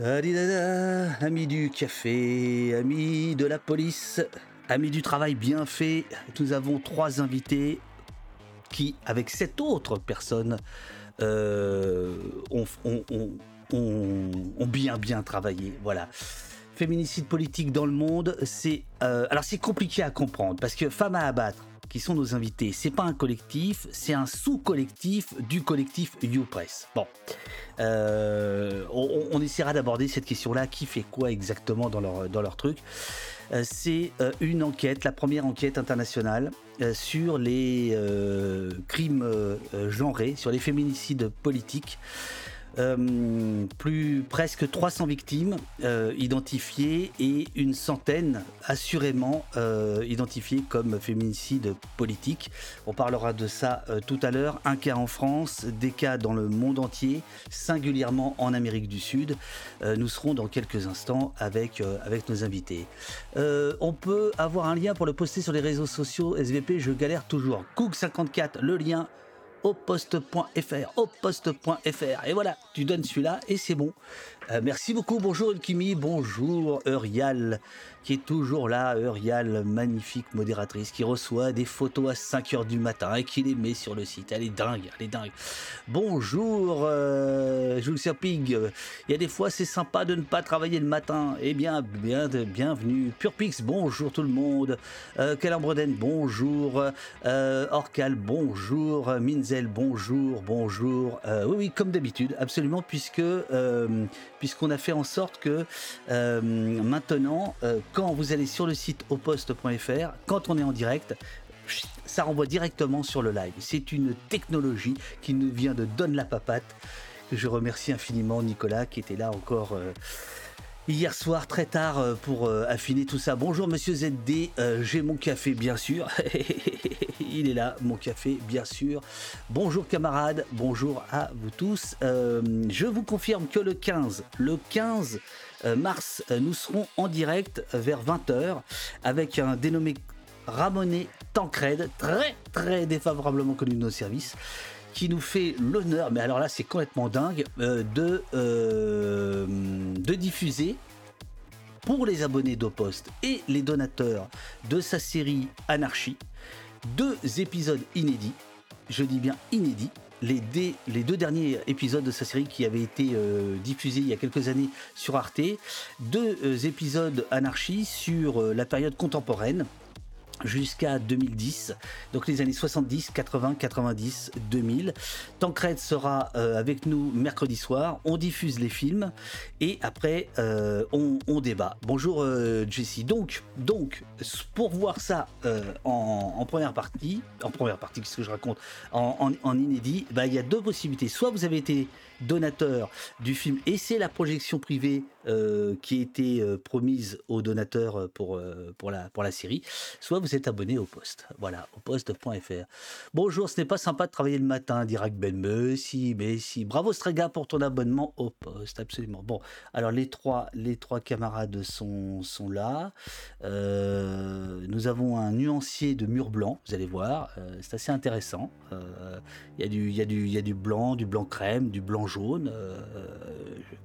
Amis du café, amis de la police, amis du travail bien fait, nous avons trois invités qui, avec sept autres personnes, euh, ont, bien bien travaillé. Voilà. Féminicide politique dans le monde, c'est euh, alors c'est compliqué à comprendre parce que femmes à abattre, qui sont nos invités, c'est pas un collectif, c'est un sous-collectif du collectif YouPress. Bon, euh, on, essaiera d'aborder cette question-là, qui fait quoi exactement dans leur, dans leur truc. Euh, c'est euh, une enquête, la première enquête internationale sur les crimes genrés, sur les féminicides politiques. Euh, plus presque 300 victimes euh, identifiées et une centaine assurément euh, identifiées comme féminicides politiques. On parlera de ça tout à l'heure. Un cas en France, des cas dans le monde entier, singulièrement en Amérique du Sud. nous serons dans quelques instants avec, avec nos invités. on peut avoir un lien pour le poster sur les réseaux sociaux SVP, je galère toujours. Cook54, le lien au poste.fr, au poste.fr. Et voilà, tu donnes celui-là et c'est bon. Euh, merci beaucoup, bonjour Kimi, bonjour Eurial, qui est toujours là, Eurial, magnifique modératrice, qui reçoit des photos à 5h du matin et qui les met sur le site. Elle est dingue, elle est dingue. Bonjour euh, Jules Serpig, il y a des fois c'est sympa de ne pas travailler le matin. Eh bien, bien bienvenue. Purpix, bonjour tout le monde. Euh, bonjour. Euh, Orcal, bonjour. Minzel, bonjour, bonjour. oui, oui, comme d'habitude, absolument, puisque puisqu'on a fait en sorte que euh, maintenant, euh, quand vous allez sur le site oposte.fr, quand on est en direct, ça renvoie directement sur le live. C'est une technologie qui nous vient de Donne la Papate. Je remercie infiniment Nicolas qui était là encore. Euh, hier soir très tard pour affiner tout ça. Bonjour monsieur ZD, j'ai mon café bien sûr. il est là, mon café, bien sûr. Bonjour camarades, bonjour à vous tous. Euh, je vous confirme que le 15, le 15 euh, mars, euh, nous serons en direct vers 20h avec un dénommé Ramonet Tancred, très très défavorablement connu de nos services qui nous fait l'honneur, mais alors là c'est complètement dingue, de, de diffuser pour les abonnés d'Opost et les donateurs de sa série Anarchie, deux épisodes inédits, je dis bien inédits, les, deux derniers épisodes de sa série qui avaient été euh, diffusés il y a quelques années sur Arte, deux euh, épisodes anarchie sur euh, la période contemporaine jusqu'à 2010, donc les années 70, 80, 90, 2000. Tancred sera euh, avec nous mercredi soir, on diffuse les films et après euh, on, débat. Bonjour euh, Jessie. Donc, donc, pour voir ça en, première partie, en première partie, qu'est-ce que je raconte, en, inédit, bah, il y a deux possibilités. Soit vous avez été donateur du film et c'est la projection privée euh, qui été euh, promise aux donateurs pour, euh, pour, la, pour la série, soit vous êtes abonné au poste. Voilà, au poste.fr. Bonjour, ce n'est pas sympa de travailler le matin, Dirac Ben. Mais si, mais si. Bravo Strega pour ton abonnement au poste, absolument. Bon, alors les trois, les trois camarades sont, sont là. nous avons un nuancier de mur blanc, vous allez voir, c'est assez intéressant. Il y, a du, y, y a du blanc, du blanc crème, du blanc jaune.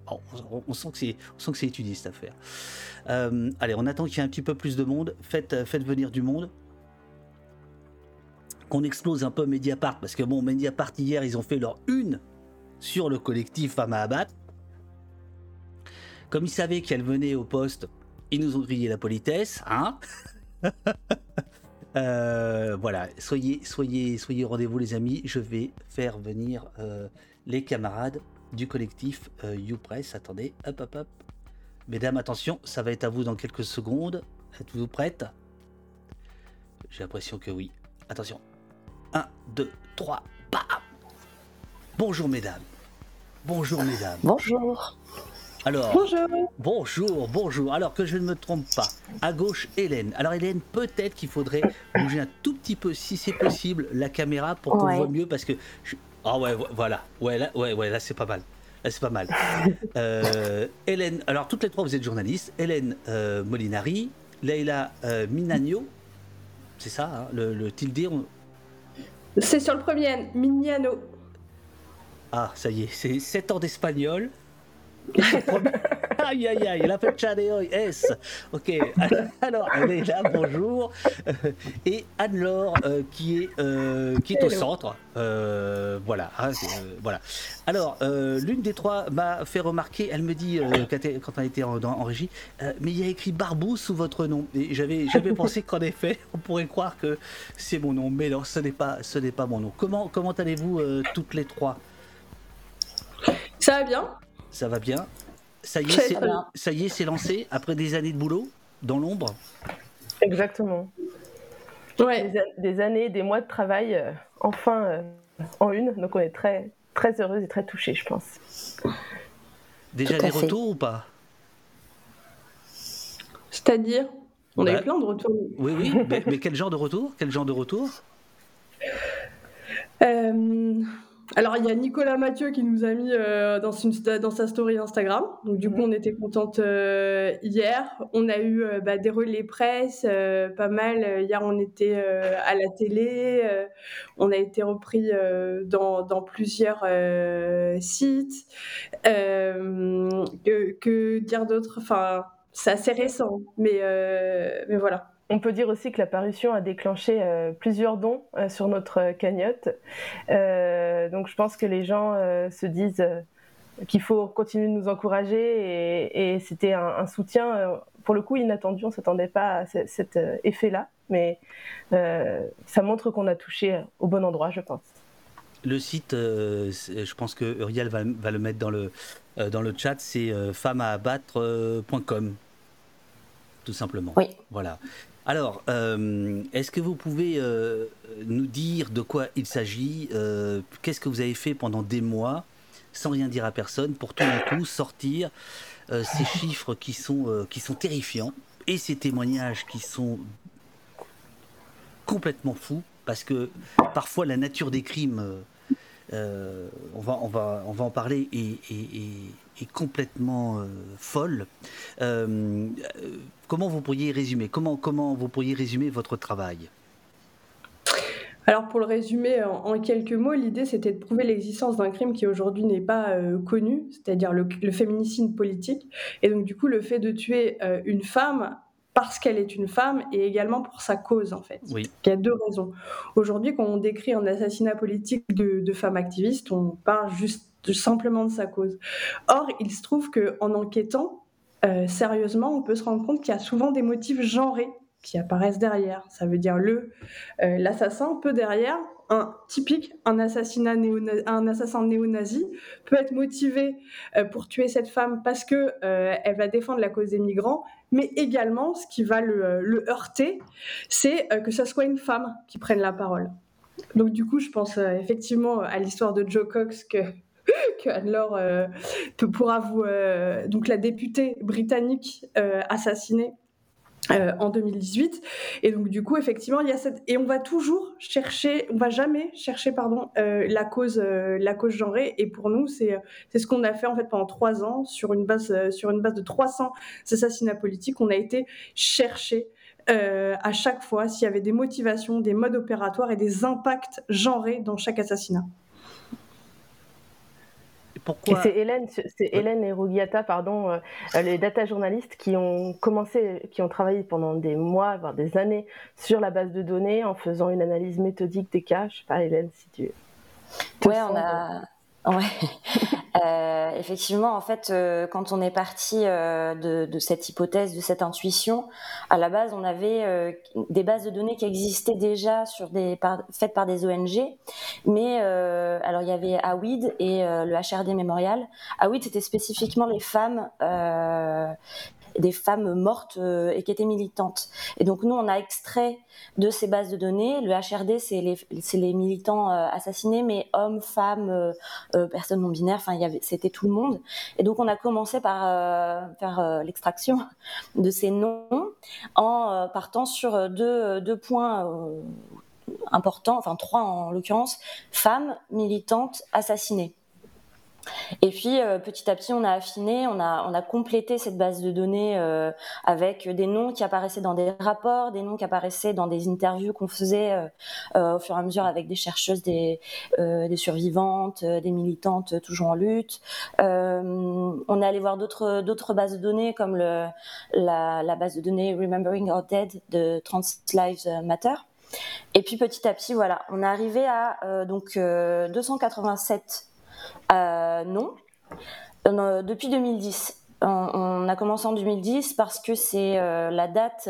on, sent que c'est on que c'est étudié cette affaire. Euh, allez, on attend qu'il y ait un petit peu plus de monde. Faites, euh, faites venir du monde. Qu'on explose un peu Mediapart, parce que bon, Mediapart hier, ils ont fait leur une sur le collectif Femme à. Comme ils savaient qu'elle venait au poste, ils nous ont grillé la politesse, hein euh, Voilà, soyez, soyez, soyez au rendez-vous les amis. Je vais faire venir les camarades du collectif euh, YouPress. Attendez, hop, hop, hop. Mesdames, attention, ça va être à vous dans quelques secondes. Êtes-vous prêtes? J'ai l'impression que oui. Attention. 1, 2, 3, bam Bonjour mesdames. Bonjour mesdames. Bonjour. Alors, bonjour. bonjour, bonjour. Alors que je ne me trompe pas, à gauche, Hélène. Alors Hélène, peut-être qu'il faudrait bouger un tout petit peu, si c'est possible, la caméra pour qu'on voit mieux, parce que je, ah ouais, voilà. Ouais, là, ouais, ouais, là c'est pas mal. Là c'est pas mal. Euh, Hélène, alors toutes les trois vous êtes journalistes. Hélène euh, Molinari, Leila euh, Minagno, c'est ça, hein, le, le, tilde C'est sur le premier, Mignano. Ah, ça y est, c'est 7 ans d'espagnol. aïe aïe aïe, la Chadeoy S. Ok, alors elle est là, bonjour. Et Anne-Laure qui, est, qui est au centre. voilà, hein, voilà. Alors, l'une des trois m'a fait remarquer, elle me dit, quand elle était en, en régie, mais il y a écrit Barbou sous votre nom. Et j'avais pensé qu'en effet, on pourrait croire que c'est mon nom, mais non, ce n'est pas, pas mon nom. Comment, comment allez-vous toutes les trois? Ça va bien. Ça va bien. Ça y est, ça y est, c'est lancé après des années de boulot dans l'ombre. Exactement. Ouais. Des, années, des mois de travail, euh, enfin euh, en une. Donc on est très, très heureuse et très touchée, je pense. Déjà des retours ou pas? C'est-à-dire? On a eu bah, plein de retours. Oui, oui, mais, quel genre de retour Quel genre de retour euh, alors, il y a Nicolas Mathieu qui nous a mis euh, dans, dans, sa story Instagram. Donc, du coup, on était contente euh, hier. On a eu euh, bah, des relais presse, pas mal. Hier, on était à la télé. on a été repris dans, dans, plusieurs sites. Que, que, dire d'autre? Enfin, c'est assez récent, mais, mais voilà. On peut dire aussi que l'apparition a déclenché euh, plusieurs dons euh, sur notre cagnotte. Euh, donc je pense que les gens se disent qu'il faut continuer de nous encourager et, c'était un, soutien pour le coup inattendu. On ne s'attendait pas à cet effet-là, mais ça montre qu'on a touché au bon endroit, je pense. Le site, je pense que Uriel va, le mettre dans le, dans le chat, c'est femmesabattre.com tout simplement. Oui. Voilà. Alors, euh, est-ce que vous pouvez euh, nous dire de quoi il s'agit euh, Qu'est-ce que vous avez fait pendant des mois, sans rien dire à personne, pour tout d'un coup sortir ces chiffres qui sont, terrifiants et ces témoignages qui sont complètement fous? Parce que parfois la nature des crimes, on, va, on, va, on va en parler, et est complètement euh, folle. Euh, comment vous pourriez résumer comment, comment vous pourriez résumer votre travail? Alors pour le résumer en, quelques mots, l'idée c'était de prouver l'existence d'un crime qui aujourd'hui n'est pas euh, connu, c'est-à-dire le, féminicide politique. Et donc du coup le fait de tuer une femme parce qu'elle est une femme et également pour sa cause en fait. Oui. Il y a deux raisons. Aujourd'hui quand on décrit un assassinat politique de, de femmes activistes, on parle juste simplement de sa cause. Or, il se trouve qu'en enquêtant, euh, sérieusement, on peut se rendre compte qu'il y a souvent des motifs genrés qui apparaissent derrière. Ça veut dire le euh, l'assassin peut derrière un typique un assassinat néo un assassin néo-nazi peut être motivé euh, pour tuer cette femme parce que elle va défendre la cause des migrants, mais également ce qui va le, le heurter, c'est que ce soit une femme qui prenne la parole. Donc du coup, je pense effectivement à l'histoire de Joe Cox que que Anne-Laure euh, pourra vous. Euh, donc, la députée britannique euh, assassinée en 2018. Et donc, du coup, effectivement, il y a cette. Et on va toujours chercher, on va jamais chercher, pardon, la, cause, la cause genrée. Et pour nous, c'est ce qu'on a fait en fait pendant trois ans sur une base, sur une base de 300 assassinats politiques. On a été chercher. à chaque fois s'il y avait des motivations, des modes opératoires et des impacts genrés dans chaque assassinat c'est Hélène, c'est Hélène et Rugiata, pardon, euh, les data journalistes qui ont commencé, qui ont travaillé pendant des mois, voire des années sur la base de données en faisant une analyse méthodique des cas. Je sais pas, Hélène, si tu. Ouais, on a, Ouais, euh, effectivement, en fait, euh, quand on est parti euh, de, cette hypothèse, de cette intuition, à la base, on avait des bases de données qui existaient déjà sur des faites par des ONG, mais alors il y avait AWID et le HRD Mémorial. AWID, c'était spécifiquement les femmes des femmes mortes euh, et qui étaient militantes. Et donc nous, on a extrait de ces bases de données. Le HRD, c'est les, les, militants euh, assassinés, mais hommes, femmes, euh, personnes non binaires. Enfin, c'était tout le monde. Et donc on a commencé par faire l'extraction de ces noms en partant sur deux, deux points importants, enfin trois en l'occurrence, femmes militantes assassinées. Et puis euh, petit à petit, on a affiné, on a, complété cette base de données euh, avec des noms qui apparaissaient dans des rapports, des noms qui apparaissaient dans des interviews qu'on faisait euh, au fur et à mesure avec des chercheuses, des, survivantes, des militantes toujours en lutte. on est allé voir d'autres bases de données comme la, la, base de données Remembering Our Dead de Trans Lives Matter. Et puis petit à petit, voilà, on est arrivé à donc 287 euh, non. Euh, depuis 2010. On, a commencé en 2010 parce que c'est euh, la date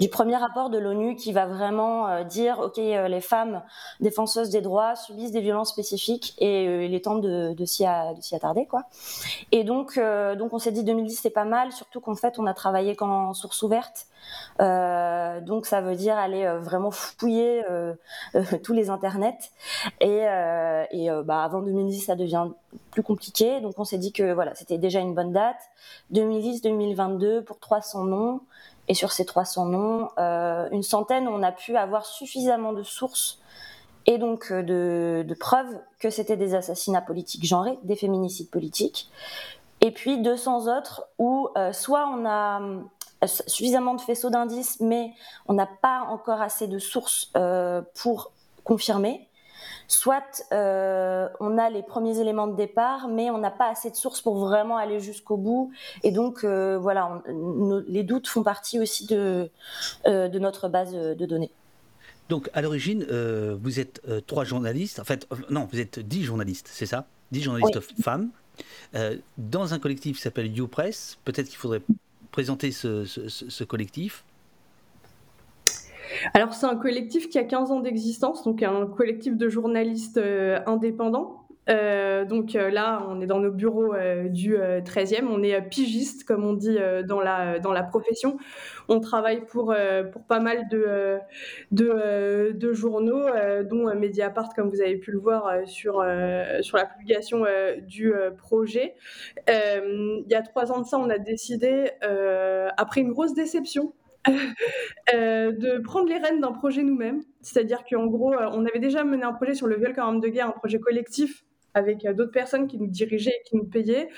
du premier rapport de l'ONU qui va vraiment dire ok les femmes défenseuses des droits subissent des violences spécifiques et il est temps de, s'y attarder quoi et donc donc on s'est dit 2010 c'est pas mal surtout qu'en fait on a travaillé qu'en source ouverte euh, donc ça veut dire aller euh, vraiment fouiller euh, tous les internets. Et, et bah, avant 2010, ça devient plus compliqué. Donc on s'est dit que voilà, c'était déjà une bonne date. 2010-2022 pour 300 noms. Et sur ces 300 noms, une centaine, on a pu avoir suffisamment de sources et donc de, de preuves que c'était des assassinats politiques genrés, des féminicides politiques. Et puis 200 autres où soit on a suffisamment de faisceaux d'indices, mais on n'a pas encore assez de sources euh, pour confirmer. Soit euh, on a les premiers éléments de départ, mais on n'a pas assez de sources pour vraiment aller jusqu'au bout. Et donc, euh, voilà, les doutes font partie aussi de, de notre base de données. Donc, à l'origine, vous êtes trois journalistes, en fait, non, vous êtes dix journalistes, c'est ça? Dix journalistes femmes, dans un collectif qui s'appelle YouPress. Peut-être qu'il faudrait présenter ce, collectif alors c'est un collectif qui a 15 ans d'existence, donc un collectif de journalistes euh, indépendants. Euh, donc euh, là, on est dans nos bureaux du 13e, on est pigiste, comme on dit dans, la, dans la profession. On travaille pour, pour pas mal de, de, de journaux, dont Mediapart, comme vous avez pu le voir sur, sur la publication du projet. il y a trois ans de ça, on a décidé, après une grosse déception, de prendre les rênes d'un projet nous-mêmes. C'est-à-dire qu'en gros, on avait déjà mené un projet sur le viol comme arme de guerre, un projet collectif avec euh, d'autres personnes qui nous dirigeaient et qui nous payaient.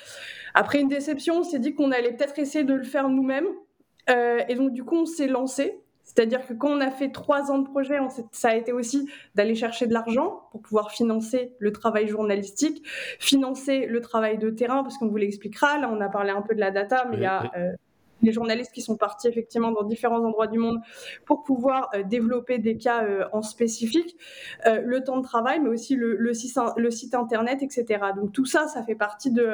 Après une déception, on s'est dit qu'on allait peut-être essayer de le faire nous-mêmes. Euh, et donc, du coup, on s'est lancé. C'est-à-dire que quand on a fait trois ans de projet, ça a été aussi d'aller chercher de l'argent pour pouvoir financer le travail journalistique, financer le travail de terrain, parce qu'on vous l'expliquera. Là, on a parlé un peu de la data, mais il y a euh, les journalistes qui sont partis effectivement dans différents endroits du monde pour pouvoir euh, développer des cas euh, en spécifique, euh, le temps de travail, mais aussi le, le, site, internet, etc. Donc tout ça, ça fait partie de,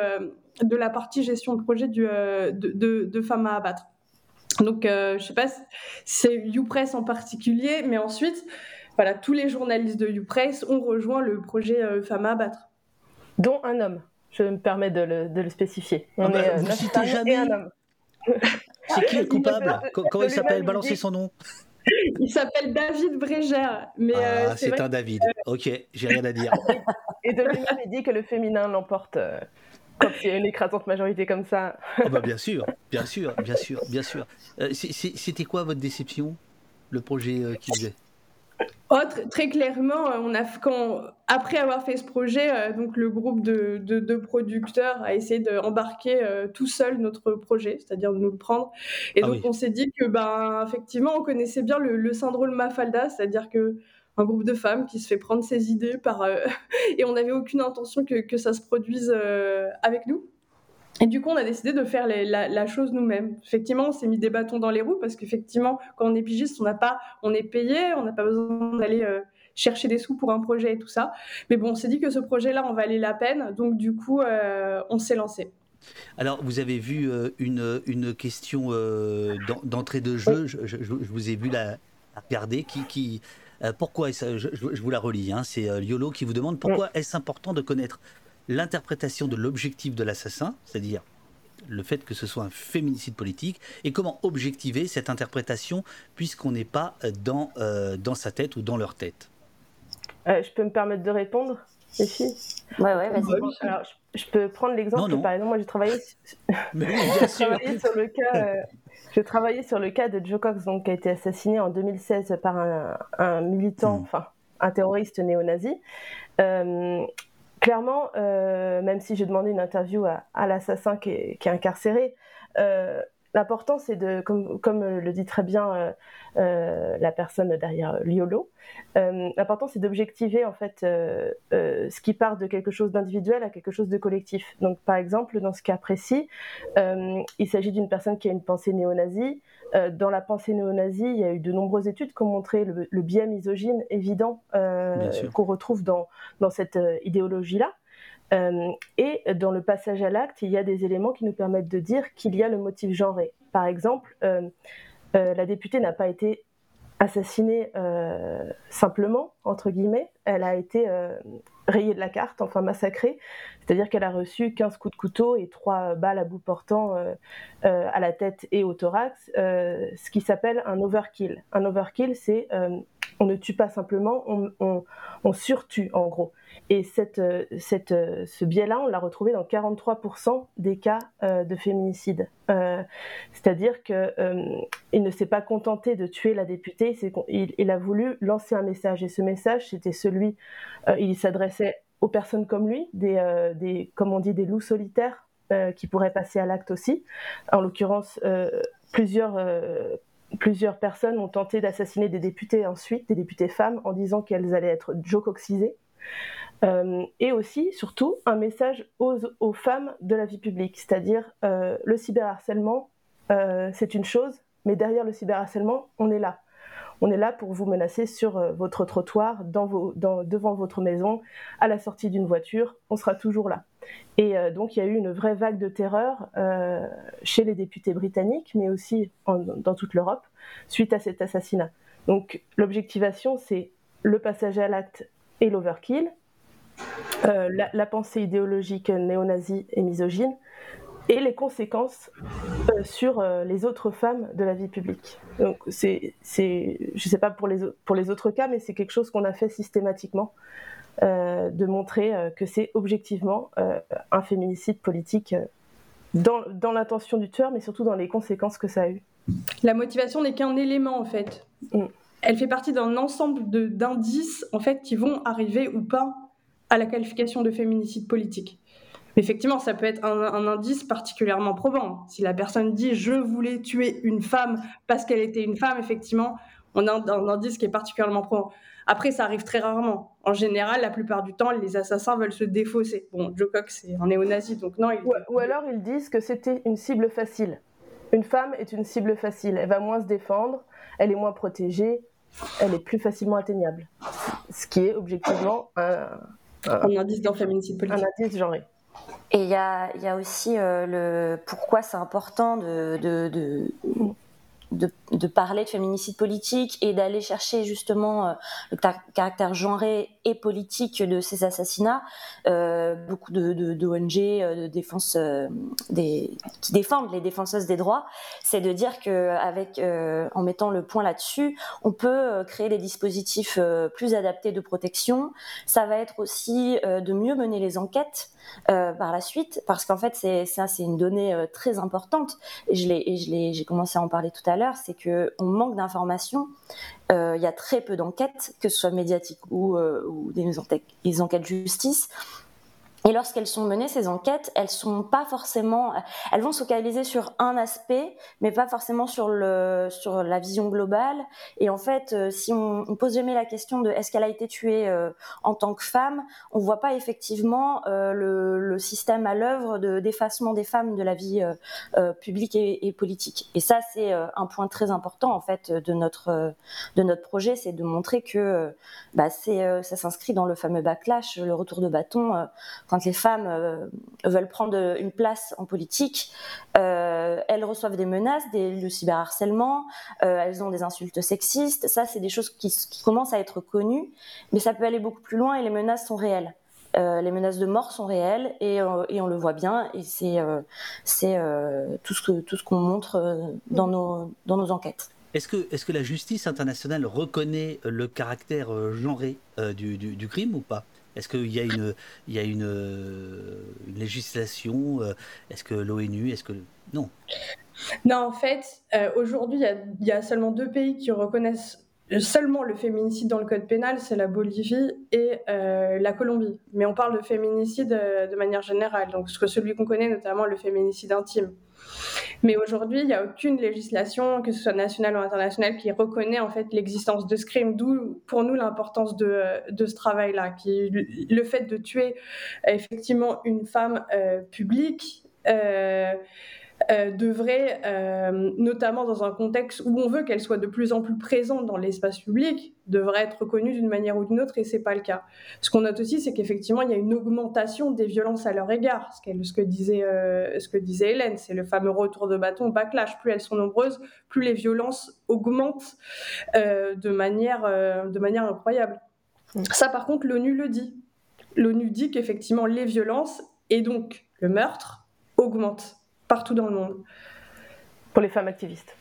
de la partie gestion de projet du, de, de, Femmes à abattre. Donc je sais pas, c'est YouPress en particulier, mais ensuite, voilà, tous les journalistes de YouPress ont rejoint le projet Femmes à abattre. Dont un homme. Je me permets de le, de le spécifier. On ah bah, est vous citez jamais un homme. C'est qui le coupable Comment il s'appelle Balancez son nom. Il s'appelle David Brégère. Mais ah, euh, c'est un David. Ok, j'ai rien à dire. Et de lui-même, il dit que le féminin l'emporte euh, quand il y a une écrasante majorité comme ça. oh bah bien sûr, bien sûr, bien sûr, bien sûr. Euh, c'était quoi votre déception, le projet qu'il faisait Oh, très clairement, euh, on a, quand, après avoir fait ce projet, euh, donc le groupe de, de, producteurs a essayé d'embarquer euh, tout seul notre projet, c'est-à-dire de nous le prendre. Et ah donc on s'est dit que, ben, effectivement, on connaissait bien le, syndrome Mafalda, c'est-à-dire que un groupe de femmes qui se fait prendre ses idées par et on n'avait aucune intention que, que ça se produise avec nous. Et du coup, on a décidé de faire la, chose nous-mêmes. Effectivement, on s'est mis des bâtons dans les roues parce qu'effectivement, quand on est pigiste, on n'a pas, on est payé, on n'a pas besoin d'aller euh, chercher des sous pour un projet et tout ça. Mais bon, on s'est dit que ce projet-là en valait la peine, donc du coup, euh, on s'est lancé. Alors, vous avez vu euh, une, une, question d'entrée de jeu. Je, vous ai vu la, regarder. Qui, qui pourquoi je, je, vous la relis. Hein, C'est Liolo qui vous demande pourquoi est-ce important de connaître l'interprétation de l'objectif de l'assassin, c'est-à-dire le fait que ce soit un féminicide politique, et comment objectiver cette interprétation puisqu'on n'est pas dans, euh, dans sa tête ou dans leur tête. Euh, je peux me permettre de répondre, les filles Ouais, ouais, vas-y. Alors, je, peux prendre l'exemple, par exemple, moi j'ai travaillé, sur le cas... Euh, travaillé sur le cas de Joe Cox, donc, qui a été assassiné en 2016 par un, militant, hmm. enfin un terroriste néo-nazi clairement, même si j'ai demandé une interview à, l'assassin qui, est, incarcéré, L'important, c'est de, comme, le dit très bien euh, euh, la personne derrière Liolo, euh, l'important c'est d'objectiver en fait ce qui part de quelque chose d'individuel à quelque chose de collectif. Donc, par exemple, dans ce cas précis, il s'agit d'une personne qui a une pensée néo-nazie. Dans la pensée néo-nazie, il y a eu de nombreuses études qui ont montré le, biais misogyne évident qu'on retrouve dans, dans cette idéologie-là. Euh, et dans le passage à l'acte, il y a des éléments qui nous permettent de dire qu'il y a le motif genré. Par exemple, euh, euh, la députée n'a pas été assassinée simplement, entre guillemets, elle a été rayée de la carte, enfin massacrée, c'est-à-dire qu'elle a reçu 15 coups de couteau et 3 balles à bout portant à la tête et au thorax, ce qui s'appelle un overkill. Un overkill, c'est on ne tue pas simplement, on, surtue en gros. Et cette, euh, cette, euh, ce biais-là, on l'a retrouvé dans 43% des cas euh, de féminicide. C'est-à-dire qu'il ne s'est pas contenté de tuer la députée, il, il, a voulu lancer un message. Et ce message, c'était celui, il s'adressait aux personnes comme lui, des, des, comme on dit, des loups solitaires qui pourraient passer à l'acte aussi. En l'occurrence, plusieurs plusieurs personnes ont tenté d'assassiner des députés ensuite, des députés femmes, en disant qu'elles allaient être jocoxisées. Euh, et aussi, surtout, un message aux, femmes de la vie publique, c'est-à-dire euh, le cyberharcèlement, euh, c'est une chose, mais derrière le cyberharcèlement, on est là. On est là pour vous menacer sur votre trottoir, devant votre maison, à la sortie d'une voiture, on sera toujours là. Et donc il y a eu une vraie vague de terreur chez les députés britanniques, mais aussi dans toute l'Europe, suite à cet assassinat. Donc l'objectivation, c'est le passage à l'acte et l'overkill, euh, la, pensée idéologique néo-nazie et misogyne, et les conséquences euh, sur euh, les autres femmes de la vie publique. Donc, c'est, je ne sais pas pour les autres cas, mais c'est quelque chose qu'on a fait systématiquement, de montrer que c'est objectivement un féminicide politique dans, dans l'intention du tueur, mais surtout dans les conséquences que ça a eu. La motivation n'est qu'un élément, en fait. Mm. Elle fait partie d'un ensemble d'indices, en fait, qui vont arriver ou pas à la qualification de féminicide politique. Mais effectivement, ça peut être un, indice particulièrement probant. Si la personne dit je voulais tuer une femme parce qu'elle était une femme, effectivement, on a un, indice qui est particulièrement probant. Après, ça arrive très rarement. En général, la plupart du temps, les assassins veulent se défausser. Bon, Joe Cox, c'est un néo-nazi, donc non. Ou, alors, ils disent que c'était une cible facile. Une femme est une cible facile. Elle va moins se défendre, elle est moins protégée, elle est plus facilement atteignable. Ce qui est objectivement un, un indice d'un féminicide politique. Un indice genré. Et il y a, y a, aussi euh, le pourquoi c'est important de, de, de, de, parler de féminicide politique et d'aller chercher justement euh, le caractère genré et politique de ces assassinats. Euh, beaucoup de, d'ONG euh, de, défense des, qui défendent les défenseuses des droits, c'est de dire que avec en mettant le point là-dessus, on peut créer des dispositifs plus adaptés de protection. Ça va être aussi de mieux mener les enquêtes euh, par la suite, parce qu'en fait, c'est ça, c'est une donnée euh, très importante. Et j'ai commencé à en parler tout à l'heure, c'est que on manque d'informations. Euh, il y a très peu d'enquêtes, que ce soit médiatiques ou, ou des enquêtes, des enquêtes justice. Et lorsqu'elles sont menées, ces enquêtes, elles sont pas forcément, elles vont se focaliser sur un aspect, mais pas forcément sur le sur la vision globale. Et en fait, euh, si on, pose jamais la question de est-ce qu'elle a été tuée euh, en tant que femme, on voit pas effectivement euh, le, le, système à l'œuvre de d'effacement des femmes de la vie publique et, politique. Et ça, c'est un point très important en fait de notre de notre projet, c'est de montrer que bah, c'est ça s'inscrit dans le fameux backlash, le retour de bâton. Quand les femmes euh, veulent prendre une place en politique, euh, elles reçoivent des menaces, des, le cyberharcèlement, euh, elles ont des insultes sexistes. Ça, c'est des choses qui, commencent à être connues, mais ça peut aller beaucoup plus loin et les menaces sont réelles. les menaces de mort sont réelles et, on le voit bien et c'est tout ce qu'on montre dans nos, enquêtes. Est-ce que, est que la justice internationale reconnaît le caractère genré du, crime ou pas? Est-ce qu'il y a une, il y a une, euh, législation euh, Est-ce que l'ONU Est-ce que non? Non, en fait, euh, aujourd'hui, il y, a seulement deux pays qui reconnaissent seulement le féminicide dans le code pénal, c'est la Bolivie et euh, la Colombie. Mais on parle de féminicide euh, de manière générale, donc celui qu'on connaît notamment le féminicide intime. Mais aujourd'hui, il n'y a aucune législation, que ce soit nationale ou internationale, qui reconnaît en fait l'existence de ce crime. D'où pour nous l'importance de, de, ce travail-là, qui le fait de tuer effectivement une femme euh, publique. Euh, euh, devrait, euh, notamment dans un contexte où on veut qu'elle soit de plus en plus présente dans l'espace public, devrait être reconnue d'une manière ou d'une autre, et c'est pas le cas. Ce qu'on note aussi, c'est qu'effectivement, il y a une augmentation des violences à leur égard. Ce, ce que disait, euh, ce que disait Hélène, c'est le fameux retour de bâton, backlash. Plus elles sont nombreuses, plus les violences augmentent de manière, de manière incroyable. Ça, par contre, l'ONU le dit. L'ONU dit qu'effectivement, les violences et donc le meurtre augmentent partout dans le monde. Pour les femmes activistes.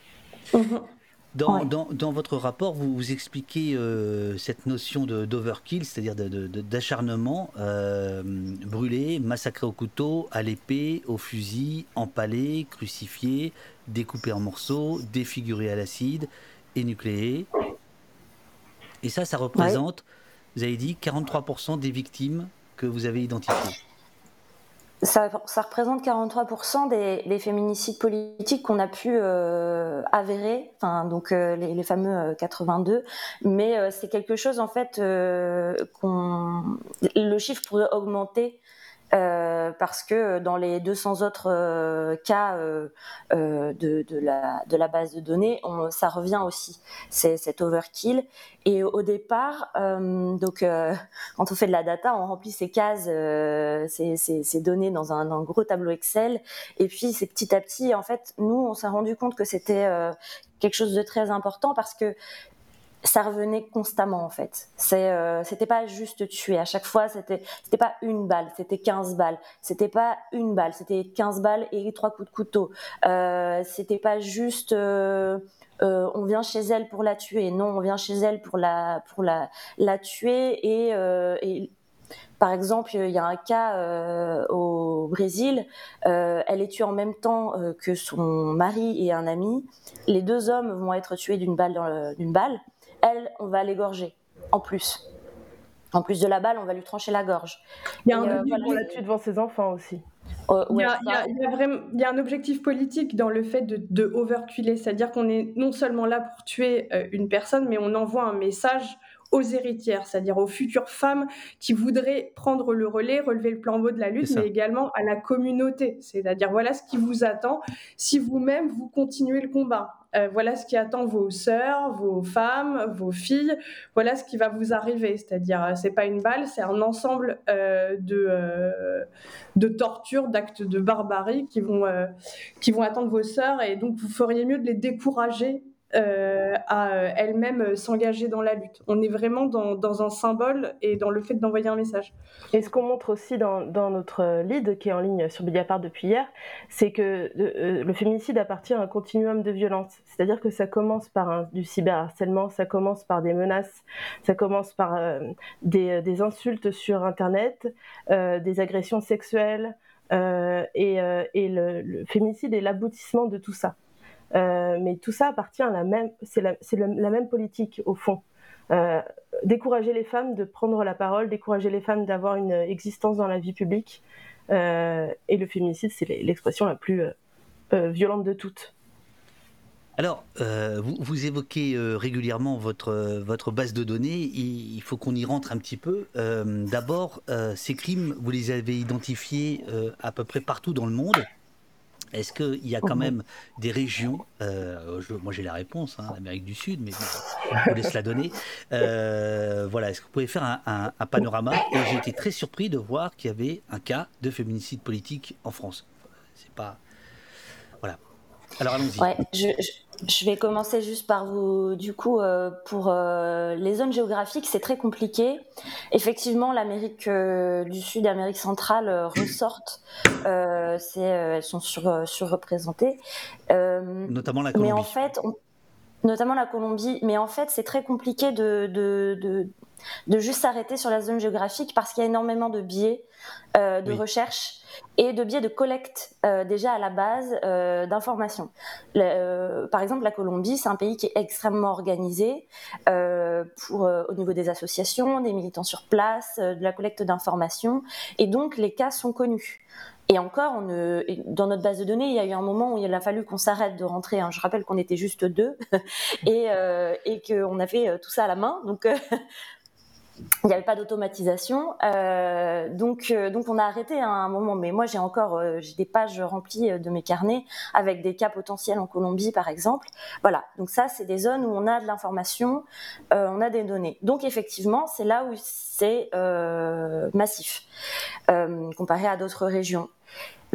Dans, dans, votre rapport, vous, vous expliquez euh, cette notion d'overkill, c'est-à-dire d'acharnement, euh, brûlé, massacré au couteau, à l'épée, au fusil, empalé, crucifié, découpé en morceaux, défiguré à l'acide, énucléé. Et ça, ça représente, vous avez dit, 43% des victimes que vous avez identifiées ça, représente 43% des, féminicides politiques qu'on a pu euh, avérer, enfin donc euh, les, fameux 82. Euh, Mais c'est quelque chose en fait qu'on le chiffre pourrait augmenter euh, parce que dans les 200 autres euh, cas euh, de, la, base de données, on, ça revient aussi, c'est cet overkill. Et au départ, donc quand on fait de la data, on remplit ces cases, ces, données dans un, un, gros tableau Excel, et puis c'est petit à petit, en fait, nous, on s'est rendu compte que c'était quelque chose de très important parce que ça revenait constamment en fait. C'est, euh, c'était pas juste tuer. À chaque fois, c'était, c'était pas une balle, c'était 15 balles. C'était pas une balle, c'était 15 balles et trois coups de couteau. Euh, c'était pas juste. Euh, euh, on vient chez elle pour la tuer. Non, on vient chez elle pour la pour la la tuer et, et par exemple, il y a un cas au Brésil, elle est tuée en même temps que son mari et un ami. Les deux hommes vont être tués d'une balle d'une balle. Elle, on va l'égorger, en plus. En plus de la balle, on va lui trancher la gorge. Il y a un euh, voilà. la tuer devant ses enfants aussi. il, y a, un objectif politique dans le fait de, de overculer, c'est-à-dire qu'on est non seulement là pour tuer euh, une personne, mais on envoie un message aux héritières, c'est-à-dire aux futures femmes qui voudraient prendre le relais, relever le flambeau de la lutte, mais également à la communauté, c'est-à-dire voilà ce qui vous attend si vous-même vous continuez le combat. Euh, voilà ce qui attend vos sœurs, vos femmes, vos filles. Voilà ce qui va vous arriver. C'est-à-dire, euh, c'est pas une balle, c'est un ensemble euh, de, de tortures, d'actes de barbarie qui vont, qui vont attendre vos sœurs. Et donc, vous feriez mieux de les décourager euh, à euh, elle-même euh, s'engager dans la lutte. On est vraiment dans, un symbole et dans le fait d'envoyer un message. Et ce qu'on montre aussi dans, notre lead qui est en ligne sur Mediapart depuis hier, c'est que le féminicide appartient à un continuum de violence. C'est-à-dire que ça commence par du cyberharcèlement, ça commence par des menaces, ça commence par des, insultes sur Internet, des agressions sexuelles. et, le féminicide est l'aboutissement de tout ça. Euh, mais tout ça appartient à la même, c'est la, même politique au fond. Euh, décourager les femmes de prendre la parole, décourager les femmes d'avoir une existence dans la vie publique. Euh, et le féminicide, c'est l'expression la plus violente de toutes. Alors, vous, évoquez régulièrement votre base de données. Il, faut qu'on y rentre un petit peu. D'abord, ces crimes, vous les avez identifiés à peu près partout dans le monde. Est-ce qu'il y a quand mhm. même des régions, euh, moi j'ai la réponse, hein, l'Amérique du Sud, mais je vous laisse la donner. Euh, voilà, est-ce que vous pouvez faire un, panorama? Et j'ai été très surpris de voir qu'il y avait un cas de féminicide politique en France. C'est pas. Voilà. Alors allons-y. Ouais, je, je vais commencer juste par vous, du coup, euh, pour euh, les zones géographiques, c'est très compliqué. Effectivement, l'Amérique euh, du Sud, l'Amérique centrale ressortent, elles sont sur, surreprésentées. Notamment la Colombie. Mais en fait, notamment la Colombie. Mais en fait, c'est très compliqué de, de, de, juste s'arrêter sur la zone géographique parce qu'il y a énormément de biais euh, de recherche et de biais de collecte euh, déjà à la base euh, d'informations. par exemple, la Colombie, c'est un pays qui est extrêmement organisé pour, au niveau des associations, des militants sur place, de la collecte d'informations, et donc les cas sont connus. Et encore, on dans notre base de données, il y a eu un moment où il a fallu qu'on s'arrête de rentrer. Hein. Je rappelle qu'on était juste deux et, et qu'on a fait tout ça à la main. Donc, il n'y avait pas d'automatisation, euh, donc euh, donc on a arrêté à un moment. Mais moi j'ai encore euh, des pages remplies de mes carnets avec des cas potentiels en Colombie par exemple. Voilà, donc ça c'est des zones où on a de l'information, on a des données. Donc effectivement c'est là où c'est massif comparé à d'autres régions.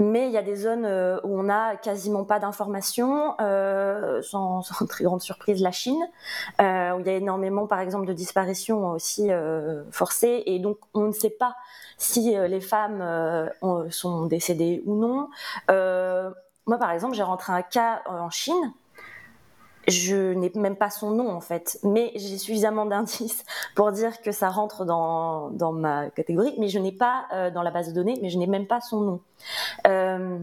Mais il y a des zones euh, où on n'a quasiment pas d'informations, euh, sans, très grande surprise la Chine, euh, où il y a énormément, par exemple, de disparitions aussi forcées, et donc on ne sait pas si les femmes sont décédées ou non. moi, par exemple, j'ai rentré un cas en Chine je n'ai même pas son nom en fait, mais j'ai suffisamment d'indices pour dire que ça rentre dans, dans ma catégorie, mais je n'ai pas euh, dans la base de données, mais je n'ai même pas son nom. Euh,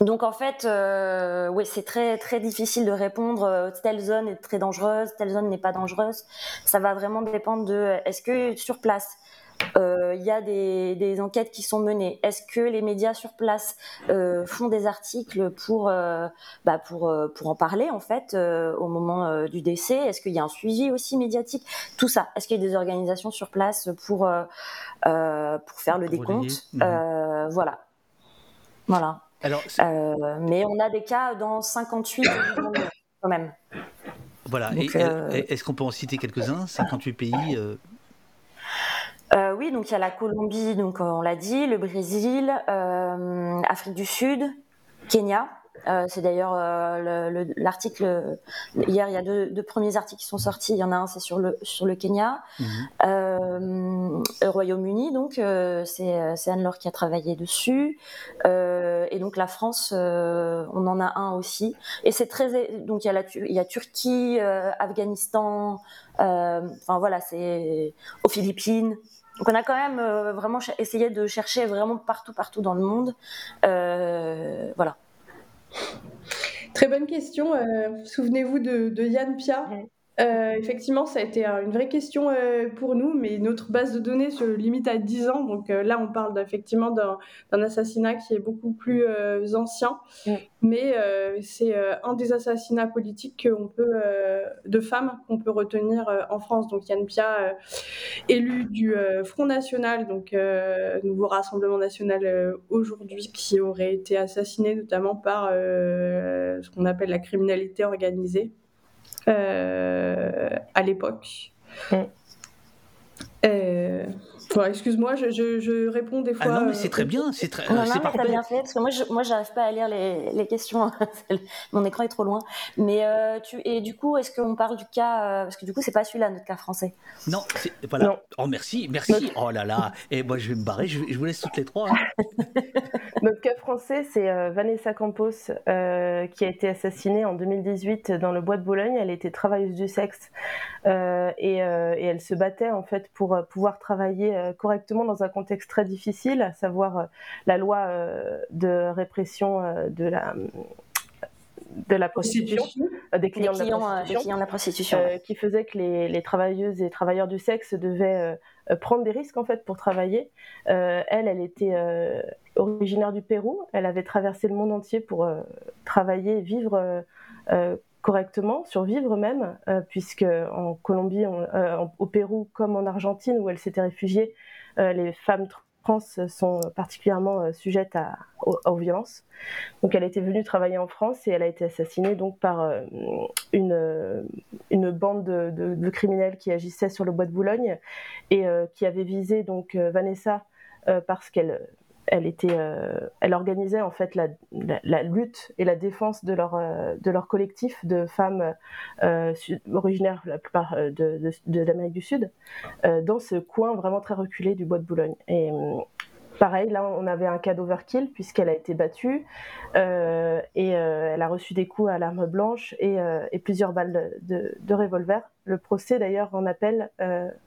donc en fait, euh, oui, c'est très très difficile de répondre. Telle zone est très dangereuse, telle zone n'est pas dangereuse. Ça va vraiment dépendre de est-ce que sur place il y a des, enquêtes qui sont menées. Est-ce que les médias sur place euh, font des articles pour, euh, bah pour, pour en parler en fait au moment du décès? Est-ce qu'il y a un suivi aussi médiatique? Tout ça. Est-ce qu'il y a des organisations sur place pour, pour faire le décompte? Voilà. Voilà. Alors, mais on a des cas dans 58 quand même. Voilà. Est-ce qu'on peut en citer quelques-uns? 58 pays euh, oui, donc il y a la Colombie, donc on l'a dit, le Brésil, euh, Afrique du Sud, Kenya. Euh, c'est d'ailleurs euh, l'article hier. Il y a deux, premiers articles qui sont sortis. Il y en a un, c'est sur le sur le Kenya, euh, Royaume-Uni. Donc c'est Anne-Laure qui a travaillé dessus. et donc la France, on en a un aussi. Et c'est très donc il y a la il y a Turquie, Afghanistan. Enfin voilà, c'est aux Philippines. Donc on a quand même vraiment essayé de chercher vraiment partout, partout dans le monde. voilà. Très bonne question. Euh, souvenez-vous de, Yann Pia, euh, effectivement, ça a été une vraie question euh, pour nous, mais notre base de données se limite à 10 ans. Donc euh, là, on parle effectivement d'un assassinat qui est beaucoup plus ancien. Mais c'est un des assassinats politiques qu'on peut, de femmes qu'on peut retenir en France. Donc Yann Pia, élu du Front National, donc nouveau Rassemblement National aujourd'hui, qui aurait été assassiné notamment par ce qu'on appelle la criminalité organisée. Euh, à l'époque. Mm. Euh, excuse-moi, je, je, réponds des fois. Ah non, mais c'est très bien, c'est très. Non, non, mais bien fait parce que moi, je, moi, j'arrive pas à lire les, les questions. Mon écran est trop loin. Mais euh, tu et du coup, est-ce qu'on parle du cas parce que du coup, c'est pas celui-là notre cas français. Non, voilà. Oh merci, merci. Oh là là. Et moi, je vais me barrer. Je, vous laisse toutes les trois. Hein. notre cas français, c'est Vanessa Campos qui a été assassinée en 2018 dans le bois de Boulogne. Elle était travailleuse du sexe et, et elle se battait en fait pour pouvoir travailler euh, correctement dans un contexte très difficile, à savoir euh, la loi euh, de répression de la de la prostitution, des clients, de, la prostitution, qui faisait que les, travailleuses et travailleurs du sexe devaient prendre des risques en fait pour travailler. elle, elle était originaire du Pérou. Elle avait traversé le monde entier pour travailler, vivre correctement, survivre même, euh, puisque en Colombie, euh, au Pérou comme en Argentine où elle s'était réfugiée, euh, les femmes trans sont particulièrement sujettes à, aux, violences. Donc elle était venue travailler en France et elle a été assassinée donc par une, une bande de, de, criminels qui agissaient sur le bois de Boulogne et qui avait visé donc Vanessa parce qu'elle euh, elle organisait en fait la, lutte et la défense de leur euh, collectif de femmes euh, originaires la plupart de, l'Amérique du Sud dans ce coin vraiment très reculé du bois de Boulogne. Et pareil, là, on avait un cas d'overkill puisqu'elle a été battue euh, et euh, elle a reçu des coups à l'arme blanche et, plusieurs balles de, revolver. Le procès, d'ailleurs, en appel,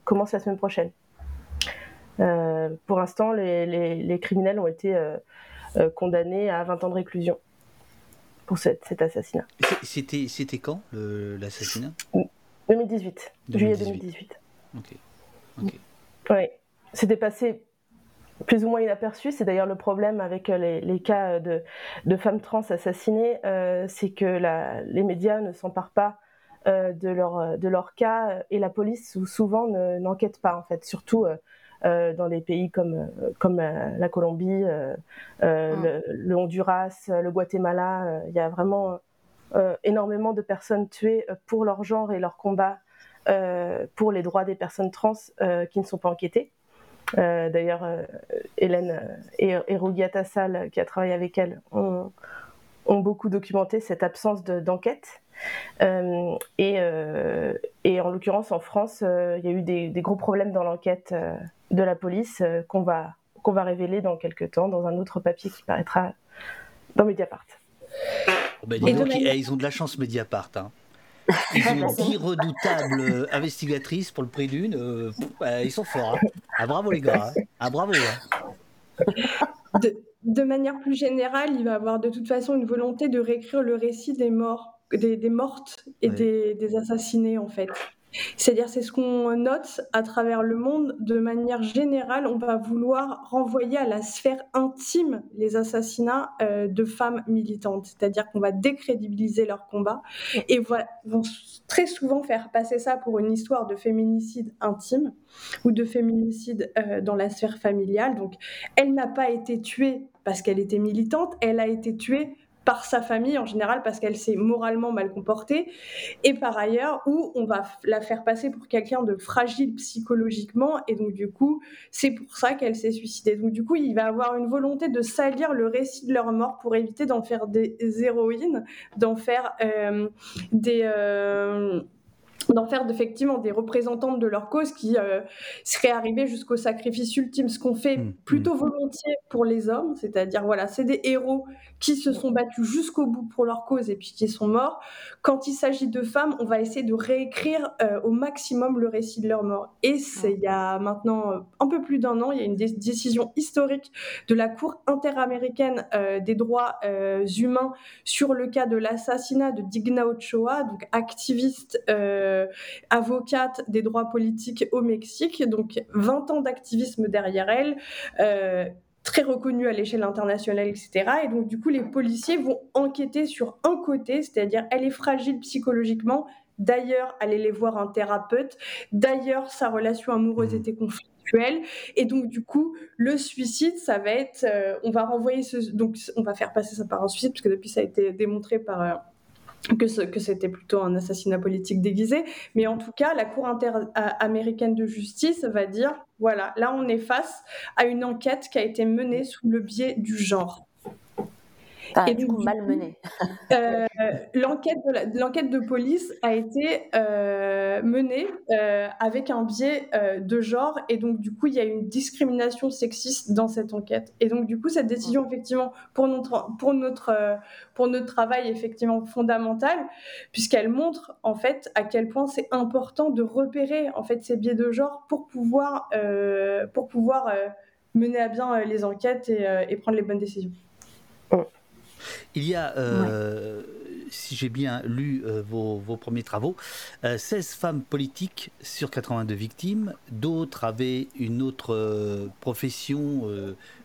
commence la semaine prochaine. Pour l'instant, les, criminels ont été condamnés à 20 ans de réclusion pour cet assassinat. C'était quand l'assassinat? 2018, juillet 2018. Ok. Oui, c'était passé plus ou moins inaperçu. C'est d'ailleurs le problème avec euh, les, cas de, femmes trans assassinées, euh, c'est que les médias ne s'emparent pas euh, de, leur, de leur cas et la police souvent n'enquête pas en fait, surtout dans des pays comme, comme la Colombie, ah. le, Honduras, le Guatemala. Il y a vraiment énormément de personnes tuées pour leur genre et leur combat pour les droits des personnes trans qui ne sont pas enquêtées. Euh, d'ailleurs, euh, Hélène et, et Rugiata Sal, qui a travaillé avec elle, ont, beaucoup documenté cette absence d'enquête. Euh, et, en l'occurrence, en France, il y a eu des, gros problèmes dans l'enquête de la police qu'on va, qu'on va révéler dans quelques temps dans un autre papier qui paraîtra dans Mediapart. Bah, eh, ils ont de la chance, Mediapart. Hein. Ils ont 10 redoutables euh, investigatrices pour le prix d'une. Euh, ils sont forts. Hein. Ah, bravo les gars. Hein. Ah, bravo. Hein. De, manière plus générale, il va avoir de toute façon une volonté de réécrire le récit des morts, des, mortes et des, des, assassinés en fait. C'est-à-dire, c'est ce qu'on note à travers le monde. De manière générale, on va vouloir renvoyer à la sphère intime les assassinats euh, de femmes militantes. C'est-à-dire qu'on va décrédibiliser leur combat et vont très souvent faire passer ça pour une histoire de féminicide intime ou de féminicide euh, dans la sphère familiale. Donc, elle n'a pas été tuée parce qu'elle était militante, elle a été tuée par sa famille en général parce qu'elle s'est moralement mal comportée. Et par ailleurs où on va la faire passer pour quelqu'un de fragile psychologiquement. Et donc du coup c'est pour ça qu'elle s'est suicidée. Donc du coup il va avoir une volonté de salir le récit de leur mort pour éviter d'en faire des héroïnes d'en faire euh, des euh, d'en faire effectivement des représentantes de leur cause qui euh, seraient arrivées jusqu'au sacrifice ultime, ce qu'on fait mmh, plutôt mmh. volontiers pour les hommes, c'est-à-dire voilà, c'est des héros qui se sont battus jusqu'au bout pour leur cause et puis qui sont morts. Quand il s'agit de femmes, on va essayer de réécrire euh, au maximum le récit de leur mort. Et c'est il y a maintenant euh, un peu plus d'un an, il y a une décision historique de la Cour interaméricaine euh, des droits humains sur le cas de l'assassinat de Digna Ochoa, donc activiste, avocate des droits politiques au Mexique, donc 20 ans d'activisme derrière elle très reconnue à l'échelle internationale, etc. Et donc, du coup, les policiers vont enquêter sur un côté, c'est-à-dire elle est fragile psychologiquement. D'ailleurs, aller voir un thérapeute. D'ailleurs, sa relation amoureuse mmh. était conflictuelle. Et donc, du coup, le suicide, ça va être, euh, on va renvoyer ce, donc, on va faire passer ça par un suicide, puisque depuis, ça a été démontré par euh, que, c'était plutôt un assassinat politique déguisé. Mais en tout cas, la Cour interaméricaine de justice va dire, voilà, là on est face à une enquête qui a été menée sous le biais du genre et du coup, mal mené. Euh, l'enquête, de l'enquête de police a été euh, menée euh, avec un biais de genre et donc du coup il y a une discrimination sexiste dans cette enquête et donc du coup cette décision effectivement pour notre pour notre pour notre travail est effectivement fondamentale puisqu'elle montre en fait à quel point c'est important de repérer en fait ces biais de genre pour pouvoir pour pouvoir mener à bien les enquêtes et, et prendre les bonnes décisions. Il y a, euh, si j'ai bien lu euh, vos, premiers travaux, 16 euh, femmes politiques sur 82 victimes. D'autres avaient une autre profession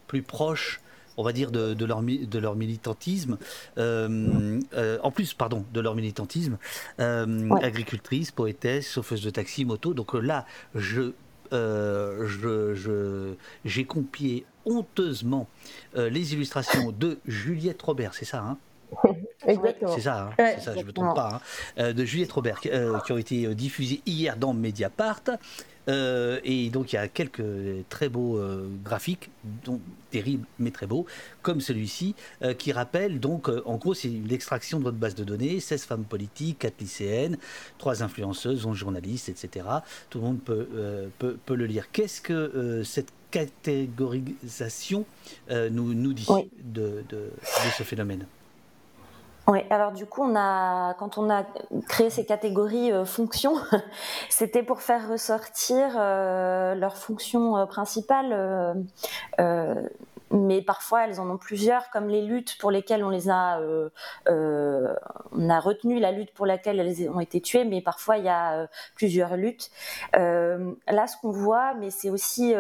plus proche on va dire, de, leur, de leur militantisme, en plus, pardon, de leur militantisme, agricultrice, poétesse, chauffeuse de taxi, moto. Donc là, je euh, je, j'ai copié honteusement euh, les illustrations de Juliette Robert, c'est ça hein Exactement. C'est ça, hein ça, je ne me trompe pas, hein. euh, de Juliette Robert, qui ont été diffusées hier dans Mediapart. Euh, et donc il y a quelques très beaux euh, graphiques, dont, terribles mais très beaux, comme celui-ci, euh, qui rappelle donc, en gros, c'est l'extraction de votre base de données, 16 femmes politiques, 4 lycéennes, 3 influenceuses, 11 journalistes, etc. Tout le monde peut, peut, peut le lire. Qu'est-ce que cette catégorisation nous, nous dit de, de, ce phénomène. Oui, alors du coup, on a, quand on a créé ces catégories fonctions, c'était pour faire ressortir leurs fonctions principales mais parfois elles en ont plusieurs, comme les luttes pour lesquelles on les a, euh, euh, on a retenu la lutte pour laquelle elles ont été tuées, mais parfois il y a euh, plusieurs luttes. là, ce qu'on voit, mais c'est aussi,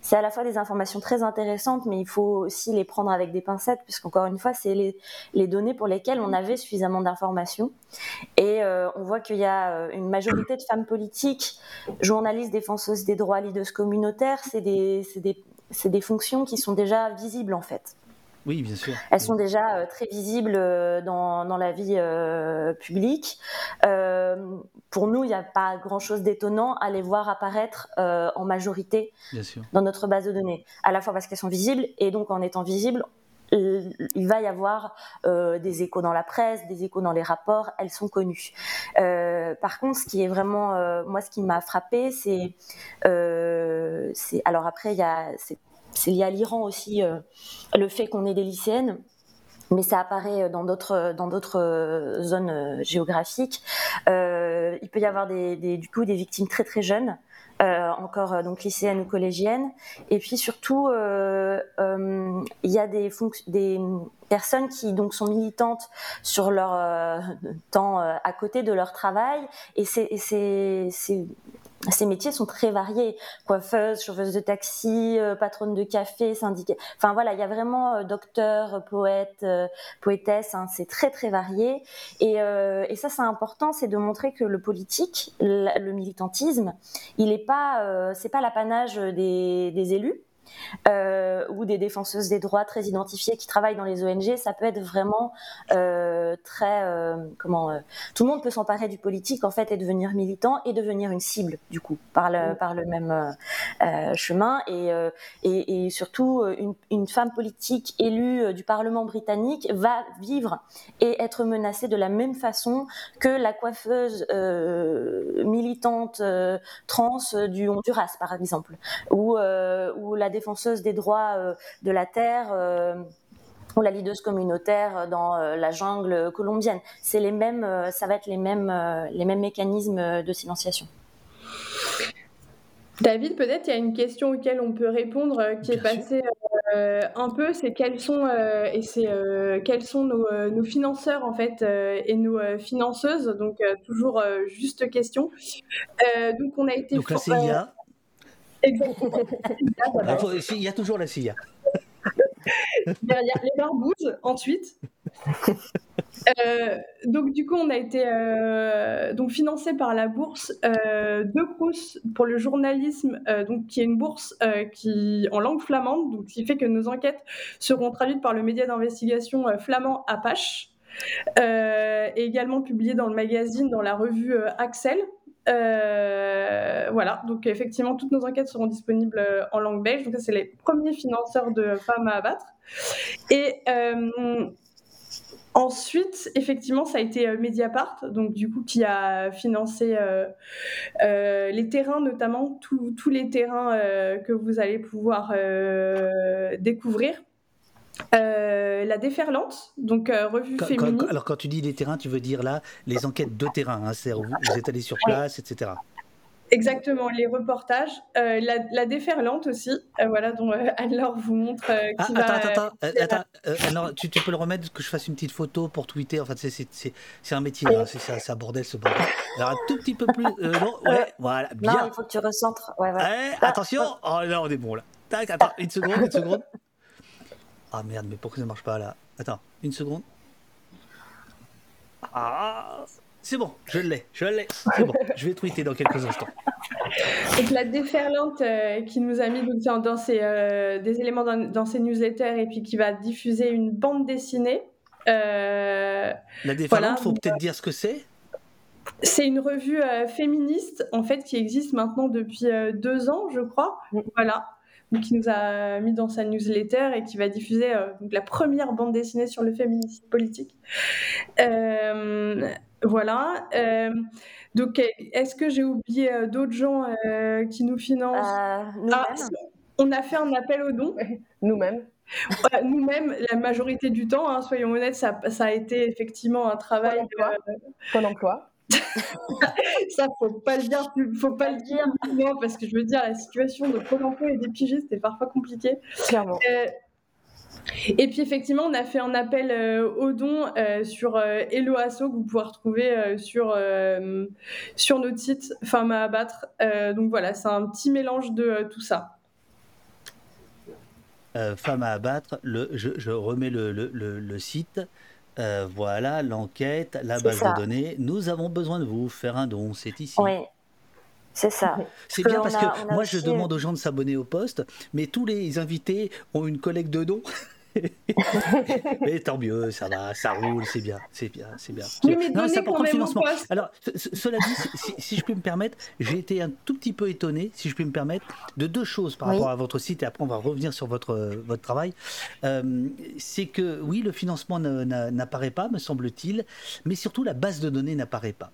c'est à la fois des informations très intéressantes, mais il faut aussi les prendre avec des pincettes, puisqu'encore une fois, c'est les, les, données pour lesquelles on avait suffisamment d'informations. Et on voit qu'il y a une majorité de femmes politiques, journalistes, défenseuses des droits, leaders communautaires, c'est des, des c'est des fonctions qui sont déjà visibles en fait. Oui, bien sûr. Elles sont déjà euh, très visibles euh, dans, dans la vie euh, publique. pour nous, il n'y a pas grand-chose d'étonnant à les voir apparaître en majorité dans notre base de données. À la fois parce qu'elles sont visibles et donc en étant visibles, il va y avoir des échos dans la presse, des échos dans les rapports, elles sont connues. par contre, ce qui est vraiment, moi, ce qui m'a frappé, c'est, alors après, il y a, c'est lié à l'Iran aussi, euh, le fait qu'on ait des lycéennes mais ça apparaît dans d'autres dans d'autres euh, zones euh, géographiques. il peut y avoir des, du coup des victimes très très jeunes, encore donc lycéennes ou collégiennes, et puis surtout il y a des des personnes qui donc sont militantes sur leur temps à côté de leur travail, et c'est ces métiers sont très variés. Coiffeuse, chauffeuse de taxi, euh, patronne de café, syndicat. Enfin voilà, il y a vraiment euh, docteur, poète, euh, poétesse. Hein, c'est très très varié. Et, et ça, c'est important, c'est de montrer que le politique, le, militantisme, il n'est pas, c'est pas l'apanage des, des élus euh, ou des défenseuses des droits très identifiées qui travaillent dans les ONG, ça peut être vraiment euh, très euh, comment tout le monde peut s'emparer du politique en fait et devenir militant et devenir une cible du coup par le par le même chemin. Et, et, et surtout une, une, femme politique élue du Parlement britannique va vivre et être menacée de la même façon que la coiffeuse militante trans du Honduras par exemple. Ou ou la défenseuse des droits euh, de la terre euh, ou la leaduse communautaire dans euh, la jungle colombienne. C'est les mêmes, ça va être les mêmes, les mêmes mécanismes de silenciation. David, peut-être il y a une question auquel on peut répondre qui est passée un peu, c'est quels sont et c'est quels sont nos, financeurs en fait et nos financeuses. Donc toujours juste question. donc on a été. Donc la CIA. Exactement. Il y a toujours la CIA. Il y a les barbouzes ensuite. Euh, donc du coup, on a été euh, donc financé par la bourse euh, de Crous pour le journalisme, donc qui est une bourse qui en langue flamande, donc qui fait que nos enquêtes seront traduites par le média d'investigation flamand Apache, et également publiées dans le magazine, dans la revue Axel. Euh, voilà, donc effectivement, toutes nos enquêtes seront disponibles euh, en langue belge. Donc, c'est les premiers financeurs de femmes à abattre. Et euh, ensuite, effectivement, ça a été Mediapart, donc du coup, qui a financé les terrains, notamment tous les terrains que vous allez pouvoir découvrir. Euh, la déferlante, donc euh, revue féminine. alors quand tu dis les terrains, tu veux dire là les enquêtes de terrain, hein, c'est vous, vous, êtes allé sur place, etc. Exactement, les reportages, euh, la, déferlante aussi, voilà, dont Anne-Laure vous montre. Ah, attends, attends, attends, tu, peux le remettre, que je fasse une petite photo pour tweeter. En fait, c'est un métier, hein, c'est un bordel ce bordel. Alors un tout petit peu plus, non, ouais, voilà, bien. Non, il faut que tu recentres. Ouais, ouais. attention, oh là, on est bon là. Tac, attends, une seconde, une seconde. Ah merde, mais pourquoi ça marche pas là Attends, une seconde. Ah, c'est bon, je l'ai, je l'ai. C'est bon, je vais tweeter dans quelques instants. Donc la déferlante euh, qui nous a mis dans euh, des éléments dans, ses newsletters et puis qui va diffuser une bande dessinée. Euh, la déferlante, il faut peut-être dire ce que c'est. C'est une revue féministe en fait qui existe maintenant depuis deux ans, je crois. Voilà qui nous a mis dans sa newsletter et qui va diffuser euh, la première bande dessinée sur le féminisme politique. Euh, voilà. Euh, donc, est-ce que j'ai oublié d'autres gens qui nous financent? Ah, on a fait un appel aux dons. Nous-mêmes. Nous-mêmes, la majorité du temps, hein, soyons honnêtes, ça, a été effectivement un travail. Pôle emploi. ça, faut pas le dire, faut pas le dire, parce que je veux dire, la situation de Pôle emploi et des pigistes est parfois compliquée. Clairement. Euh, et puis effectivement, on a fait un appel euh, aux dons euh, sur Hello Asso que vous pouvez retrouver sur, sur notre site Femmes à abattre. donc voilà, c'est un petit mélange de tout ça. Femmes à abattre, le, je, remets le, le, le site. Euh, voilà, l'enquête, la base de données. Nous avons besoin de vous. Faire un don, c'est ici. Oui, c'est ça. C'est bien parce que moi, je demande aux gens de s'abonner au poste, mais tous les invités ont une collecte de dons. mais tant mieux, ça va, ça roule, c'est bien, c'est bien, c'est bien. non, ça le financement. Alors, cela dit, si, je puis me permettre, j'ai été un tout petit peu étonné, si je puis me permettre, de deux choses par rapport à votre site, et après on va revenir sur votre, votre travail. Euh, c'est que oui, le financement n'apparaît pas, me semble-t-il, mais surtout la base de données n'apparaît pas.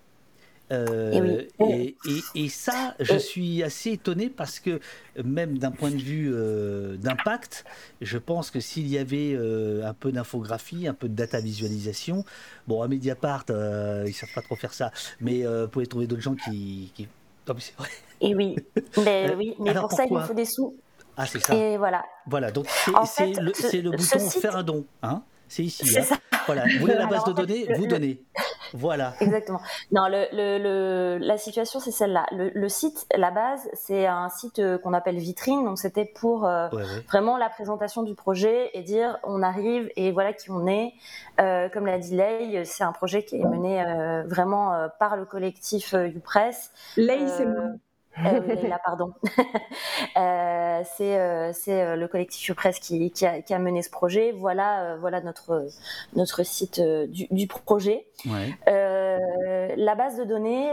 Euh, et, et, ça, je suis assez étonné parce que même d'un point de vue euh, d'impact, je pense que s'il y avait euh, un peu d'infographie, un peu de data visualisation, bon, à Mediapart, ils savent pas trop faire ça, mais vous pouvez trouver d'autres gens qui... qui... Non, mais c'est vrai. Et oui, mais, oui, mais pour ça, il nous faut des sous. Ah, c'est ça. Et voilà. Voilà, donc c'est le, le, bouton faire un don. Hein c'est ici. Hein. Voilà, vous voulez la base de données, vous donnez. Voilà. Exactement. Non, le, le, la situation, c'est celle-là. Le, site, la base, c'est un site euh, qu'on appelle vitrine. Donc, c'était pour euh, vraiment la présentation du projet et dire on arrive et voilà qui on est. Euh, comme l'a dit Lei, c'est un projet qui est mené vraiment par le collectif YouPress. Lei, c'est moi. Euh, là, pardon. euh, c'est euh, euh, le collectif Presse qui, qui, a, qui, a, mené ce projet. Voilà, voilà notre, notre site du, du projet. Ouais. la base de données,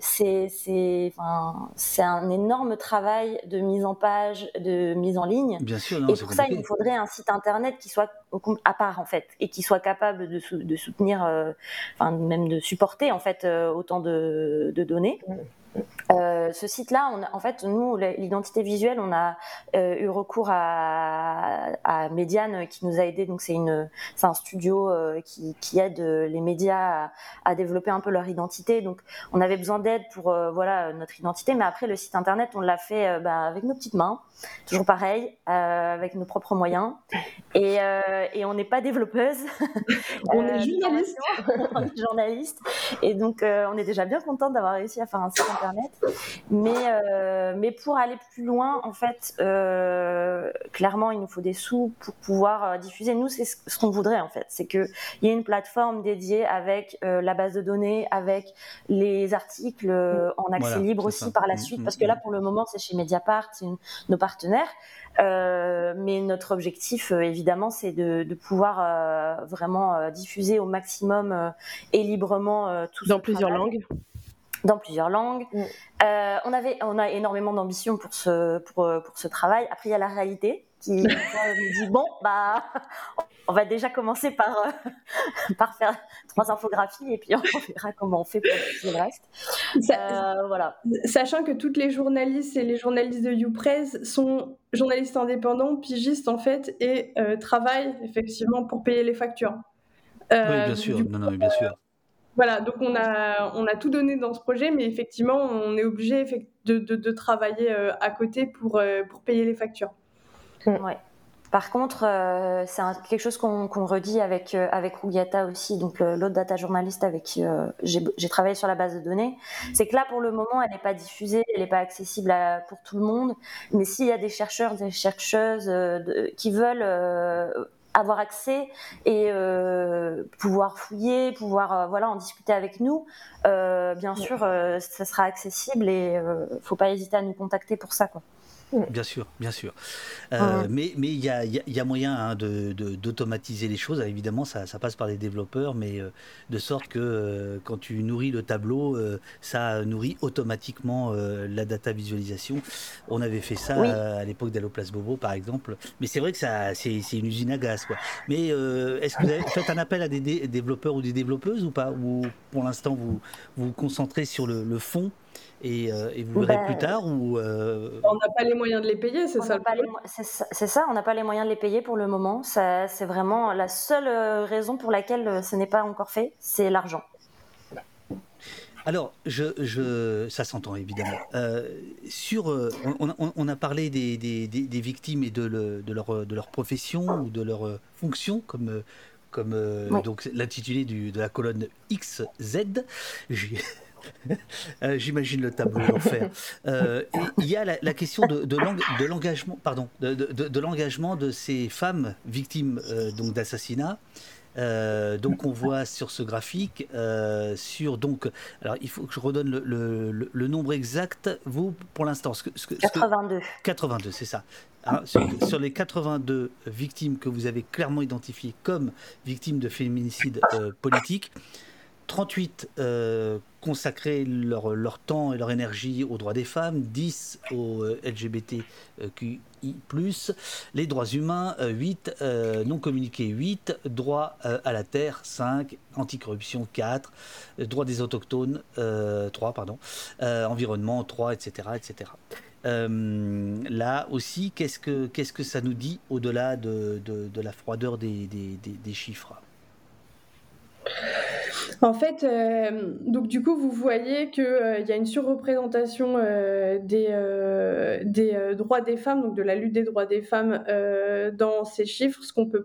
c'est enfin, un énorme travail de mise en page, de mise en ligne. Bien sûr, non, et pour ça, il faudrait un site internet qui soit à part en fait et qui soit capable de, de soutenir, enfin même de supporter en fait autant de, de données. Euh, ce site-là, en fait, nous, l'identité visuelle, on a euh, eu recours à, à Mediane qui nous a aidé. Donc, c'est un studio euh, qui, qui, aide les médias à, à, développer un peu leur identité. Donc, on avait besoin d'aide pour voilà notre identité. Mais après, le site internet, on l'a fait bah, avec nos petites mains, toujours pareil, avec nos propres moyens. Et, et on n'est pas développeuse. on est journaliste. on est journaliste. Et donc, on est déjà bien contente d'avoir réussi à faire un site internet. Mais, euh, mais pour aller plus loin, en fait, euh, clairement, il nous faut des sous pour pouvoir euh, diffuser. Nous, c'est ce qu'on voudrait, en fait. C'est qu'il y ait une plateforme dédiée avec la base de données, avec les articles en accès libre aussi par la mm, suite. Mm, parce que là, mm. pour le moment, c'est chez Mediapart, c'est nos partenaires. mais notre objectif, évidemment, c'est de, de, pouvoir vraiment diffuser au maximum et librement tout Dans plusieurs langues dans plusieurs langues. Mm. Euh, on, avait, on a énormément d'ambition pour ce, pour, pour, ce travail. Après, il y a la réalité qui nous dit bon, bah, on va déjà commencer par, euh, par faire trois infographies et puis on verra comment on fait pour le reste. Euh, voilà. Sachant que toutes les journalistes et les journalistes de YouPress sont journalistes indépendants, pigistes en fait, et travaillent effectivement pour payer les factures. oui, bien sûr. non, non, bien sûr. Voilà, donc on a, on a tout donné dans ce projet, mais effectivement, on est obligé de, de, travailler euh, à côté pour, euh, pour payer les factures. Ouais. Par contre, euh, c'est quelque chose qu'on redit avec avec Rugiata aussi, donc l'autre data journaliste avec qui j'ai travaillé sur la base de données, c'est que là pour le moment, elle n'est pas diffusée, elle n'est pas accessible pour tout le monde. Mais s'il y a des chercheurs, des chercheuses qui veulent avoir accès et euh, pouvoir fouiller, pouvoir euh, voilà en discuter avec nous. Euh, bien sûr, ça sera accessible et faut pas hésiter à nous contacter pour ça quoi. Bien sûr, bien sûr. Euh, mais mais il y a, y a, moyen hein, d'automatiser de, les choses. évidemment, ça, ça, passe par les développeurs, mais euh, de sorte que euh, quand tu nourris le tableau, ça nourrit automatiquement la data visualisation. On avait fait ça à l'époque d'Alloplace Bobo, par exemple. Mais c'est vrai que ça, c'est une usine à gaz, quoi. Mais est-ce que vous avez fait un appel à des développeurs ou des développeuses ou pas? Ou pour l'instant, vous vous concentrez sur le, le fond? Et, vous verrez plus ben, tard ou On n'a pas les moyens de les payer, c'est ça, C'est ça, on n'a pas les moyens de les payer pour le moment. C'est vraiment la seule raison pour laquelle ce n'est pas encore fait, c'est l'argent. Alors, je, ça s'entend évidemment. Euh, sur, euh, on, a parlé des, victimes et de, leur, de leur profession ou de leur fonction, comme, comme euh, donc l'intitulé de la colonne XZ. J'imagine le tableau d'enfer. Il y a la, question de, l'engagement, pardon, de, l'engagement de ces femmes victimes donc d'assassinat. Euh, donc on voit sur ce graphique, euh, sur donc, alors il faut que je redonne le, nombre exact. Vous, pour l'instant, ce que, ce 82. 82, c'est ça. Hein, sur, les 82 victimes que vous avez clairement identifiées comme victimes de féminicide euh, politique, 38 euh, consacraient leur, temps et leur énergie aux droits des femmes, 10 aux euh, LGBTQI, les droits humains, 8, euh, non communiqués, 8, droits à la terre, 5, anticorruption, 4, droits des autochtones, 3, pardon, environnement, 3, etc. etc. là aussi, qu'est-ce que, qu'est-ce que ça nous dit au-delà de, de, la froideur des, des chiffres? En fait, euh, donc du coup, vous voyez qu'il euh, y a une surreprésentation euh, des, des droits des femmes, donc de la lutte des droits des femmes dans ces chiffres. Ce qu'on peut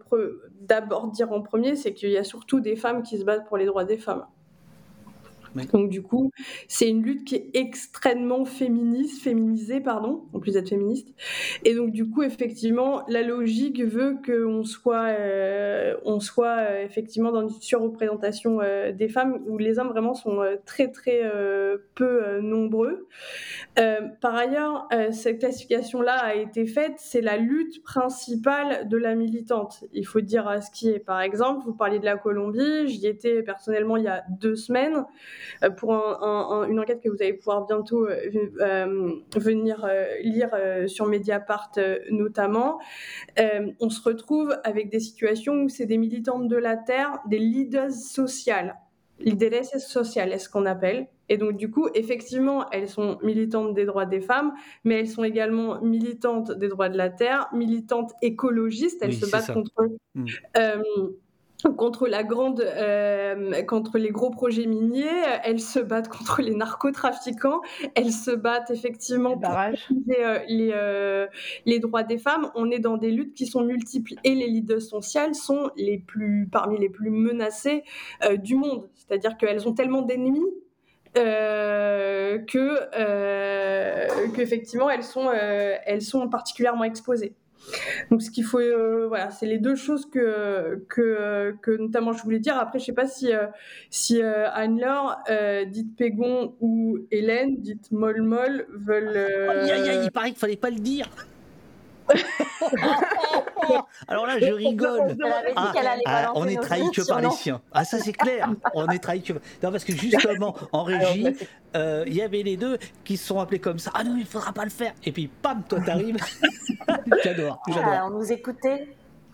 d'abord dire en premier, c'est qu'il y a surtout des femmes qui se battent pour les droits des femmes. Donc du coup, c'est une lutte qui est extrêmement féministe, féminisée, pardon, en plus d'être féministe. Et donc du coup, effectivement, la logique veut qu'on soit, euh, on soit euh, effectivement dans une surreprésentation euh, des femmes où les hommes vraiment sont très très peu nombreux. par ailleurs, cette classification-là a été faite, c'est la lutte principale de la militante. Il faut dire à ce qui est. Par exemple, vous parliez de la Colombie, j'y étais personnellement il y a deux semaines. Euh, pour une enquête que vous allez pouvoir bientôt euh, euh, venir lire sur Mediapart notamment. on se retrouve avec des situations où c'est des militantes de la terre, des leaders sociales lideresses sociales, ce qu'on appelle. Et donc, du coup, effectivement, elles sont militantes des droits des femmes, mais elles sont également militantes des droits de la terre, militantes écologistes. Elles se battent contre mmh contre la grande, euh, contre les gros projets miniers, elles se battent contre les narcotrafiquants, elles se battent effectivement pour euh, les, euh, les, droits des femmes. On est dans des luttes qui sont multiples et les leaders sociales sont les plus, parmi les plus menacées du monde. C'est-à-dire qu'elles ont tellement d'ennemis que qu'effectivement elles sont, elles sont particulièrement exposées. Donc, ce qu'il faut, euh, voilà, c'est les deux choses que, que, que, notamment je voulais dire. Après, je sais pas si, euh, si euh, Anne-Laure, dite Pégon ou Hélène, dite Moll-Moll, veulent. Aïe, aïe, aïe, il paraît qu'il fallait pas le dire. Alors là, je rigole. Ah, ah, on est trahi que par les siens. Ah, ça c'est clair. On est trahi que. Non, parce que justement, en régie, euh, il y avait les deux qui se sont appelés comme ça. Ah non, il faudra pas le faire. Et puis, pam, toi t'arrives. j'adore. Alors, on nous écoutait.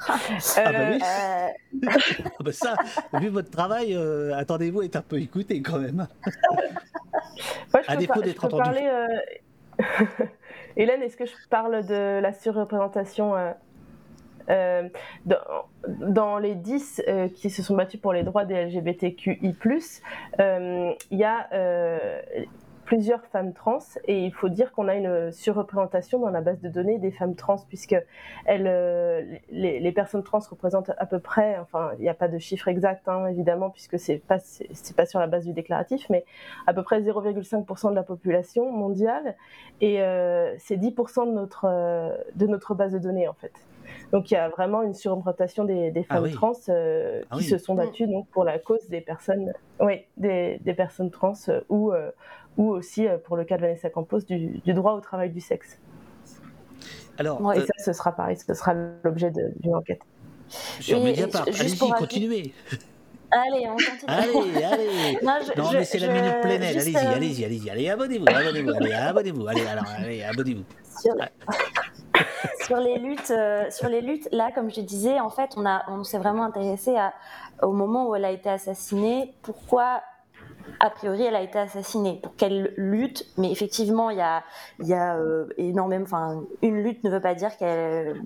ah bah oui. Euh... Ah bah ça, vu votre travail, euh, attendez-vous être un peu écouté quand même. Moi, à défaut d'être entendu. Parler, euh, Hélène, est-ce que je parle de la surreprésentation euh, euh, dans, les 10 euh, qui se sont battus pour les droits des LGBTQI, il y a plusieurs femmes trans et il faut dire qu'on a une surreprésentation dans la base de données des femmes trans puisque euh, les, personnes trans représentent à peu près, enfin il n'y a pas de chiffre exact hein, évidemment puisque c'est pas pas sur la base du déclaratif, mais à peu près 0,5% de la population mondiale et euh, c'est 10% de notre euh, de notre base de données en fait. Donc il y a vraiment une surreprésentation des, ah femmes trans ah qui se sont battues donc pour la cause des personnes, oui, des, des personnes trans ou ou aussi, euh, pour le cas de Vanessa Campos, du, droit au travail du sexe. Alors, et euh, ça, ce sera pareil, ce sera l'objet d'une enquête. Sur Mediapart, allez-y, continuez. Allez, on continue. Allez, allez. Non, mais c'est la minute pleine Allez-y, euh, allez-y, allez-y. Allez, abonnez-vous, abonnez-vous. Allez, abonnez-vous. Allez, alors, allez, abonnez-vous. Sur... les luttes, sur les luttes, là, comme je disais, en fait, on, a, on s'est vraiment intéressé à, au moment où elle a été assassinée. Pourquoi a priori, elle a été assassinée? Pour quelle lutte? Mais effectivement, il y a, y a énormément. Enfin, une lutte ne veut pas dire qu'elle.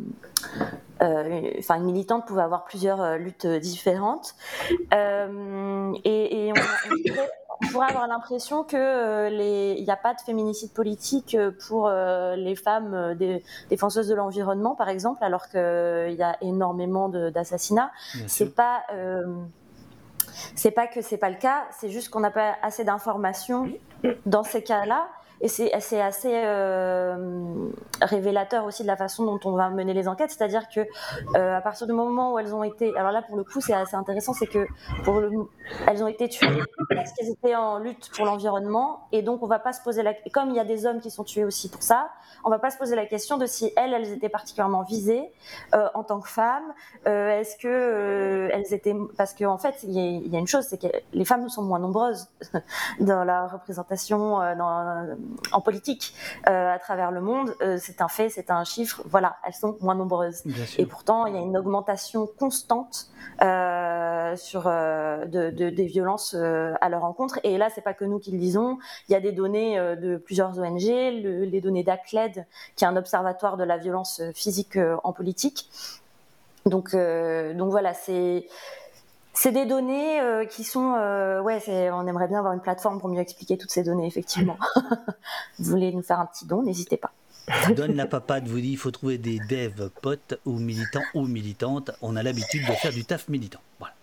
enfin, une militante pouvait avoir plusieurs luttes différentes. et, on pourrait avoir l'impression que euh, il n'y a pas de féminicide politique euh, pour euh, les femmes des, défenseuses de l'environnement, par exemple, alors qu'il y a énormément d'assassinats. C'est pas c'est pas que c'est pas le cas, c'est juste qu'on n'a pas assez d'informations dans ces cas-là et c'est assez euh, révélateur aussi de la façon dont on va mener les enquêtes, c'est-à-dire que euh, à partir du moment où elles ont été, alors là pour le coup c'est assez intéressant, c'est que elles ont été tuées parce qu'elles étaient en lutte pour l'environnement, et donc on va pas se poser la, comme il y a des hommes qui sont tués aussi pour ça, on va pas se poser la question de si elles, elles étaient particulièrement visées euh, en tant que femmes, est-ce que elles étaient, parce qu'en en fait il y, y, a une chose, c'est que les femmes sont moins nombreuses dans la représentation, dans en politique euh, à travers le monde. Euh, c'est un fait, c'est un chiffre. Voilà, elles sont moins nombreuses. Et pourtant, il y a une augmentation constante euh, sur de, des violences à leur encontre. Et là, c'est pas que nous qui le disons. Il y a des données de plusieurs ONG, les données d'ACLED, qui est un observatoire de la violence physique en politique. Donc, donc voilà, c'est c'est des données euh, qui sont, euh, ouais, on aimerait bien avoir une plateforme pour mieux expliquer toutes ces données, effectivement. vous voulez nous faire un petit don, n'hésitez pas. Donne la papade vous dit il faut trouver des devs potes ou militants ou militantes. On a l'habitude de faire du taf militant. Voilà.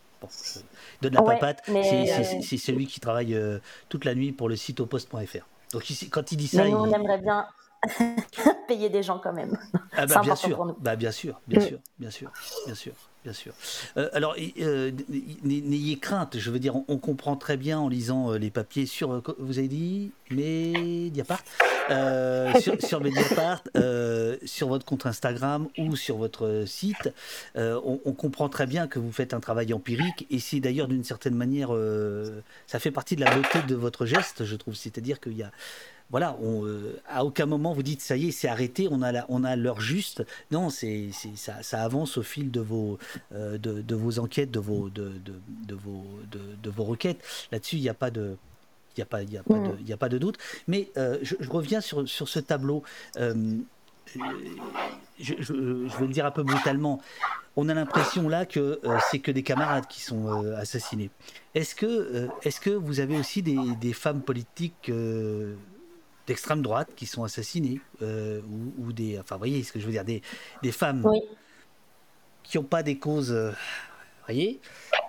Donne la papade, c'est celui qui travaille euh, toute la nuit pour le site poste.fr. Donc quand il dit ça, on aimerait bien payer des gens quand même. Ah bah, bien sûr, bah, bien sûr, bien sûr, bien sûr, bien sûr bien sûr. Euh, alors, euh, n'ayez crainte, je veux dire, on, comprend très bien en lisant euh, les papiers sur, vous avez dit, Mediapart, sur, sur Mediapart, sur votre compte Instagram ou sur votre site, on, on, comprend très bien que vous faites un travail empirique et c'est d'ailleurs d'une certaine manière, ça fait partie de la beauté de votre geste, je trouve, c'est-à-dire qu'il y a voilà, on, euh, à aucun moment vous dites ça y est, c'est arrêté, on a on a l'heure juste. Non, c'est, ça, ça, avance au fil de vos, euh, de, vos enquêtes, de vos, de, de, vos, de, vos requêtes. Là-dessus, il n'y a pas de, il y a pas, il y a pas de, il a pas de doute. Mais euh, je, reviens sur, sur ce tableau. Je, je, vais le dire un peu brutalement. On a l'impression là que c'est que des camarades qui sont assassinés. Est-ce que, est-ce que vous avez aussi des, des femmes politiques d'extrême droite qui sont assassinées, euh, ou, des, enfin, vous voyez ce que je veux dire, des, des femmes qui n'ont pas des causes, euh, voyez,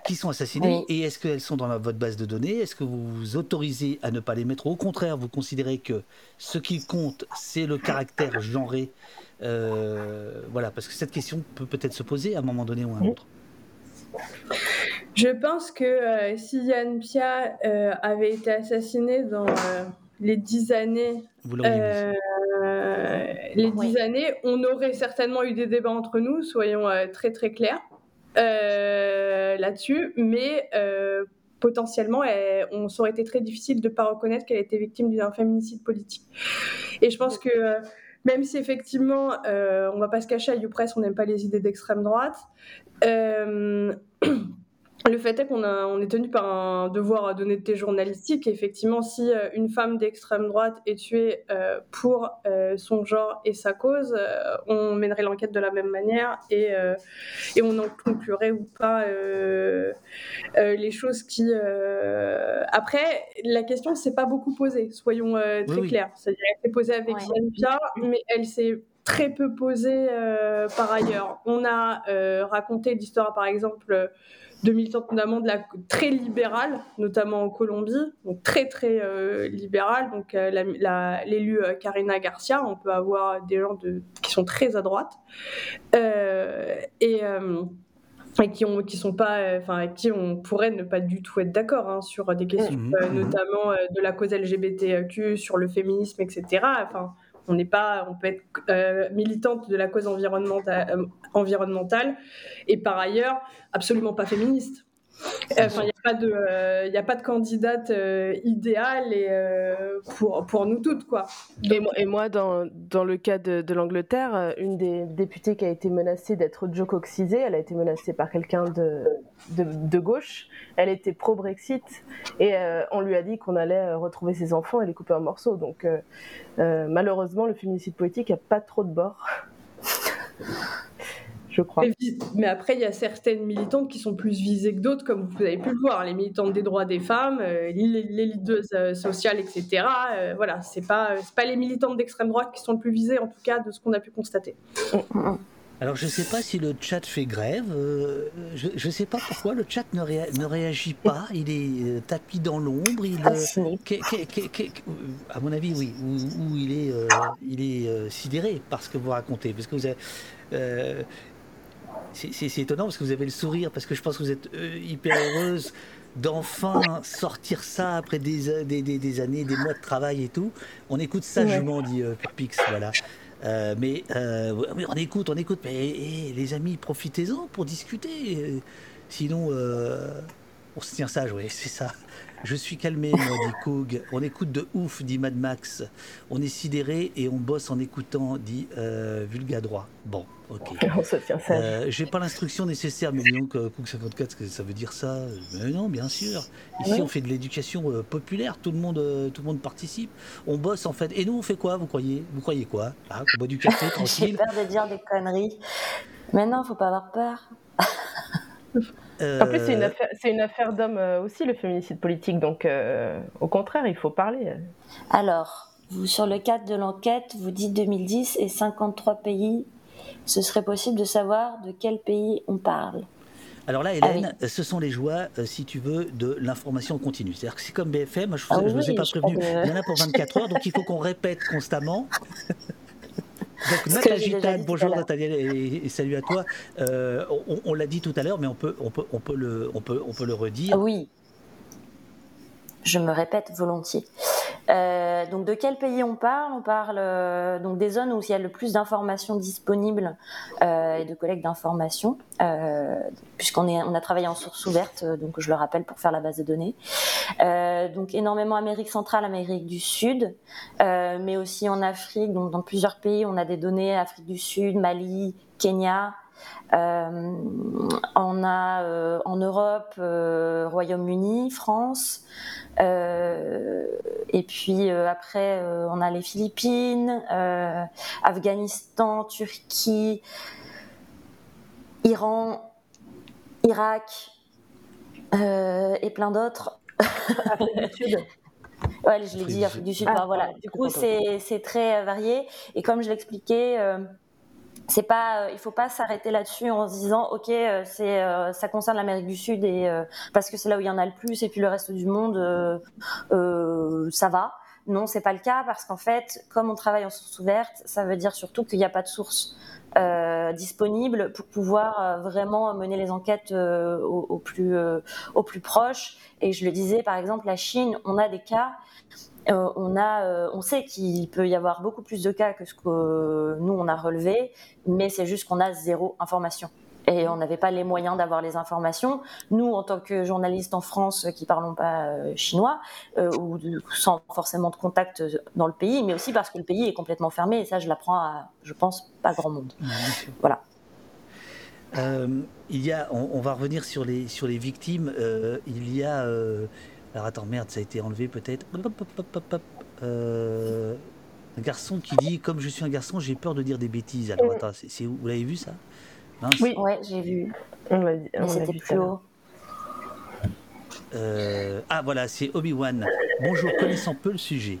qui sont assassinées. Et est-ce qu'elles sont dans votre base de données? Est-ce que vous vous autorisez à ne pas les mettre? Au contraire, vous considérez que ce qui compte, c'est le caractère genré euh, Voilà, parce que cette question peut peut-être se poser à un moment donné ou à un autre. Je pense que si Yann Pia avait été assassiné dans les dix années, euh, les dix années, on aurait certainement eu des débats entre nous, soyons euh, très très clairs euh, là-dessus, mais potentiellement, on ça aurait été très difficile de ne pas reconnaître qu'elle était victime d'un féminicide politique. Et je pense que même si effectivement, on ne va pas se cacher à YouPress, on n'aime pas les idées d'extrême droite. Le fait est qu'on on est tenu par un devoir d'honnêteté journalistique. effectivement, si euh, une femme d'extrême droite est tuée euh, pour euh, son genre et sa cause, on mènerait l'enquête de la même manière et, et on en conclurait ou pas les choses qui. Après, la question ne s'est pas beaucoup posée, soyons très clairs. C'est-à-dire, elle s'est posée avec Yann mais elle s'est très peu posée par ailleurs. On a raconté l'histoire, par exemple de militantes notamment de la très libérale, notamment en Colombie, donc très très euh, libérale. Donc euh, l'élu euh, Karina Garcia, on peut avoir des gens de, qui sont très à droite et, et, qui ont qui sont pas, enfin avec qui on pourrait ne pas du tout être d'accord hein, sur des questions, mmh. notamment de la cause LGBTQ, sur le féminisme, etc. Enfin on n'est pas, on peut être euh, militante de la cause euh, environnementale et par ailleurs absolument pas féministe. Enfin, il n'y a, pas de, il a pas de candidate idéale et, pour, pour nous toutes. Quoi. Et moi, dans, dans le cas de, de l'Angleterre, une des députées qui a été menacée d'être jocoxisée, elle a été menacée par quelqu'un de, de, de, gauche. Elle était pro-Brexit et on lui a dit qu'on allait retrouver ses enfants et les couper en morceaux. Donc, malheureusement, le féminicide politique n'a pas trop de bord. Je crois. Mais après, il y a certaines militantes qui sont plus visées que d'autres, comme vous avez pu le voir, les militantes des droits des femmes, euh, les, leaders euh, sociales, etc. Euh, voilà, c'est pas, pas les militantes d'extrême droite qui sont le plus visées, en tout cas, de ce qu'on a pu constater. Alors je ne sais pas si le chat fait grève, je ne sais pas pourquoi le chat ne, ne réagit pas, il est tapis dans l'ombre, il, à mon avis oui, ou, il est, il est sidéré par ce que vous racontez, parce que vous avez, c'est étonnant parce que vous avez le sourire, parce que je pense que vous êtes euh, hyper heureuse d'enfin sortir ça après des, des, des, années, des mois de travail et tout. On écoute sagement, dit euh, Pix, voilà. Euh, mais on écoute, on écoute. Mais eh, les amis, profitez-en pour discuter. Sinon, on se tient sage, oui, c'est ça. Je suis calmé, moi, dit Coog. On écoute de ouf, dit Mad Max. On est sidéré et on bosse en écoutant, dit euh, Vulgadroit. Bon, ok. On se tient ça. Euh, J'ai pas l'instruction nécessaire, mais que Coog 54, que ça veut dire ça mais Non, bien sûr. Ici, on fait de l'éducation euh, populaire. Tout le monde, euh, tout le monde participe. On bosse en fait. Et nous, on fait quoi? Vous croyez? Vous croyez quoi? Ah, On boit du café tranquille. J'ai peur de dire des conneries. Mais non, faut pas avoir peur. En plus, c'est une euh, affaire, d'homme euh, aussi, le féminicide politique. Donc, euh, au contraire, il faut parler. Alors, vous, sur le cadre de l'enquête, vous dites 2010 et 53 pays. Ce serait possible de savoir de quel pays on parle alors là, Hélène, ah ce sont les joies, si tu veux, de l'information continue. C'est-à-dire que c'est comme BFM, je ne vous, ai pas prévenu, il y en a pour 24 heures, donc il faut qu'on répète constamment. Donc Nathalie bonjour Nathalie et, salut à toi. Euh, on, l'a dit tout à l'heure, mais on peut, on peut, on peut le, on peut, on peut le redire. Oui. Je me répète volontiers. Euh, donc de quel pays on parle? On parle euh, donc des zones où il y a le plus d'informations disponibles euh, et de collecte d'informations, puisqu'on est, on a travaillé en source ouverte, donc je le rappelle pour faire la base de données. donc énormément Amérique centrale, Amérique du Sud, mais aussi en Afrique. Donc dans plusieurs pays, on a des données Afrique du Sud, Mali, Kenya, euh, on a euh, en Europe euh, Royaume-Uni, France, et puis après on a les Philippines, Afghanistan, Turquie, Iran, Irak et plein d'autres. Afrique du Sud. Ouais, je l'ai dit, Afrique du Sud. Ah, voilà. Du coup, c'est très varié. Et comme je l'expliquais, c'est pas, euh, il faut pas s'arrêter là-dessus en se disant ok, euh, c'est, euh, ça concerne l'Amérique du Sud et parce que c'est là où il y en a le plus et puis le reste du monde, ça va. Non, c'est pas le cas parce qu'en fait, comme on travaille en source ouverte, ça veut dire surtout qu'il n'y a pas de source disponible pour pouvoir vraiment mener les enquêtes au, au, plus au plus proche. Et je le disais, par exemple, la Chine, on a des cas euh, on, a, euh, on sait qu'il peut y avoir beaucoup plus de cas que ce que nous, on a relevé, mais c'est juste qu'on a zéro information. Et on n'avait pas les moyens d'avoir les informations. Nous, en tant que journalistes en France qui parlons pas euh, chinois, ou sans forcément de contact dans le pays, mais aussi parce que le pays est complètement fermé, et ça, je l'apprends à, je pense, pas grand monde. voilà. il y a, on, va revenir sur les, sur les victimes. il y a alors attends, merde, ça a été enlevé peut-être. Euh, un garçon qui dit Comme je suis un garçon, j'ai peur de dire des bêtises. Alors attends, c'est, vous l'avez vu ça? Oui, ouais, j'ai vu. On c'était plus haut. Euh, ah voilà, c'est Obi-Wan. Bonjour, connaissant peu le sujet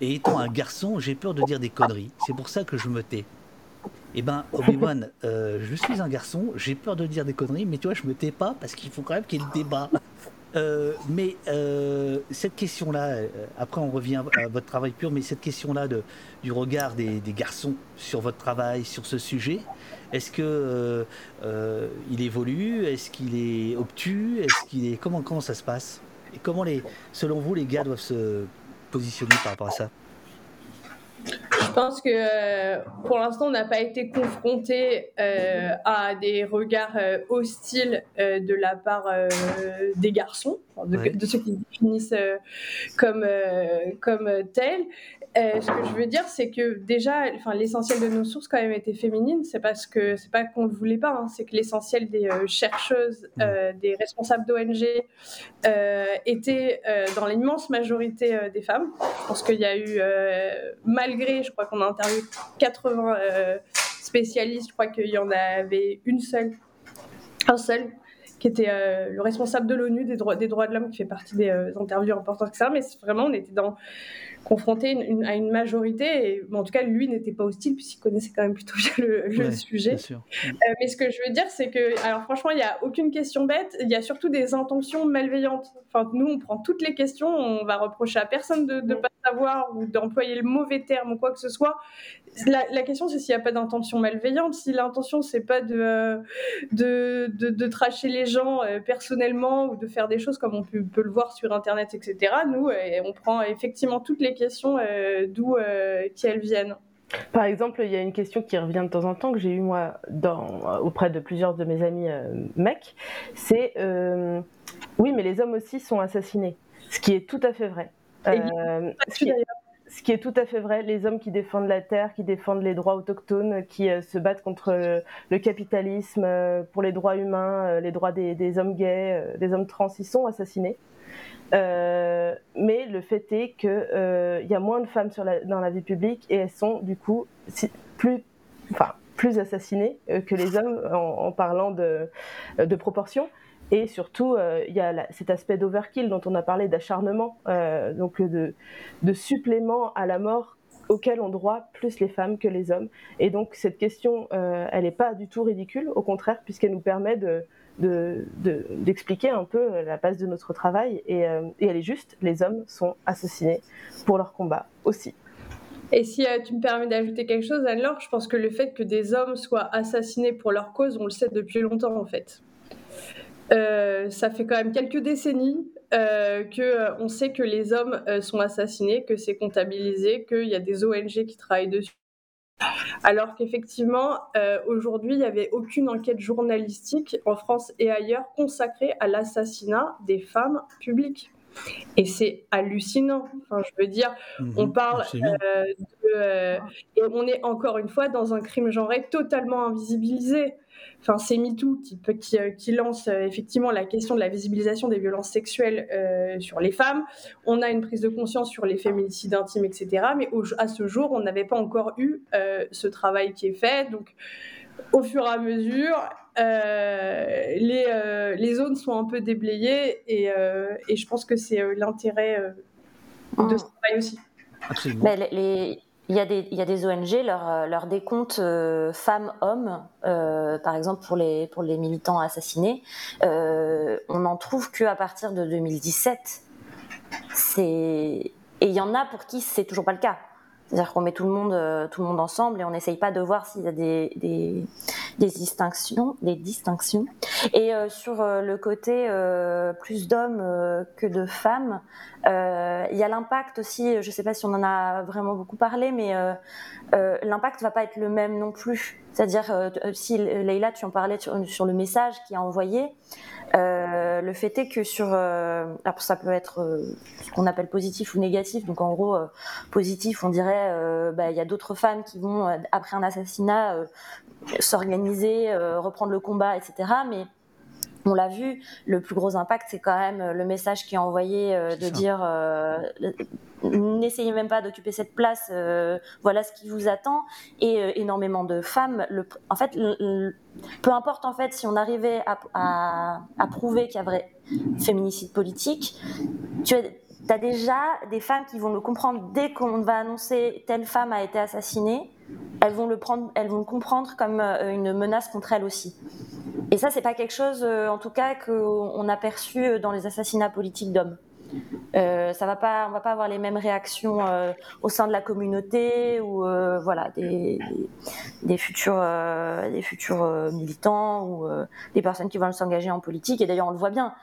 et étant un garçon, j'ai peur de dire des conneries. C'est pour ça que je me tais. Eh ben, Obi-Wan, euh, je suis un garçon, j'ai peur de dire des conneries, mais tu vois, je me tais pas parce qu'il faut quand même qu'il y ait le débat. Euh, mais euh, cette question-là, euh, après on revient à votre travail pur, mais cette question-là du regard des, garçons sur votre travail, sur ce sujet, est-ce que il évolue? Est-ce qu'il est obtus? Est-ce qu'il est comment comment ça se passe? Et comment les, selon vous, les gars doivent se positionner par rapport à ça? Je pense que euh, pour l'instant, on n'a pas été confronté euh, à des regards euh, hostiles de la part des garçons, de, ceux qui se définissent comme, comme tels. Euh, ce que je veux dire, c'est que déjà, enfin, l'essentiel de nos sources quand même était féminine. C'est parce que c'est pas qu'on ne voulait pas, hein, c'est que l'essentiel des euh, chercheuses, mmh. euh, des responsables d'ONG étaient dans l'immense majorité des femmes. Je pense qu'il y a eu, malgré, je crois qu'on a interviewé 80 spécialistes, je crois qu'il y en avait une seule, un seul qui était le responsable de l'ONU des droits, des droits de l'homme, qui fait partie des interviews importantes, etc. Mais vraiment, on était dans confronté à une majorité. Et, en tout cas, lui n'était pas hostile puisqu'il connaissait quand même plutôt bien le, sujet. Euh, mais ce que je veux dire, c'est que, alors franchement, il n'y a aucune question bête. Il y a surtout des intentions malveillantes. Enfin, nous, on prend toutes les questions. On va reprocher à personne de ne pas savoir ou d'employer le mauvais terme ou quoi que ce soit. La, question, c'est s'il n'y a pas d'intention malveillante. Si l'intention, c'est pas de, euh, de, de, tracher les gens euh, personnellement ou de faire des choses comme on peut, peut le voir sur Internet, etc. Nous, on prend effectivement toutes les questions euh, d'où euh, qu'elles viennent. Par exemple, il y a une question qui revient de temps en temps que j'ai eu moi dans, auprès de plusieurs de mes amis euh, mecs, c'est oui, mais les hommes aussi sont assassinés, ce qui est tout à fait vrai. Ce, qui est, tout à fait vrai, les hommes qui défendent la terre, qui défendent les droits autochtones, qui se battent contre le, capitalisme, pour les droits humains, les droits des, hommes gays, des hommes trans, ils sont assassinés. Euh, mais le fait est qu'il euh, y a moins de femmes dans la vie publique et elles sont du coup plus, enfin, plus assassinées euh, que les hommes en, parlant de, de proportion. Et surtout, il y a cet aspect d'overkill dont on a parlé, d'acharnement, donc de, supplément à la mort auquel ont droit plus les femmes que les hommes. Et donc cette question, elle n'est pas du tout ridicule, au contraire, puisqu'elle nous permet de, d'expliquer un peu la base de notre travail. Euh, et, elle est juste, les hommes sont assassinés pour leur combat aussi. Et si euh, tu me permets d'ajouter quelque chose, alors je pense que le fait que des hommes soient assassinés pour leur cause, on le sait depuis longtemps en fait. Euh, ça fait quand même quelques décennies que on sait que les hommes sont assassinés, que c'est comptabilisé, qu'il y a des ONG qui travaillent dessus alors qu'effectivement, euh, aujourd'hui, il n'y avait aucune enquête journalistique en France et ailleurs consacrée à l'assassinat des femmes publiques. Et c'est hallucinant. Enfin, je veux dire, mhm. on parle euh, de, euh, et on est encore une fois dans un crime genré totalement invisibilisé enfin c'est MeToo qui, qui, euh, qui lance euh, effectivement la question de la visibilisation des violences sexuelles euh, sur les femmes. On a une prise de conscience sur les féminicides intimes, etc. Mais à ce jour, on n'avait pas encore eu ce travail qui est fait. Donc, au fur et à mesure, les, les, zones sont un peu déblayées et, et je pense que c'est l'intérêt de ce mmh. travail aussi. Mais les, il y, a des, il y a des ONG, leur, euh, leur décompte euh, femmes-hommes, euh, par exemple pour les, pour les militants assassinés, euh, on n'en trouve qu'à partir de 2017. Et il y en a pour qui c'est toujours pas le cas. C'est-à-dire qu'on met tout le monde, euh, tout le monde ensemble et on n'essaye pas de voir s'il y a des, des, des, distinctions, des distinctions. Et euh, sur euh, le côté plus d'hommes que de femmes, il y a l'impact aussi. Je ne sais pas si on en a vraiment beaucoup parlé, mais l'impact va pas être le même non plus. C'est-à-dire si Leïla, tu en parlais sur, sur le message qui a envoyé. Euh, le fait est que sur, euh, alors ça peut être euh, ce qu'on appelle positif ou négatif. Donc en gros, positif, on dirait, bah, il y a d'autres femmes qui vont après un assassinat s'organiser, reprendre le combat, etc. Mais on l'a vu, le plus gros impact, c'est quand même le message qui est envoyé de dire n'essayez même pas d'occuper cette place, voilà ce qui vous attend. Et énormément de femmes, le, en fait, peu importe en fait si on arrivait à, prouver qu'il y a vrai féminicide politique, tu as, déjà des femmes qui vont le comprendre dès qu'on va annoncer telle femme a été assassinée, elles vont le prendre, elles vont le comprendre comme euh, une menace contre elles aussi. Et ça, c'est pas quelque chose, euh, en tout cas, qu'on a perçu dans les assassinats politiques d'hommes. Euh, ça va pas, on va pas avoir les mêmes réactions euh, au sein de la communauté ou euh, voilà des, des, futurs, des futurs militants ou des personnes qui vont s'engager en politique. Et d'ailleurs, on le voit bien.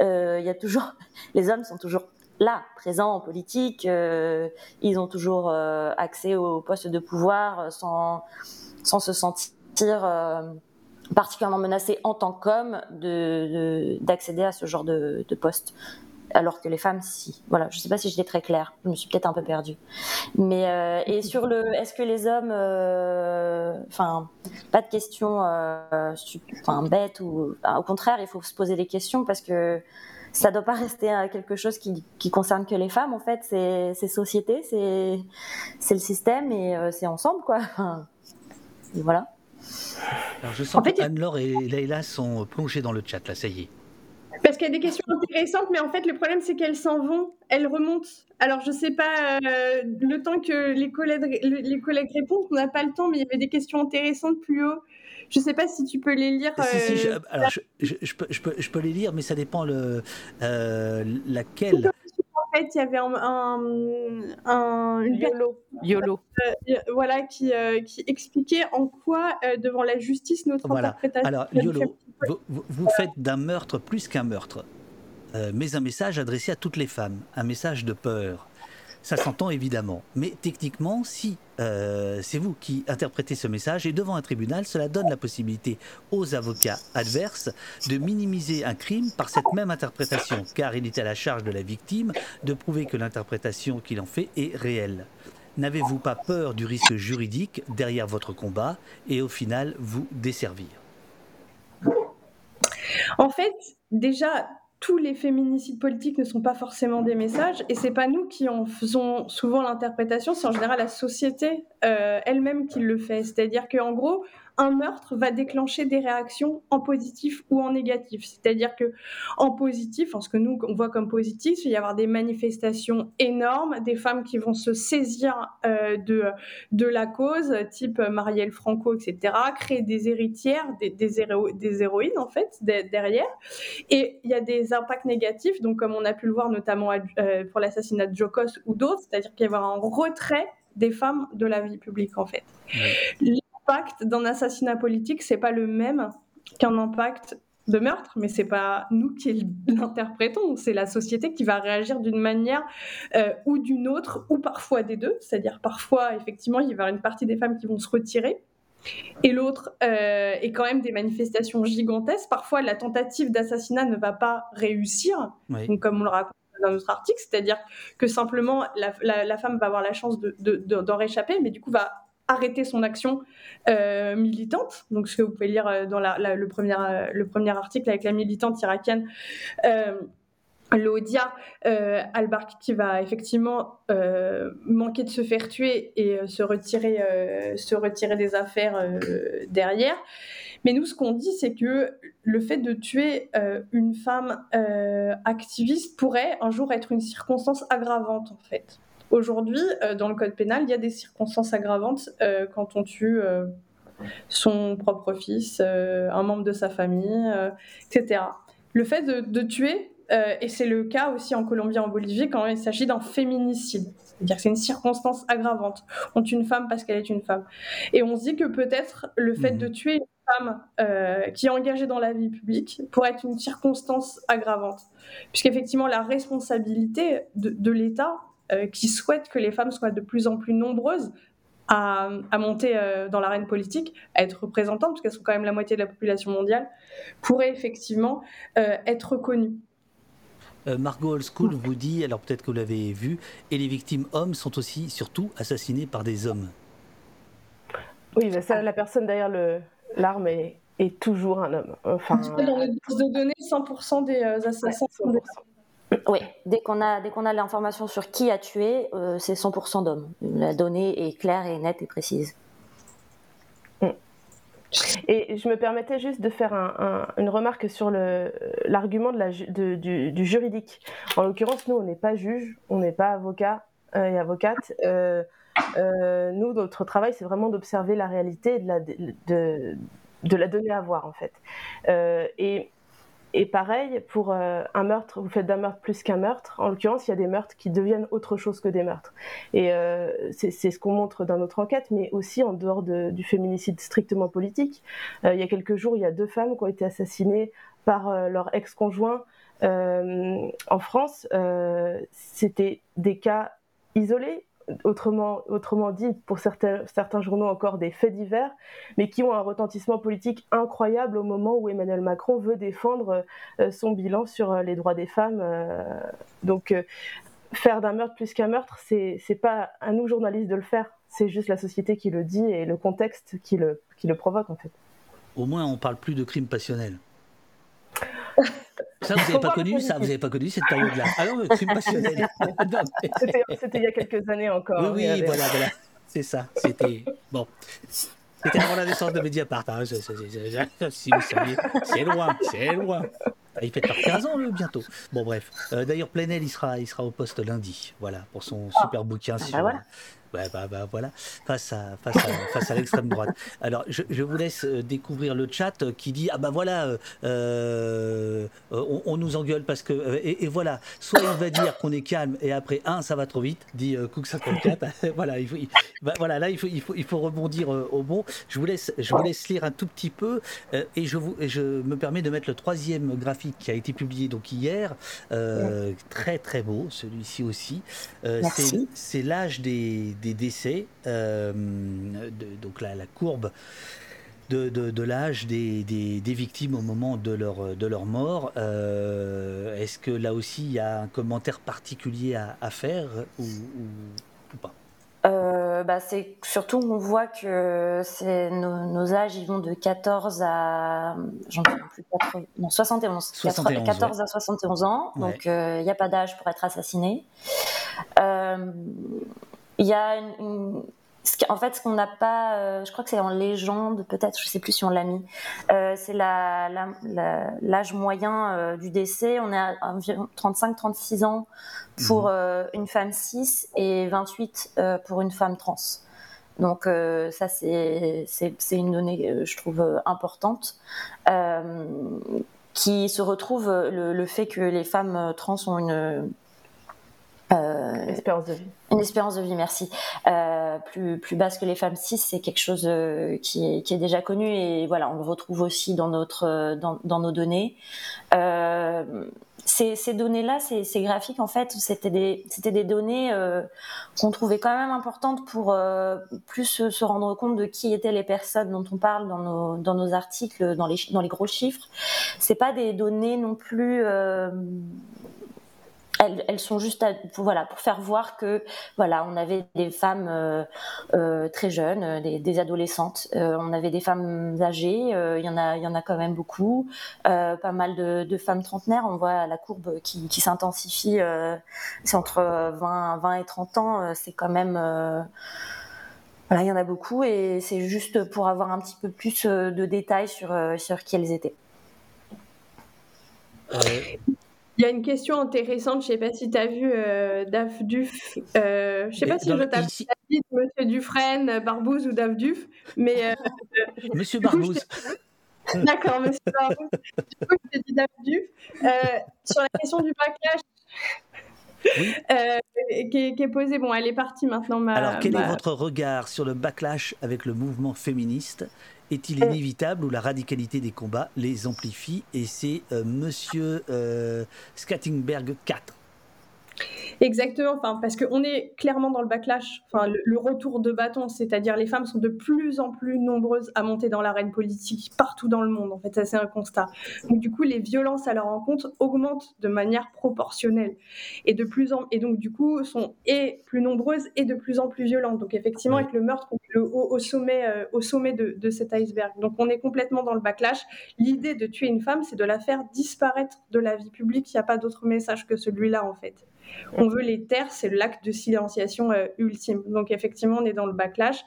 Il y toujours, les hommes sont toujours là, présents en politique, ils ont toujours accès aux postes de pouvoir sans, sans se sentir particulièrement menacés en tant qu'hommes d'accéder à ce genre de, de poste alors que les femmes, si. Voilà, je ne sais pas si j'étais très claire, je me suis peut-être un peu perdue. Mais, euh, et sur le, est-ce que les hommes, euh, enfin, pas de questions euh, bêtes, ou au contraire, il faut se poser des questions parce que ça ne doit pas rester quelque chose qui, qui, concerne que les femmes, en fait, c'est société, c'est le système et c'est ensemble, quoi. voilà. Alors je sens que Anne-Laure et Leïla sont plongées dans le chat, là, ça y est. Parce qu'il y a des questions intéressantes, mais en fait, le problème, c'est qu'elles s'en vont, elles remontent. Alors, je ne sais pas, euh, le temps que les collègues, les collègues répondent, on n'a pas le temps, mais il y avait des questions intéressantes plus haut. Je ne sais pas si tu peux les lire. Si, je, euh, alors, je, peux, je, peux, les lire, mais ça dépend le, euh, laquelle fait, il y avait un, un, une YOLO, YOLO. Euh, voilà, qui, euh, qui, expliquait en quoi, euh, devant la justice, notre interprétation. Alors, YOLO, vous, faites d'un meurtre plus qu'un meurtre, mais un message adressé à toutes les femmes, un message de peur. Ça s'entend évidemment. Mais techniquement, si euh, c'est vous qui interprétez ce message, et devant un tribunal, cela donne la possibilité aux avocats adverses de minimiser un crime par cette même interprétation, car il est à la charge de la victime de prouver que l'interprétation qu'il en fait est réelle. N'avez-vous pas peur du risque juridique derrière votre combat et au final vous desservir? En fait, déjà, tous les féminicides politiques ne sont pas forcément des messages, et c'est pas nous qui en faisons souvent l'interprétation, c'est en général la société euh, elle-même qui le fait. C'est-à-dire qu'en gros, un meurtre va déclencher des réactions en positif ou en négatif. C'est-à-dire que en positif, en ce que nous on voit comme positif, il va y avoir des manifestations énormes, des femmes qui vont se saisir euh, de, de la cause, type Marielle Franco, etc., créer des héritières, des, des, des héroïnes en fait derrière. Et il y a des impacts négatifs, donc comme on a pu le voir notamment euh, pour l'assassinat de Jokos ou d'autres, c'est-à-dire qu'il y va y avoir un retrait des femmes de la vie publique en fait l'impact d'un assassinat politique, c'est pas le même qu'un impact de meurtre, mais c'est pas nous qui l'interprétons, c'est la société qui va réagir d'une manière euh, ou d'une autre, ou parfois des deux. C'est-à-dire parfois, effectivement, il va y avoir une partie des femmes qui vont se retirer, et l'autre euh, est quand même des manifestations gigantesques. Parfois, la tentative d'assassinat ne va pas réussir, comme on le raconte dans notre article, c'est-à-dire que simplement la, femme va avoir la chance d'en de, réchapper, mais du coup va arrêter son action euh, militante. Donc, ce que vous pouvez lire euh, dans le, premier, euh, le premier article avec la militante irakienne. Euh, Lodia al qui va effectivement manquer de se faire tuer et se, retirer, se retirer des affaires derrière. Mais nous, ce qu'on dit, c'est que le fait de tuer une femme activiste pourrait un jour être une circonstance aggravante, en fait. Aujourd'hui, euh, dans le code pénal, il y a des circonstances aggravantes euh, quand on tue euh, son propre fils, un membre de sa famille, etc. Le fait de, tuer, et c'est le cas aussi en Colombie et en Bolivie, quand il s'agit d'un féminicide. C'est-à-dire que c'est une circonstance aggravante. On tue une femme parce qu'elle est une femme. Et on se dit que peut-être le fait mmh. de tuer une femme qui est engagée dans la vie publique pourrait être une circonstance aggravante. Puisqu'effectivement, la responsabilité de l'État qui souhaitent que les femmes soient de plus en plus nombreuses à, monter euh, dans l'arène politique, à être représentantes, parce qu'elles sont quand même la moitié de la population mondiale, pourraient effectivement euh, être reconnues. Margot Old School vous dit, alors peut-être que vous l'avez vu, et les victimes hommes sont aussi, surtout, assassinées par des hommes. Oui, ça, la personne derrière l'arme est, est, toujours un homme. Enfin, dans les bases de données, 100% des assassins sont des hommes. Oui, dès qu'on a, dès qu'on a l'information sur qui a tué, euh, c'est 100% d'hommes. La donnée est claire et nette et précise. Mm. Et je me permettais juste de faire une remarque sur l'argument du, juridique. En l'occurrence, nous, on n'est pas juge, on n'est pas avocat euh, et avocate. Euh, nous, notre travail, c'est vraiment d'observer la réalité de la, de, la donner à voir, en fait. et et pareil, pour euh, un meurtre, vous faites d'un meurtre plus qu'un meurtre. En l'occurrence, il y a des meurtres qui deviennent autre chose que des meurtres. Et euh, c'est ce qu'on montre dans notre enquête, mais aussi en dehors du féminicide strictement politique. Euh, il y a quelques jours, il y a deux femmes qui ont été assassinées par leur ex-conjoint en France, c'était des cas isolés autrement, autrement dit, pour certains, certains journaux encore des faits divers, mais qui ont un retentissement politique incroyable au moment où Emmanuel Macron veut défendre euh, son bilan sur euh, les droits des femmes. Euh. donc, faire d'un meurtre plus qu'un meurtre, c'est pas à nous journalistes de le faire, c'est juste la société qui le dit et le contexte qui le, qui le provoque en fait. Au moins, on parle plus de crimes passionnels. Ça, vous n'avez pas connu ça Vous n'avez pas connu cette période-là Ah non. C'était il y a quelques années encore. Oui, oui, voilà, voilà. C'est ça. C'était bon. C'était avant la naissance de Mediapart. Hein. si vous saviez, c'est loin, c'est loin. Il fait 15 ans, bientôt. Bon, bref. Euh, D'ailleurs, Plenel, il sera, il sera au poste lundi. Voilà, pour son ah. super bouquin ah, sur, bah bah, bah, voilà, face à, face à, face à l'extrême droite. Alors, je, je, vous laisse euh, découvrir le chat qui dit Ah bah voilà, euh, euh on, nous engueule parce que. Euh, et, voilà, soit il va dire qu'on est calme et après, un, ça va trop vite, dit Cook54. voilà, il faut, bah, voilà, là, il faut, il faut, il faut rebondir au bon. Je vous, laisse, je vous laisse lire un tout petit peu et je, vous, je me permets de mettre le troisième graphique qui a été publié donc hier. Très, très beau, celui-ci aussi. C'est l'âge des des décès, euh, donc la, la courbe de, de, l'âge des, des, victimes au moment de leur, de leur mort. Euh, est-ce que là aussi il y a un commentaire particulier à, à faire ou, ou, pas? Euh, bah c'est surtout on voit que nos, âges ils vont de 14 à j'en plus 71 14 à 71 ans. Donc il n'y a pas d'âge pour être assassiné il y a une, en fait, ce qu'on n'a pas, euh, je crois que c'est en légende, peut-être, je sais plus si on l'a mis, euh, c'est l'âge la, la, moyen euh, du décès. On est à environ 35-36 ans pour mhm. une femme cis et 28 pour une femme trans. Donc ça, c'est une donnée, je trouve, importante, qui se retrouve le, le, fait que les femmes trans ont une euh, espérance de vie. Une espérance de vie, merci. Euh, plus, plus basse que les femmes cis, c'est quelque chose euh, qui, est, déjà connu et voilà, on le retrouve aussi dans, notre, euh, dans, nos données. Ces, données-là, ces, graphiques, en fait, c'était des, des données qu'on trouvait quand même importantes pour plus se rendre compte de qui étaient les personnes dont on parle dans nos, dans nos articles, dans les, dans les gros chiffres. C'est pas des données non plus elles, sont juste voilà pour faire voir que voilà on avait des femmes euh, euh, très jeunes, euh, des, adolescentes, on avait des femmes âgées, il y en a il y en a quand même beaucoup, pas mal de, femmes trentenaires, on voit la courbe qui, s'intensifie, c'est entre 20 20 et 30 ans, c'est quand même voilà, il y en a beaucoup et c'est juste pour avoir un petit peu plus de détails sur, sur qui elles étaient. Il y a une question intéressante, je ne sais pas si tu as vu euh, Daf Duf. Euh, je ne sais pas si je t'appelle Monsieur Dufresne, Barbouze ou Daf Duf, mais. Euh, Monsieur Barbouze. D'accord, Monsieur Barbouze. Du coup, je t'ai dit Daf Duf. sur la question du backlash. qui, est, posée, bon, elle est partie maintenant. Alors, quel est votre regard sur le backlash avec le mouvement féministe est-il euh. inévitable ou la radicalité des combats les amplifie Et c'est euh, Monsieur euh, Skattingberg 4 Exactement, enfin, parce qu'on est clairement dans le backlash, enfin, le, retour de bâton, c'est-à-dire les femmes sont de plus en plus nombreuses à monter dans l'arène politique partout dans le monde, en fait, ça c'est un constat. Donc du coup, les violences à leur encontre augmentent de manière proportionnelle et de plus en et donc du coup sont et plus nombreuses et de plus en plus violentes. Donc effectivement, avec le meurtre, le, au, sommet, euh, au sommet de, de cet iceberg. Donc on est complètement dans le backlash. L'idée de tuer une femme, c'est de la faire disparaître de la vie publique. Il n'y a pas d'autre message que celui-là en fait on veut les taire, c'est l'acte de silenciation euh, ultime. Donc effectivement, on est dans le backlash.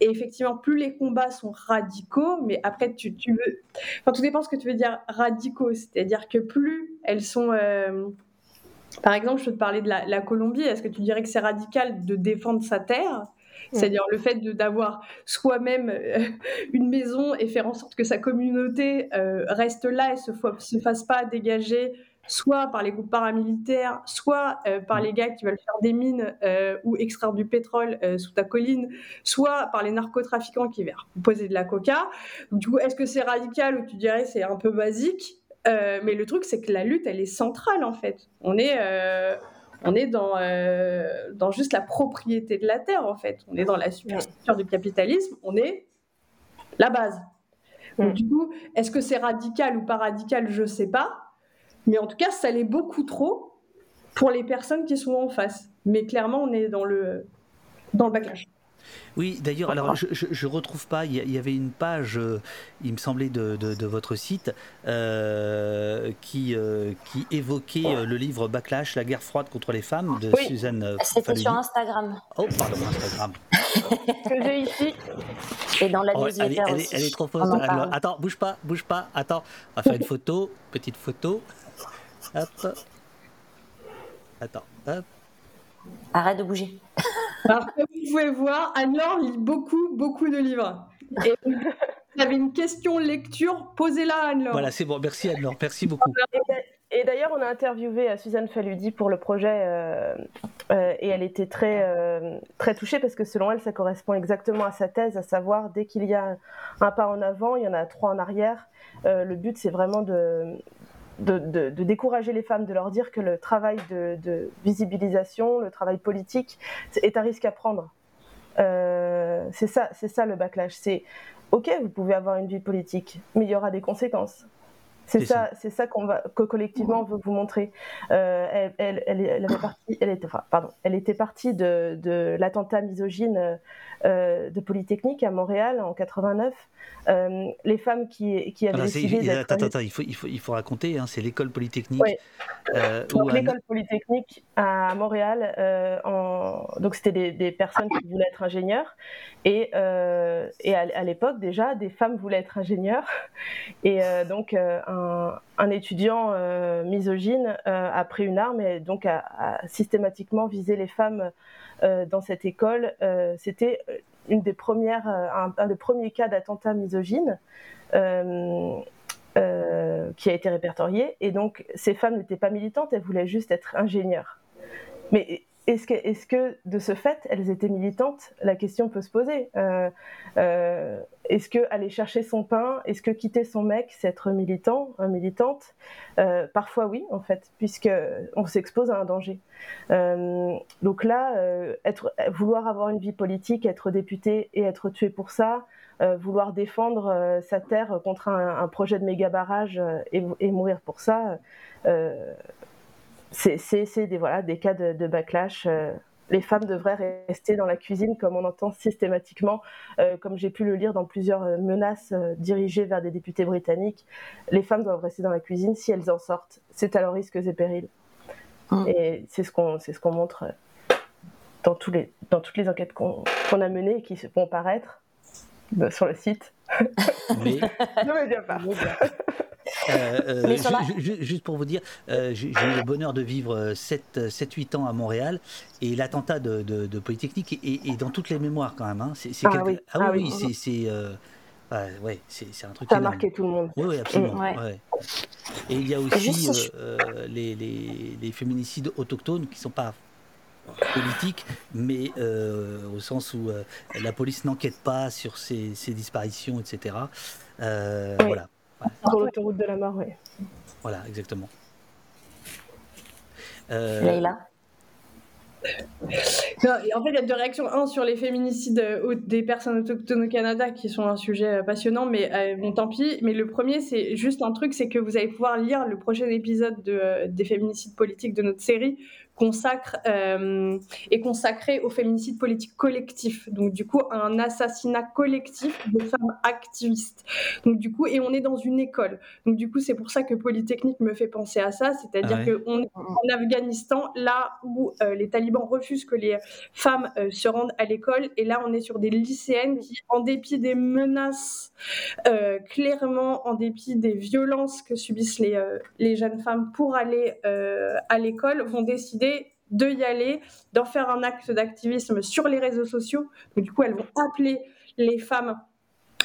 Et effectivement, plus les combats sont radicaux, mais après, tu, veux... Enfin, tout dépend ce que tu veux dire radicaux, c'est-à-dire que plus elles sont... Euh, par exemple, je peux te parler de la, Colombie. Est-ce que tu dirais que c'est radical de défendre sa terre? C'est-à-dire le fait d'avoir soi-même euh, une maison et faire en sorte que sa communauté reste là et se, se fasse pas dégager soit par les groupes paramilitaires, soit euh, par les gars qui veulent faire des mines euh, ou extraire du pétrole euh, sous ta colline, soit par les narcotrafiquants qui veulent poser de la coca. Du coup, est-ce que c'est radical ou tu dirais c'est un peu basique? Mais le truc, c'est que la lutte, elle est centrale en fait. On est, on est dans, dans juste la propriété de la terre en fait. On est dans la superstructure du capitalisme. On est la base. Donc, du coup, est-ce que c'est radical ou pas radical? Je sais pas. Mais en tout cas, ça l'est beaucoup trop pour les personnes qui sont en face. Mais clairement, on est dans le, dans le backlash. Oui, d'ailleurs, alors je, je, retrouve pas. Il y, avait une page, euh, il me semblait de, de, votre site, euh, qui euh, qui évoquait le livre Backlash, la guerre froide contre les femmes de Suzanne. C'était sur Instagram. Oh, pardon, Instagram. que j'ai ici. Et dans la oh, elle, est, elle, elle, est, trop fausse. attends, bouge pas, bouge pas. Attends, on va faire une photo, petite photo. Hop. Attends, hop. Arrête de bouger. Alors, comme vous pouvez voir, Anne-Laure lit beaucoup, beaucoup de livres. Et vous avez une question lecture, posez-la à Anne-Laure. Voilà, c'est bon. Merci Anne-Laure. Merci beaucoup. Et d'ailleurs, on a interviewé euh, Suzanne Faludi pour le projet euh, euh, et elle était très, très touchée parce que selon elle, ça correspond exactement à sa thèse, à savoir dès qu'il y a un pas en avant, il y en a trois en arrière. le but, c'est vraiment de, de, décourager les femmes, de leur dire que le travail de, visibilisation, le travail politique est un risque à prendre. Euh, c'est ça, c'est ça le backlash. C'est ok, vous pouvez avoir une vie politique, mais il y aura des conséquences. C'est ça, c'est ça qu'on va, que collectivement on veut vous montrer. Euh, elle, elle, elle, avait parti, elle était, pardon, elle était partie de, de l'attentat misogyne euh, de Polytechnique à Montréal en 89. Euh, les femmes qui, qui avaient décidé d'être... Attends, attends, il faut, il faut, il faut raconter, hein, c'est l'école Polytechnique. Oui. Donc l'école Polytechnique à Montréal, en... donc c'était des, des, personnes qui voulaient être ingénieurs. Et, et à, l'époque déjà, des femmes voulaient être ingénieurs. Et donc un, un, étudiant misogyne a pris une arme et donc a, systématiquement visé les femmes euh, dans cette école, euh, c'était euh, un, des premiers cas d'attentat misogyne. qui a été répertorié. Et donc, ces femmes n'étaient pas militantes, elles voulaient juste être ingénieures. Est-ce que, de ce fait, elles étaient militantes? La question peut se poser. Euh, euh, est-ce que aller chercher son pain, est-ce que quitter son mec, c'est être militant, militante? Euh, Parfois oui, en fait, puisque on s'expose à un danger. donc là, vouloir avoir une vie politique, être député et être tué pour ça, vouloir défendre sa terre contre un, projet de méga barrage et, mourir pour ça c'est des, voilà, des cas de, backlash. Euh, les femmes devraient rester dans la cuisine comme on entend systématiquement, euh, comme j'ai pu le lire dans plusieurs euh, menaces dirigées vers des députés britanniques. Les femmes doivent rester dans la cuisine si elles en sortent. C'est à leurs risques et périls. Mmh. Et c'est ce qu'on ce qu'on montre dans, tous les, dans toutes les enquêtes qu'on a menées et qui vont paraître sur le site. Mais... ne me dis pas. Euh, euh, juste pour vous dire, euh, j'ai eu le bonheur de vivre 7-8 ans à Montréal et l'attentat de, Polytechnique est, dans toutes les mémoires quand même. Hein. C'est, ah, oui. ah, ah oui, c'est. ouais, c'est, un truc. Ça a marqué tout le monde. Oui, oui absolument. Et il y a aussi les, les, féminicides autochtones qui ne sont pas politiques, mais au sens où la police n'enquête pas sur ces, ces disparitions, etc. Voilà. Sur l'autoroute de la mort, oui. Voilà, exactement. Euh... Leïla en fait, il y a deux réactions. Un, sur les féminicides euh, des personnes autochtones au Canada, qui sont un sujet euh, passionnant, mais euh, bon, tant pis. Mais le premier, c'est juste un truc, c'est que vous allez pouvoir lire le prochain épisode de, des féminicides politiques de notre série, consacre euh, est consacré au féminicide politique collectif. Donc du coup, un assassinat collectif de femmes activistes. Donc du coup, et on est dans une école. Donc du coup, c'est pour ça que Polytechnique me fait penser à ça, c'est-à-dire que qu'on est en Afghanistan, là où euh, les talibans refusent que les femmes euh, se rendent à l'école, et là on est sur des lycéennes qui, en dépit des menaces, clairement, en dépit des violences que subissent les, les jeunes femmes pour aller à l'école, vont décider de y aller, d'en faire un acte d'activisme sur les réseaux sociaux. Du coup, elles vont appeler les femmes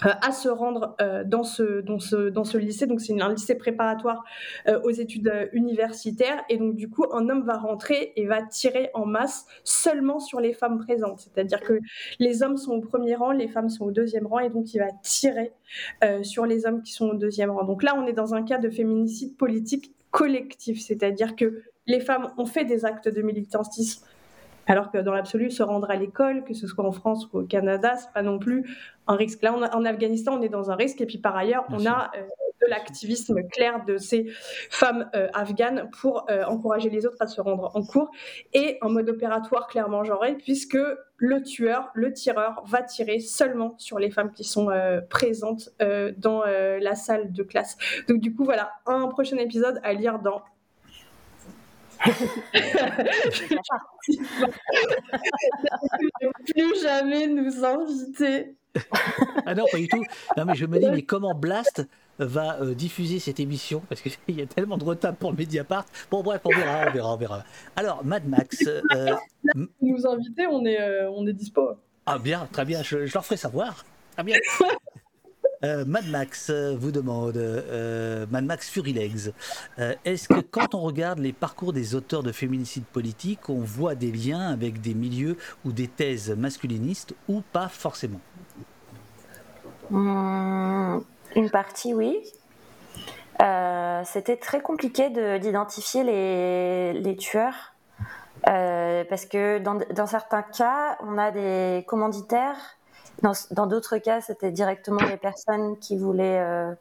euh, à se rendre euh, dans ce lycée. Donc, c'est un lycée préparatoire euh, aux études universitaires. Et donc, du coup, un homme va rentrer et va tirer en masse seulement sur les femmes présentes. C'est-à-dire que les hommes sont au premier rang, les femmes sont au deuxième rang. Et donc, il va tirer sur les hommes qui sont au deuxième rang. Donc là, on est dans un cas de féminicide politique collectif. C'est-à-dire que les femmes ont fait des actes de militantisme alors que dans l'absolu, se rendre à l'école, que ce soit en France ou au Canada, c'est pas non plus un risque. Là, en Afghanistan, on est dans un risque. Et puis par ailleurs, on a euh, de l'activisme clair de ces femmes euh, afghanes pour euh, encourager les autres à se rendre en cours et en mode opératoire clairement genré, puisque le tueur, le tireur, va tirer seulement sur les femmes qui sont présentes dans la salle de classe. Donc du coup, voilà, un prochain épisode à lire dans plus jamais nous inviter. ah non, pas du tout. Non, mais je me dis, mais comment Blast va euh, diffuser cette émission? Parce qu'il y a tellement de retard pour le Mediapart. Bon, bref, on verra, on verra, on verra. Alors, Mad Max. Euh, nous inviter, on est, euh, on est dispo. Ah, bien, très bien, je, je leur ferai savoir. Très bien. Euh, Mad Max euh, vous demande, euh, Mad Max Furilegs, est-ce que quand on regarde les parcours des auteurs de féminicide politique, on voit des liens avec des milieux ou des thèses masculinistes ou pas forcément? Hmm, Une partie, oui. C'était très compliqué d'identifier les, les, tueurs. parce que dans, certains cas, on a des commanditaires dans d'autres cas, c'était directement les personnes qui voulaient euh,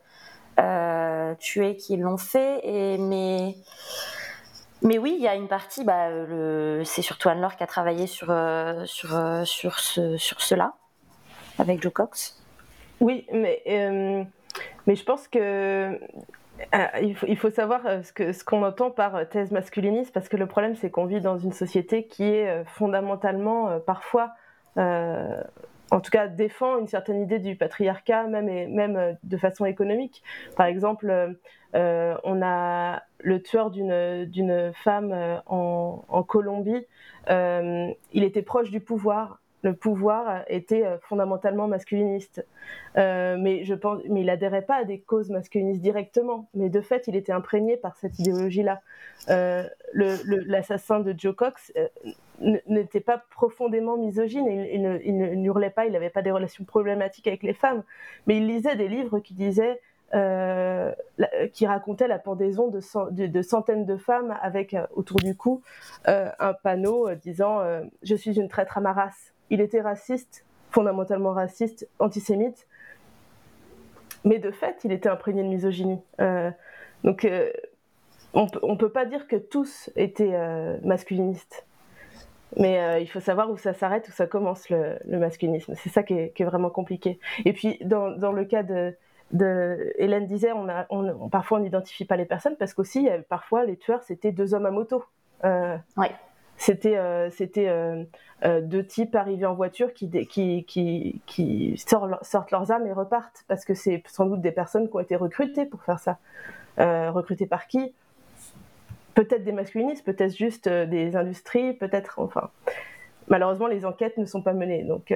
euh, tuer qui l'ont fait. Mais, oui, il y a une partie, bah, c'est surtout Anne-Laure qui a travaillé sur, euh, cela, avec Joe Cox. Oui, mais, je pense que faut, il, faut, savoir ce qu'on entend par thèse masculiniste, parce que le problème, c'est qu'on vit dans une société qui est fondamentalement, parfois, en tout cas, défend une certaine idée du patriarcat, même, et, même euh, de façon économique. Par exemple, euh, euh, on a le tueur d'une femme en, en, Colombie. il était proche du pouvoir le pouvoir était euh, fondamentalement masculiniste. Euh, mais, je pense, mais il adhérait pas à des causes masculinistes directement. Mais de fait, il était imprégné par cette idéologie-là. Euh, l'assassin de Joe Cox n'était pas profondément misogyne. Il, il, n'hurlait pas, il n'avait pas des relations problématiques avec les femmes. Mais il lisait des livres qui disaient qui racontait la pendaison de, de, centaines de femmes avec autour du cou un panneau disant Je suis une traître à ma race il était raciste, fondamentalement raciste, antisémite, mais de fait, il était imprégné de misogynie. Euh, donc, euh, on ne peut pas dire que tous étaient euh, masculinistes. Mais il faut savoir où ça s'arrête, où ça commence le, masculinisme. C'est ça qui est, vraiment compliqué. Et puis, dans, le cas de, Hélène disait, on parfois on n'identifie pas les personnes parce qu'aussi, parfois, les tueurs, c'était deux hommes à moto. Oui. C'était euh, c'était euh, euh, deux types arrivés en voiture qui, qui, qui, qui sortent, leurs âmes et repartent parce que c'est sans doute des personnes qui ont été recrutées pour faire ça. recrutées par qui? Peut-être des masculinistes, peut-être juste des industries, peut-être enfin. Malheureusement, les enquêtes ne sont pas menées, donc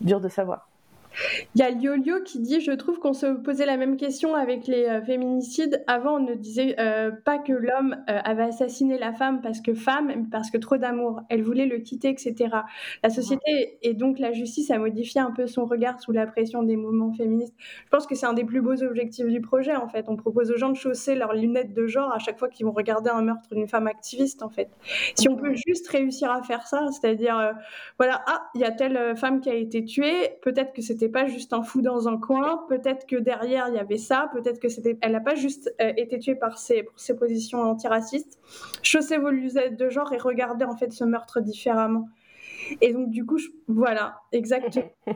dur de savoir. Il y a Liolio qui dit Je trouve qu'on se posait la même question avec les euh, féminicides. Avant, on ne disait euh, pas que l'homme euh, avait assassiné la femme parce que femme, parce que trop d'amour. Elle voulait le quitter, etc. La société et donc la justice a modifié un peu son regard sous la pression des mouvements féministes. Je pense que c'est un des plus beaux objectifs du projet, en fait. On propose aux gens de chausser leurs lunettes de genre à chaque fois qu'ils vont regarder un meurtre d'une femme activiste, en fait. Si on peut juste réussir à faire ça, c'est-à-dire, voilà, ah, il y a telle femme qui a été tuée, peut-être que c'était pas juste un fou dans un coin. Peut-être que derrière il y avait ça. Peut-être que c'était, elle n'a pas juste euh, été tuée par ses, pour ses positions antiracistes. Chaussez vos lunettes de genre et regardez en fait ce meurtre différemment. Et donc du coup, voilà, exactement.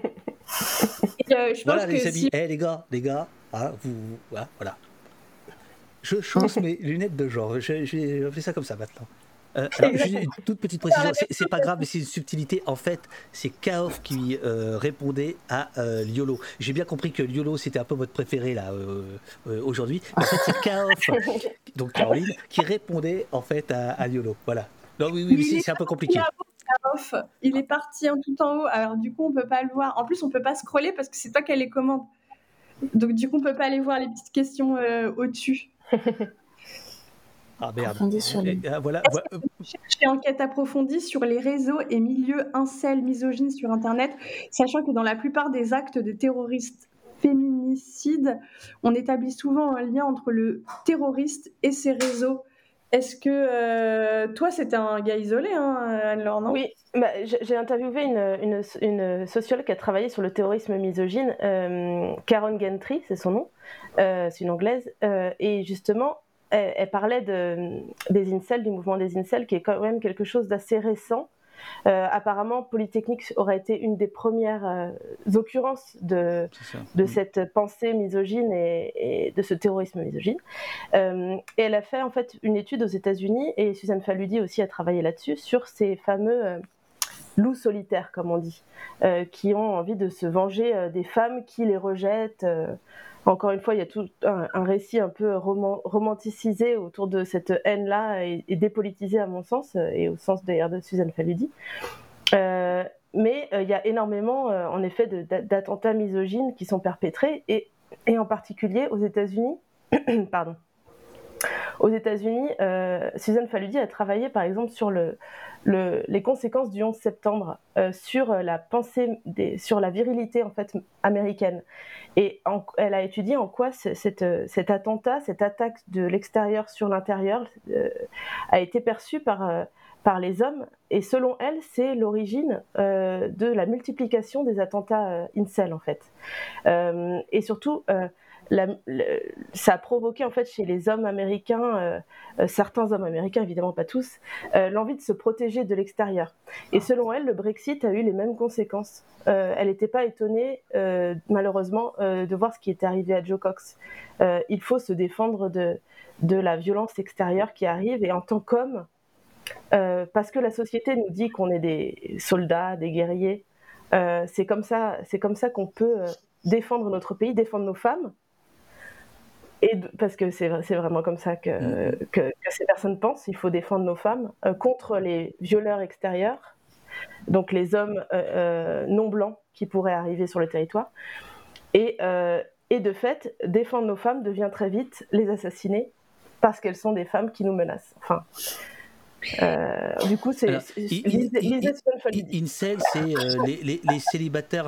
Euh, je voilà pense les que amis, eh, les gars, les gars, ah, vous, voilà. Je chausse mes lunettes de genre. J'ai fait ça comme ça maintenant. Euh, une toute petite précision, c'est pas grave, mais c'est une subtilité. En fait, c'est Kaof qui euh, répondait à euh, Liolo. J'ai bien compris que Liolo c'était un peu votre préféré là aujourd'hui. En fait, c'est Kaof, donc Caroline, qui répondait en fait à, à Liolo. Voilà. Non, oui, oui, c'est un peu compliqué. Il est parti en tout en haut. Alors du coup, on peut pas le voir. En plus, on peut pas scroller parce que c'est toi qui as les commandes. Donc du coup, on peut pas aller voir les petites questions au-dessus. Ah merde. Sur les... Ah, voilà. Chercher enquête approfondie sur les réseaux et milieux incels misogynes sur Internet, sachant que dans la plupart des actes de terroristes féminicides, on établit souvent un lien entre le terroriste et ses réseaux. Est-ce que euh, toi, c'était un gars isolé, hein, Anne-Laure, non? Oui, bah, j'ai interviewé une, une, sociologue qui a travaillé sur le terrorisme misogyne, euh, Karen Gentry, c'est son nom, euh, c'est une anglaise, et justement, elle, parlait de, des incels, du mouvement des incels, qui est quand même quelque chose d'assez récent. Euh, apparemment, Polytechnique aurait été une des premières euh, occurrences de, de mm. cette pensée misogyne et, de ce terrorisme misogyne. Euh, et elle a fait en fait une étude aux États-Unis, et Suzanne Faludi aussi a travaillé là-dessus, sur ces fameux loups solitaires, comme on dit, qui ont envie de se venger des femmes qui les rejettent encore une fois, il y a tout un, récit un peu romanticisé autour de cette haine-là et, dépolitisé à mon sens, euh, et au sens d'ailleurs de Suzanne Faludi. Euh, mais euh, il y a énormément, en effet, d'attentats misogynes qui sont perpétrés, et, et en particulier aux États-Unis. Pardon. Aux États-Unis, Suzanne Faludi a travaillé par exemple sur le, les conséquences du 11 septembre euh, sur la pensée, sur la virilité en fait américaine. Et elle a étudié en quoi cet attentat, cette attaque de l'extérieur sur l'intérieur euh, a été perçu par, euh, les hommes. Et selon elle, c'est l'origine de la multiplication des attentats incel en fait. et surtout ça a provoqué en fait chez les hommes américains, euh, euh, certains hommes américains, évidemment pas tous, euh, l'envie de se protéger de l'extérieur. Et selon elle, le Brexit a eu les mêmes conséquences. elle n'était pas étonnée, malheureusement, de voir ce qui était arrivé à Joe Cox. il faut se défendre de, la violence extérieure qui arrive, et en tant qu'homme, parce que la société nous dit qu'on est des soldats, des guerriers, c'est comme ça, c'est comme ça qu'on peut défendre notre pays, défendre nos femmes, et parce que c'est vraiment comme ça que, mm. que, ces personnes pensent, il faut défendre nos femmes euh, contre les violeurs extérieurs, donc les hommes euh, euh, non blancs qui pourraient arriver sur le territoire. Et, et, de fait, défendre nos femmes devient très vite les assassiner parce qu'elles sont des femmes qui nous menacent. Enfin, du coup, c'est Incel, c'est les, les, les, célibataires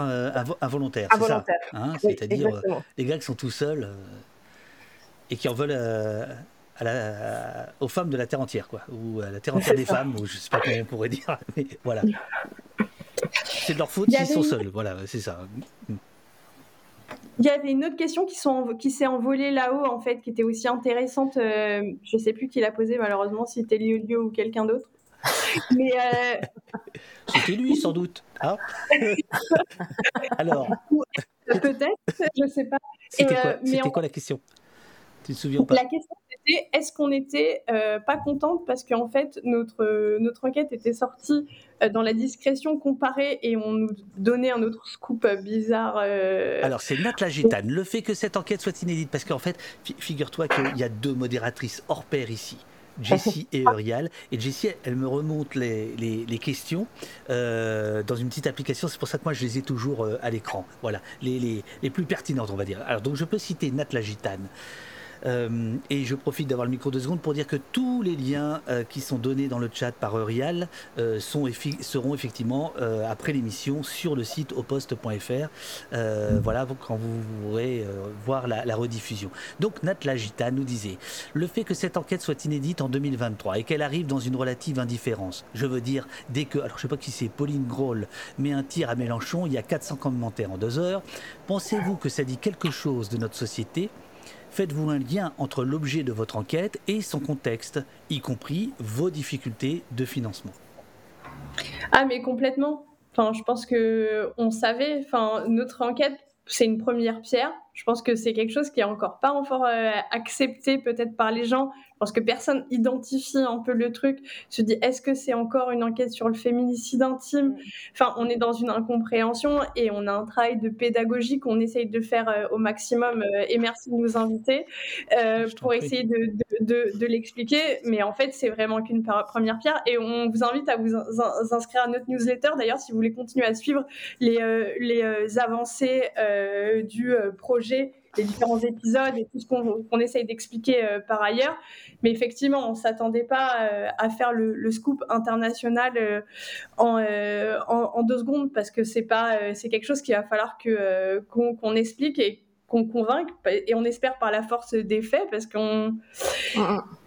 involontaires, c'est ça hein C'est-à-dire les gars qui sont tout seuls et qui en veulent euh, à la, aux femmes de la terre entière, quoi, ou à la terre entière des femmes, ou je sais pas comment on pourrait dire, mais voilà. C'est de leur faute s'ils sont seuls, voilà, c'est ça. Il y avait une autre question qui, sont, qui s'est envolée là-haut, en fait, qui était aussi intéressante. Euh, je ne sais plus qui l'a posée, malheureusement, si c'était Liolio ou quelqu'un d'autre. Mais euh, C'était lui, sans doute. Hein Alors Peut-être, je ne sais pas. C'était quoi, quoi la question? Tu te souviens pas La question c'était est-ce qu'on n'était euh, pas contente parce qu'en fait notre, notre enquête était sortie euh, dans la discrétion comparée et on nous donnait un autre scoop bizarre. Euh, Alors c'est Nat Gitane. Le fait que cette enquête soit inédite, parce qu'en fait, figure-toi qu'il y a deux modératrices hors pair ici. Jessie et Eurial. Et Jessie, elle me remonte les, les, questions dans une petite application. C'est pour ça que moi, je les ai toujours à l'écran. Voilà, les, les, les, plus pertinentes, on va dire. Alors, donc, je peux citer Nat Gitane. Euh, et je profite d'avoir le micro deux secondes pour dire que tous les liens euh, qui sont donnés dans le chat par Eurial euh, seront effectivement après l'émission sur le site oposte.fr. voilà, quand vous pourrez voir la, rediffusion. Donc Nat Lagita nous disait le fait que cette enquête soit inédite en 2023 et qu'elle arrive dans une relative indifférence. Je veux dire, dès que, alors je sais pas qui c'est, Pauline Groll met un tir à Mélenchon, il y a 400 commentaires en deux heures. Pensez-vous que ça dit quelque chose de notre société? Faites-vous un lien entre l'objet de votre enquête et son contexte, y compris vos difficultés de financement Ah mais complètement. Enfin, je pense que on savait. Enfin, notre enquête, c'est une première pierre. Je pense que c'est quelque chose qui est encore pas encore euh, accepté peut-être par les gens parce que personne identifie un peu le truc, se dit est-ce que c'est encore une enquête sur le féminicide intime? Mm. Enfin, on est dans une incompréhension et on a un travail de pédagogie qu'on essaye de faire euh, au maximum. Euh, et merci de nous inviter euh, pour essayer de, de, de, l'expliquer. Mais en fait, c'est vraiment qu'une première pierre. Et on vous invite à vous inscrire à notre newsletter. D'ailleurs, si vous voulez continuer à suivre les, les avancées du projet les différents épisodes et tout ce qu'on essaye d'expliquer par ailleurs. Mais effectivement, on s'attendait pas à faire le, scoop international en, en, deux secondes parce que c'est quelque chose qu'il va falloir qu'on explique et qu'on convainc et on espère par la force des faits parce qu'on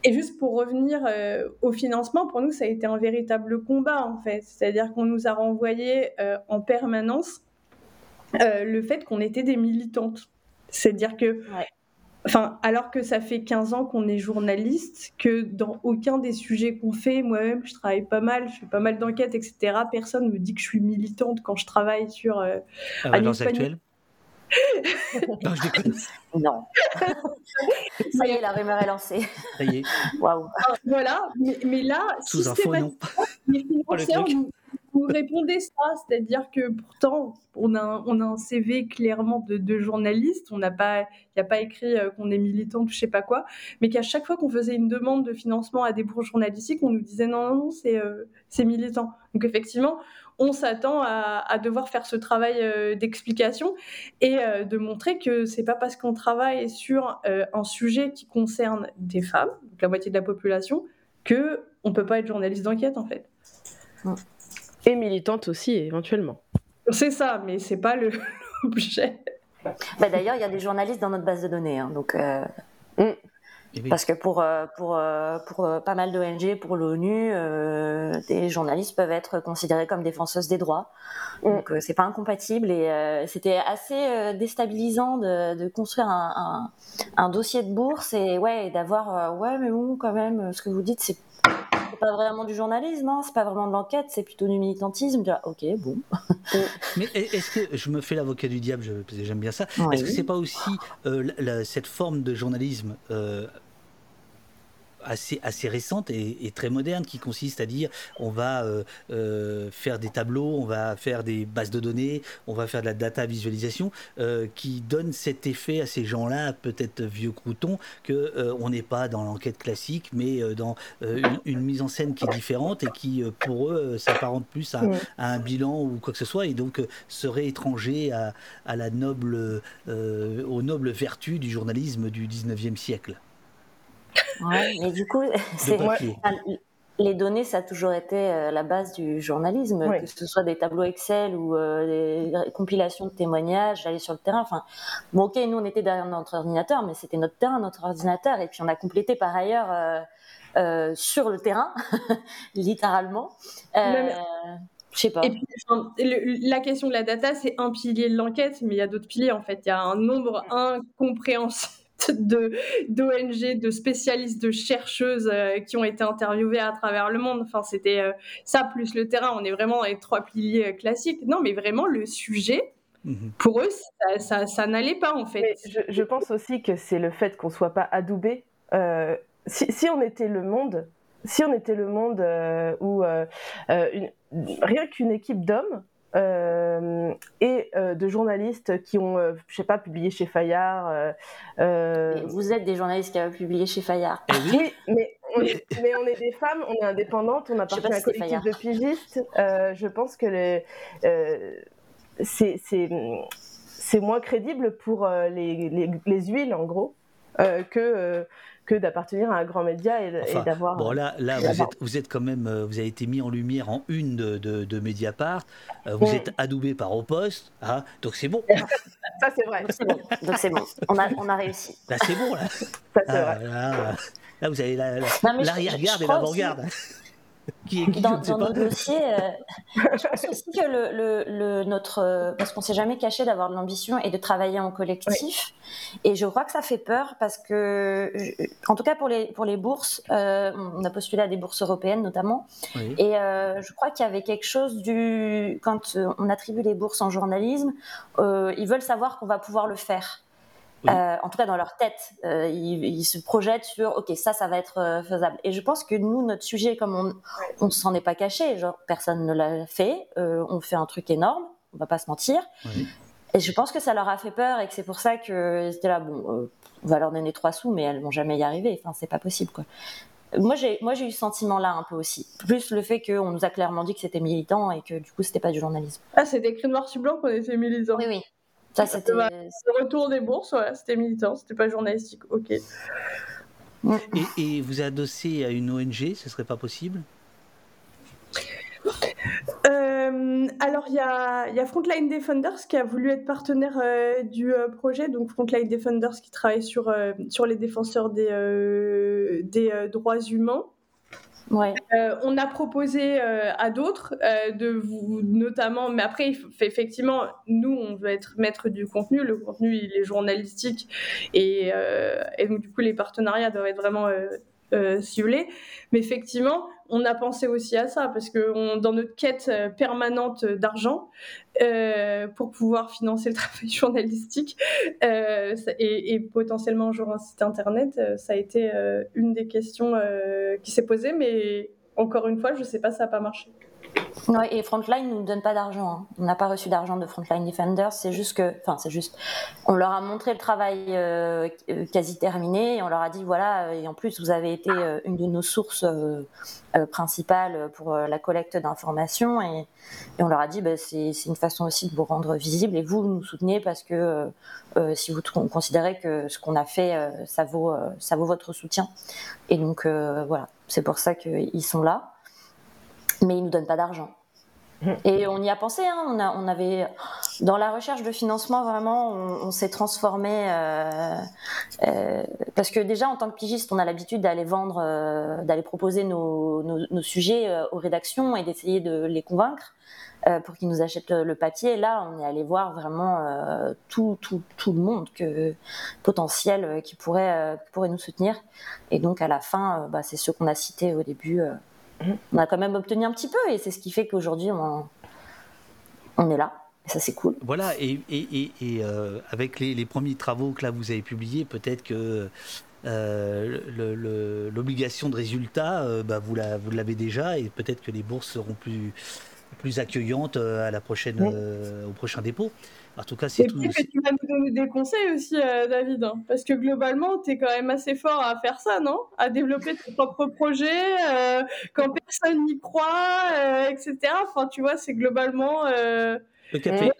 et juste pour revenir euh, au financement pour nous ça a été un véritable combat en fait. C'est-à-dire qu'on nous a renvoyé euh, en permanence euh, le fait qu'on était des militantes c'est-à-dire que Enfin, alors que ça fait 15 ans qu'on est journaliste, que dans aucun des sujets qu'on fait, moi-même, je travaille pas mal, je fais pas mal d'enquêtes, etc. Personne me dit que je suis militante quand je travaille sur. Euh, ah, actuelle non, je déconne. Non. Ça y est, la rumeur est lancée. Ça y est. Waouh. Voilà, mais, là, sous info, non. Les financiers oh, vous, répondez ça, c'est-à-dire que pourtant, on a, un, CV clairement de, journaliste, on n'a pas, il n'y a pas écrit euh, qu'on est militante ou je sais pas quoi, mais qu'à chaque fois qu'on faisait une demande de financement à des bourses journalistiques, on nous disait non, non, non, c'est euh, militant. Donc effectivement, on s'attend à, devoir faire ce travail euh, d'explication et de montrer que c'est pas parce qu'on travaille sur un sujet qui concerne des femmes, donc la moitié de la population, que on peut pas être journaliste d'enquête en fait. Et militante aussi éventuellement. C'est ça, mais c'est pas l'objet. Bah, d'ailleurs, il y a des journalistes dans notre base de données, hein, donc. Mm. Eh Parce que pour, euh, pour, euh, pour euh, pas mal d'ONG, pour l'ONU, des journalistes peuvent être considérés comme défenseuses des droits. Mm. Donc c'est pas incompatible et c'était assez déstabilisant de, de construire un, un, un, dossier de bourse et ouais d'avoir ouais mais bon quand même ce que vous dites c'est pas vraiment du journalisme, hein, c'est pas vraiment de l'enquête, c'est plutôt du militantisme. ok, bon. Mais est-ce que je me fais l'avocat du diable, j'aime bien ça. Est-ce que c'est pas aussi cette forme de journalisme assez, assez récente et, très moderne qui consiste à dire on va euh, euh, faire des tableaux, on va faire des bases de données, on va faire de la data visualisation euh, qui donne cet effet à ces gens-là, peut-être vieux croutons, que on n'est pas dans l'enquête classique, mais dans une, mise en scène qui est différente et qui pour eux s'apparente plus à, un bilan ou quoi que ce soit et donc serait étranger à, à la noble, aux nobles vertus du journalisme du 19e siècle. Ouais, mais du coup, c'est les données, ça a toujours été euh, la base du journalisme, que ce soit des tableaux Excel ou euh, des compilations de témoignages, aller sur le terrain. Enfin, bon, ok, nous on était derrière notre ordinateur, mais c'était notre terrain, notre ordinateur, et puis on a complété par ailleurs euh, sur le terrain, littéralement. Je sais pas. Et puis, la question de la data, c'est un pilier de l'enquête, mais il y a d'autres piliers en fait. Il y a un nombre incompréhensible de d'ONG, de spécialistes, de chercheuses euh, qui ont été interviewées à travers le monde. Enfin, c'était euh, ça plus le terrain. On est vraiment dans les trois piliers euh, classiques. Non, mais vraiment le sujet. Mhm. Pour eux, ça, ça, n'allait pas en fait. Je, pense aussi que c'est le fait qu'on soit pas adoubé. Si, si, on était le monde, si on était le monde où rien qu'une équipe d'hommes euh, et euh, de journalistes qui ont, euh, je sais pas, publié chez Fayard. vous êtes des journalistes qui ont publié chez Fayard. Eh oui, mais on, est, mais on est des femmes, on est indépendantes, on appartient à un collectif de pigistes. je pense que les, c'est moins crédible pour les, les, les, huiles, en gros, que que d'appartenir à un grand média et, d'avoir. Bon, là, là vous, êtes, vous êtes quand même, euh, vous avez été mis en lumière en une de, de, Mediapart. Euh, vous êtes adoubé par Au Poste, hein, donc c'est bon. Ça, c'est vrai. Donc c'est bon. On a, on a réussi. Là, c'est bon, là. Ça, c'est vrai. Là, là, vous avez l'arrière-garde et l'avant-garde dans, nos dossiers, euh, je pense aussi que le, le, notre, euh, parce qu'on s'est jamais caché d'avoir de l'ambition et de travailler en collectif, et je crois que ça fait peur parce que, en tout cas pour les pour les bourses, euh, on a postulé à des bourses européennes notamment, et je crois qu'il y avait quelque chose du quand on attribue les bourses en journalisme, ils veulent savoir qu'on va pouvoir le faire. Euh, en tout cas dans leur tête, euh, ils, se projettent sur ok ça ça va être euh, faisable. Et je pense que nous notre sujet comme on on s'en est pas caché, genre personne ne l'a fait, on fait un truc énorme, on va pas se mentir. Et je pense que ça leur a fait peur et que c'est pour ça que c'était là bon on va leur donner trois sous mais elles vont jamais y arriver. Enfin c'est pas possible quoi. Moi j'ai moi j'ai eu ce sentiment là un peu aussi. Plus le fait qu'on nous a clairement dit que c'était militant et que du coup c'était pas du journalisme. Ah c'était écrit noir sur blanc qu'on était militant. Oui oui. Ça, c'était. Le retour des bourses, voilà, c'était militant, c'était pas journalistique, ok. Et, et, vous adossé à une ONG, ce serait pas possible? Euh, alors, il y a, Frontline Defenders qui a voulu être partenaire euh, du euh, projet. Donc, Frontline Defenders qui travaille sur, sur les défenseurs des, des droits humains. Ouais. on a proposé à d'autres de vous, notamment, mais après, effectivement, nous, on veut être maître du contenu. Le contenu, il est journalistique et, et donc, du coup, les partenariats doivent être vraiment ciblés. Mais effectivement, on a pensé aussi à ça parce que dans notre quête euh, permanente d'argent euh, pour pouvoir financer le travail journalistique euh, et, potentiellement un un site internet, ça a été une des questions qui s'est posée, mais encore une fois, je ne sais pas, ça n'a pas marché. Ouais, et Frontline ne nous donne pas d'argent. Hein. On n'a pas reçu d'argent de Frontline Defenders. C'est juste que, enfin, c'est juste, on leur a montré le travail euh, quasi terminé et on leur a dit voilà, et en plus vous avez été euh, une de nos sources euh, principales pour la collecte d'informations et, on leur a dit bah, c'est une façon aussi de vous rendre visible et vous nous soutenez parce que si vous considérez que ce qu'on a fait ça vaut ça vaut votre soutien et donc voilà, c'est pour ça qu'ils sont là mais ils nous donnent pas d'argent. Mmh. Et on y a pensé, hein. on, a, on, avait dans la recherche de financement vraiment, on, s'est transformé euh, euh, parce que déjà en tant que pigiste, on a l'habitude d'aller vendre, euh, d'aller proposer nos, nos, sujets aux rédactions et d'essayer de les convaincre pour qu'ils nous achètent le, papier. Là, on est allé voir vraiment tout, tout, tout, le monde que potentiel qui pourrait, pourrait nous soutenir. Et donc à la fin, bah, c'est ceux qu'on a cités au début on a quand même obtenu un petit peu et c'est ce qui fait qu'aujourd'hui on, on est là. Et ça, c'est cool. Voilà, et, et, et, euh, avec les, premiers travaux que là vous avez publiés, peut-être que euh, l'obligation de résultat, euh, bah, vous l'avez déjà, et peut-être que les bourses seront plus, plus accueillantes à la prochaine, au prochain dépôt. En tout cas, c'est tout. que tu vas nous donner des conseils aussi, euh, David, hein, parce que globalement, tu es quand même assez fort à faire ça, non? À développer tes propres projets euh, quand personne n'y croit, euh, etc. Enfin, tu vois, c'est globalement. Le café.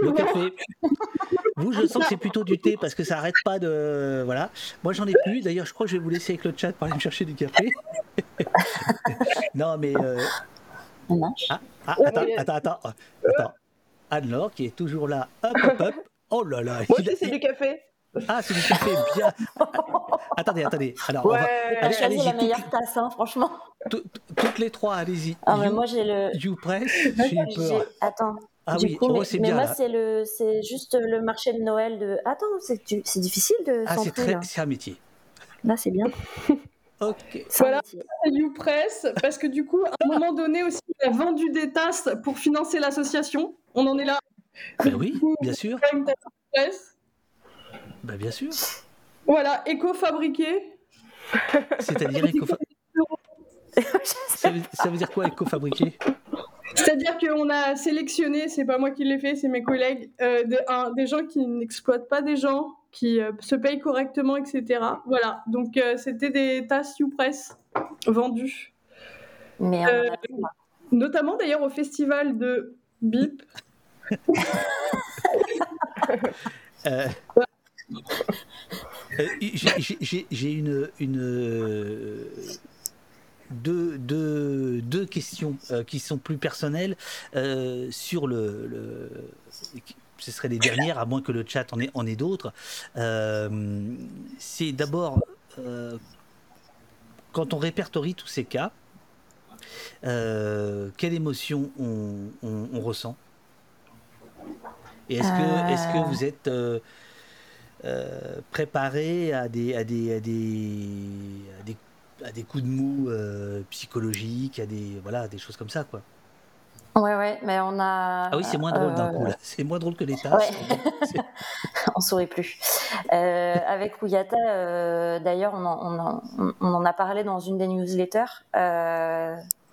Le café. Vous, je sens que c'est plutôt du thé parce que ça arrête pas de. Voilà. Moi, j'en ai plus. D'ailleurs, je crois que je vais vous laisser avec le chat pour aller me chercher du café. non, mais. Ah, ah, attends, attends, attends, attends. Anne-Laure qui est toujours là. Hop, hop, hop. Oh là là. Moi aussi, c'est du café. Ah, c'est du café, bien. attendez, attendez. Alors, ouais, on va... allez, la meilleure tasse, hein, franchement. Toutes les trois, allez-y. Ah, mais moi, j'ai le. YouPress, j'ai peur. Attends. Ah oui, coup, oh, c'est bien. Mais moi, c'est le, c'est juste le marché de Noël de. Attends, c'est, c'est difficile de. Ah, c'est très, c'est un métier. Là, c'est bien. ok. Voilà, YouPress, parce que du coup, à un moment donné aussi, il a vendu des tasses pour financer l'association. On en est là. Ben oui, bien sûr. Ben bien sûr. Voilà, éco-fabriqué. C'est-à-dire éco-fabriqué ça, ça, veut dire quoi éco-fabriqué? C'est-à-dire qu'on a sélectionné, c'est pas moi qui l'ai fait, c'est mes collègues, euh, des gens qui n'exploitent pas des gens, qui euh, se payent correctement, etc. Voilà, donc euh, c'était des tasses YouPress vendues. Mais notamment d'ailleurs au festival de Bip euh, euh, j'ai une, une deux, deux, deux, questions euh, qui sont plus personnelles sur le, le, ce seraient les dernières, à moins que le chat en ait, en ait d'autres. C'est d'abord quand on répertorie tous ces cas, quelle émotion on, on ressent? Est-ce que, est que vous êtes euh, euh, préparé à des, à des, à des, à des, coups de mou euh, psychologiques, à des, voilà, des choses comme ça, quoi? Ouais, ouais, mais on a. Ah oui, c'est moins drôle d'un coup, là. C'est moins drôle que les tâches. on sourit plus. avec Ouyata, d'ailleurs, on, en, on, on en a parlé dans une des newsletters,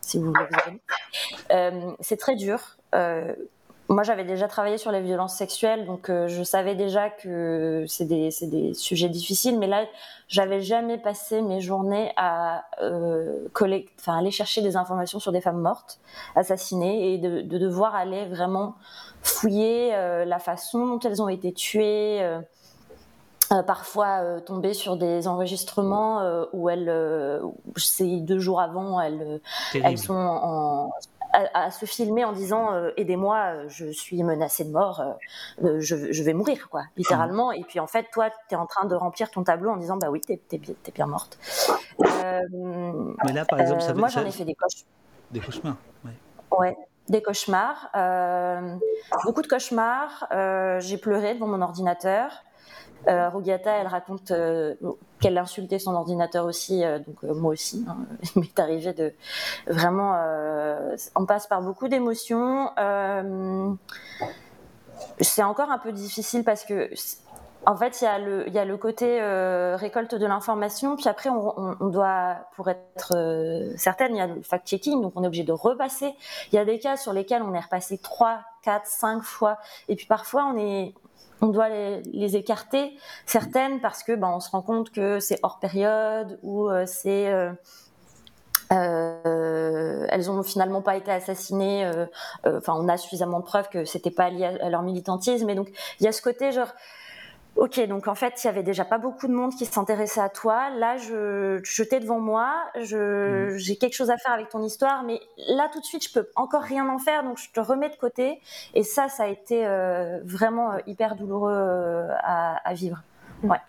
si vous voulez c'est très dur moi, j'avais déjà travaillé sur les violences sexuelles, donc euh, je savais déjà que c'est des, des, sujets difficiles, mais là, j'avais jamais passé mes journées à euh, enfin, aller chercher des informations sur des femmes mortes, assassinées, et de, de devoir aller vraiment fouiller euh, la façon dont elles ont été tuées. Euh, parfois tomber sur des enregistrements où elles, c'est deux jours avant, elles, elles sont en, à, se filmer en disant euh, aidez-moi, euh, je suis menacée de mort, euh, je, vais mourir, quoi, littéralement. Et puis en fait, toi, tu es en train de remplir ton tableau en disant bah oui, t'es es, bien morte. Mais là, par exemple, ça moi, j'en ai fait des, cauchemars. Des cauchemars, ouais. des cauchemars, beaucoup de cauchemars. J'ai pleuré devant mon ordinateur. Euh, elle raconte euh, qu'elle insultait son ordinateur aussi, euh, donc euh, moi aussi. Hein. Il m'est arrivé de vraiment. on passe par beaucoup d'émotions. c'est encore un peu difficile parce que. En fait, il y, a le, y a le côté récolte de l'information, puis après, on, on, doit, pour être certaine, il y a le fact-checking, donc on est obligé de repasser. Il y a des cas sur lesquels on est repassé 3, 4, 5 fois, et puis parfois, on est, on doit les, écarter certaines parce que ben, on se rend compte que c'est hors période ou euh, c'est euh, euh, elles ont finalement pas été assassinées. Enfin, on a suffisamment de preuves que c'était pas lié à, leur militantisme. Et donc, il y a ce côté genre Ok, donc en fait, il y avait déjà pas beaucoup de monde qui s'intéressait à toi. Là, je, je t'ai devant moi, mm. j'ai quelque chose à faire avec ton histoire, mais là tout de suite, je peux encore rien en faire, donc je te remets de côté. Et ça, ça a été euh, vraiment euh, hyper douloureux euh, à, vivre. Mm. Ouais.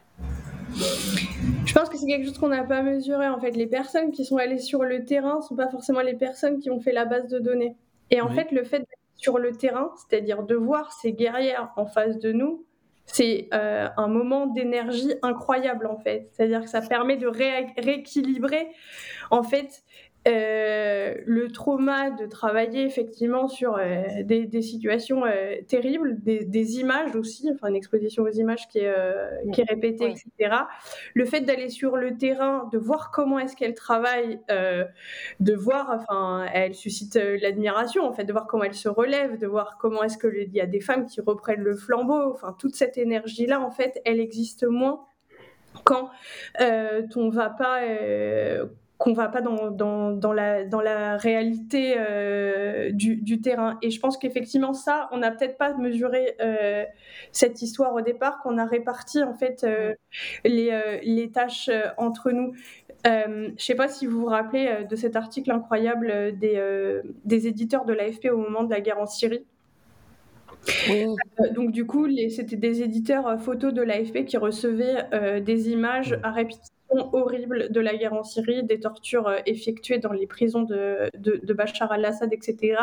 Je pense que c'est quelque chose qu'on n'a pas mesuré. En fait, les personnes qui sont allées sur le terrain sont pas forcément les personnes qui ont fait la base de données. Et en fait, le fait d'être sur le terrain, c'est-à-dire de voir ces guerrières en face de nous, c'est euh, un moment d'énergie incroyable en fait. C'est-à-dire que ça permet de rééquilibrer en fait le trauma de travailler effectivement sur euh, des, situations euh, terribles, des, images aussi, enfin une exposition aux images qui est, qui est répétée, etc. Le fait d'aller sur le terrain, de voir comment est-ce qu'elle travaille, de voir, enfin, elle suscite l'admiration, en fait, de voir comment elle se relève, de voir comment est-ce qu'il y a des femmes qui reprennent le flambeau, enfin toute cette énergie-là, en fait, elle existe moins quand euh, on va pas qu'on va pas dans, dans, dans, la, dans la réalité euh, du, du, terrain. Et je pense qu'effectivement, ça, on n'a peut-être pas mesuré euh, cette histoire au départ, qu'on a réparti en fait euh, les, les, tâches entre nous. je ne sais pas si vous vous rappelez de cet article incroyable des, des éditeurs de l'AFP au moment de la guerre en Syrie. donc du coup, c'était des éditeurs photos de l'AFP qui recevaient des images à répétition horribles de la guerre en Syrie, des tortures euh, effectuées dans les prisons de, de, Bachar al-Assad, etc.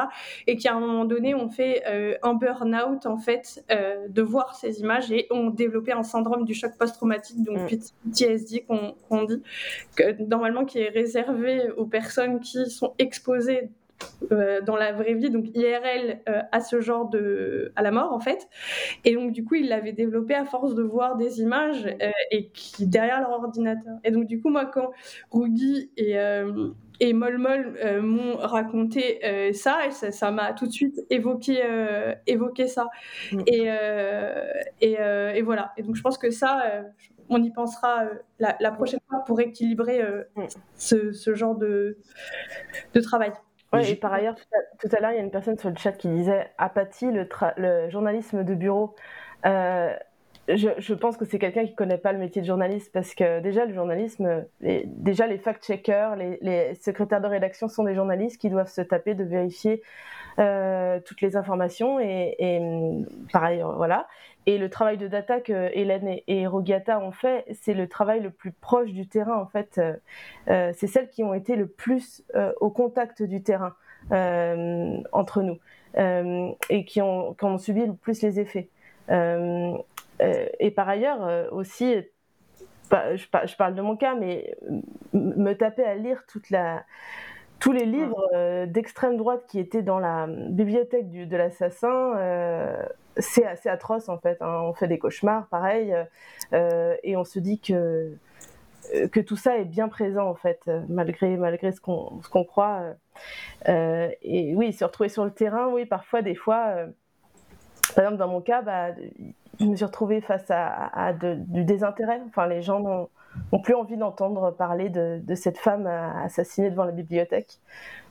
Et qui à un moment donné ont fait euh, un burn-out en fait euh, de voir ces images et ont développé un syndrome du choc post-traumatique, donc mm. PTSD qu'on dit, que, normalement qui est réservé aux personnes qui sont exposées euh, dans la vraie vie, donc IRL, euh, à ce genre de. à la mort, en fait. Et donc, du coup, ils l'avaient développé à force de voir des images euh, et qui, derrière leur ordinateur. Et donc, du coup, moi, quand Rugi et et Molmol m'ont raconté ça, et ça m'a tout de suite évoqué, évoqué ça. Mm. Et, et, et, voilà. Et donc je pense que ça, on y pensera la, prochaine fois pour équilibrer mm. ce, ce, genre de, de travail. Ouais, et par ailleurs, tout à, l'heure, il y a une personne sur le chat qui disait apathie, le, le journalisme de bureau. Euh, je, je, pense que c'est quelqu'un qui ne connaît pas le métier de journaliste parce que déjà, le journalisme, les, déjà les fact-checkers, les, les, secrétaires de rédaction sont des journalistes qui doivent se taper de vérifier euh, toutes les informations et, et pareil, voilà. Et le travail de data que Hélène et, Rogiata ont fait, c'est le travail le plus proche du terrain en fait. Euh, euh c'est celles qui ont été le plus euh, au contact du terrain euh, entre nous et qui ont, qui ont, subi le plus les effets. et par ailleurs aussi, je, je, parle de mon cas, mais me taper à lire toute la tous les livres euh, d'extrême droite qui étaient dans la bibliothèque du, de l'assassin, euh, c'est assez atroce en fait. Hein. On fait des cauchemars, pareil, euh, et on se dit que que tout ça est bien présent en fait, malgré malgré ce qu'on ce qu'on croit. et oui, se retrouver sur le terrain, oui, parfois des fois par exemple, dans mon cas, bah, je me suis retrouvée face à, du désintérêt. Enfin, les gens n'ont plus envie d'entendre parler de, cette femme assassinée devant la bibliothèque.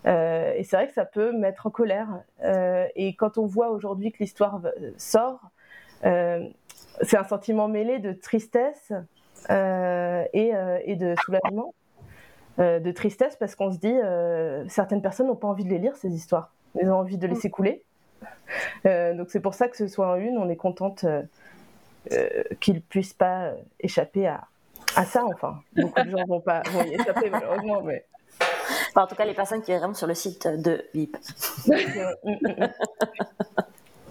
Euh, et c'est vrai que ça peut mettre en colère. Euh, et quand on voit aujourd'hui que l'histoire sort, euh, c'est un sentiment mêlé de tristesse et, et, de soulagement. de tristesse parce qu'on se dit, certaines personnes n'ont pas envie de les lire, ces histoires. Elles ont envie de laisser couler. donc c'est pour ça que ce soit en une, on est contente qu'ils ne puissent pas échapper à, à ça. Enfin, beaucoup de gens vont pas vont y échapper malheureusement, mais en tout cas, les personnes qui rentrent sur le site de VIP.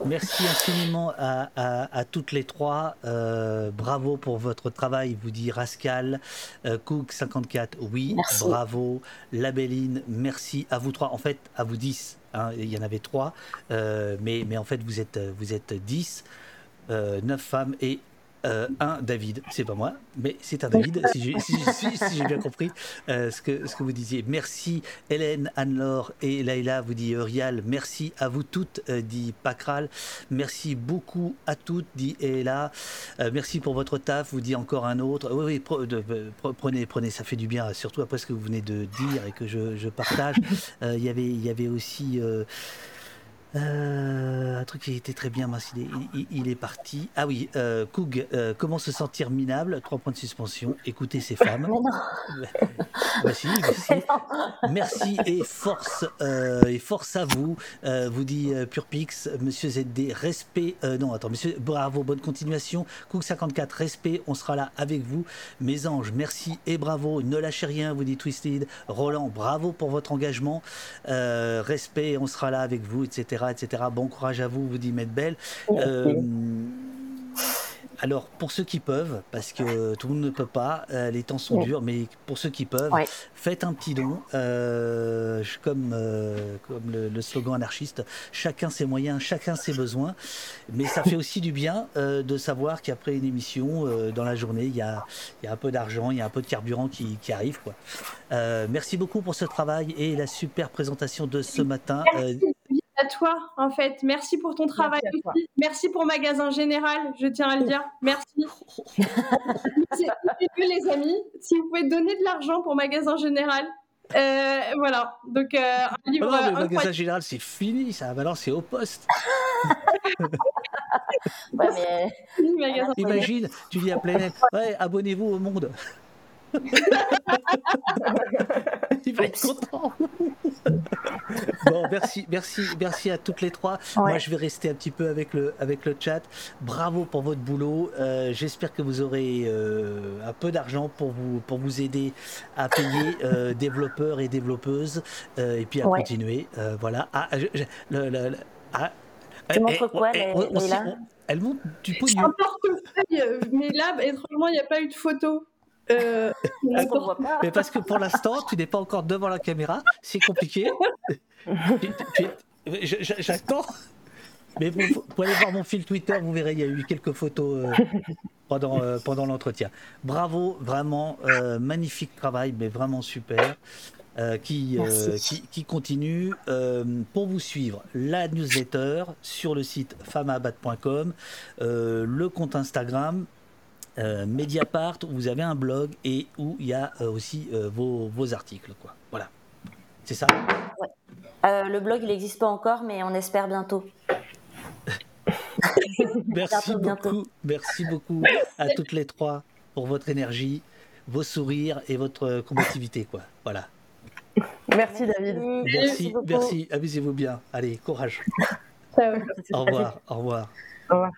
Merci infiniment à, toutes les trois. Euh, bravo pour votre travail, vous dit Rascal. Euh, Cook54, oui, bravo. Labelline, merci à vous trois. En fait, à vous dix. Hein, il y en avait trois. Euh, mais, mais en fait, vous êtes, vous êtes dix. neuf femmes et euh, un David, c'est pas moi, mais c'est un David, si j'ai bien compris euh, ce, que, ce que vous disiez. Merci Hélène, Anne-Laure et Laïla, vous dit Rial. Merci à vous toutes, euh, dit Pacral. Merci beaucoup à toutes, dit Ella. merci pour votre taf, vous dit encore un autre. Oui, oui, prenez, prenez, ça fait du bien, surtout après ce que vous venez de dire et que je, partage. Il y avait, il y avait aussi. Euh, un truc qui était très bien, mince, il, est, parti. Ah oui, euh, Koug, euh, comment se sentir minable? Trois points de suspension. Écoutez ces femmes. Bah, Merci et force et force à vous. vous dit Purpix, Monsieur ZD, respect. non, attends, Monsieur, bravo, bonne continuation. Koug 54, respect. On sera là avec vous, mes anges. Merci et bravo. Ne lâchez rien, vous dit Twisted. Roland, bravo pour votre engagement. respect, on sera là avec vous, etc etc. Bon courage à vous, vous dit Medbel. Euh, alors, pour ceux qui peuvent, parce que tout le monde ne peut pas, euh, les temps sont durs, mais pour ceux qui peuvent, faites un petit don, euh, comme, comme le, slogan anarchiste, chacun ses moyens, chacun ses besoins. Mais ça fait aussi du bien de savoir qu'après une émission, dans la journée, il y a, y a, un peu d'argent, il y a un peu de carburant qui, qui arrive. Quoi. merci beaucoup pour ce travail et la super présentation de ce matin à toi, en fait. Merci pour ton travail aussi. Merci pour Magasin Général, je tiens à le dire. Merci. les amis, si vous pouvez donner de l'argent pour Magasin Général. Euh, voilà, donc euh, un livre. Non, magasin général, c'est fini, ça. Maintenant, c'est au poste. Imagine, tu dis à Planète, ouais, abonnez-vous au monde. Il va être content. bon, merci, merci, merci à toutes les trois. Moi, je vais rester un petit peu avec le, avec le chat. Bravo pour votre boulot. Euh, j'espère que vous aurez euh, un peu d'argent pour vous, pour vous aider à payer euh, développeurs et développeuses et puis à continuer. voilà. Ah, le, ah, tu montres eh, quoi, eh, Elle montre du pognon. Un portefeuille, mais là, étrangement, il n'y a pas eu de photo. Euh, mais parce que pour l'instant, tu n'es pas encore devant la caméra, c'est compliqué. J'attends. Mais vous, pouvez aller voir mon fil Twitter, vous verrez, il y a eu quelques photos euh, pendant, euh, pendant l'entretien. Bravo, vraiment, magnifique travail, mais vraiment super. qui, qui, qui, continue. pour vous suivre, la newsletter sur le site famabat.com, le compte Instagram, euh, Mediapart, où vous avez un blog et où il y a euh, aussi euh, vos, articles. Quoi. Voilà. C'est ça? Le blog, il n'existe pas encore, mais on espère bientôt. merci beaucoup. Merci beaucoup à toutes les trois pour votre énergie, vos sourires et votre combativité. Quoi. Voilà. Merci David. Merci, merci. Amusez-vous bien. Allez, courage. Au revoir. Au revoir. Au revoir.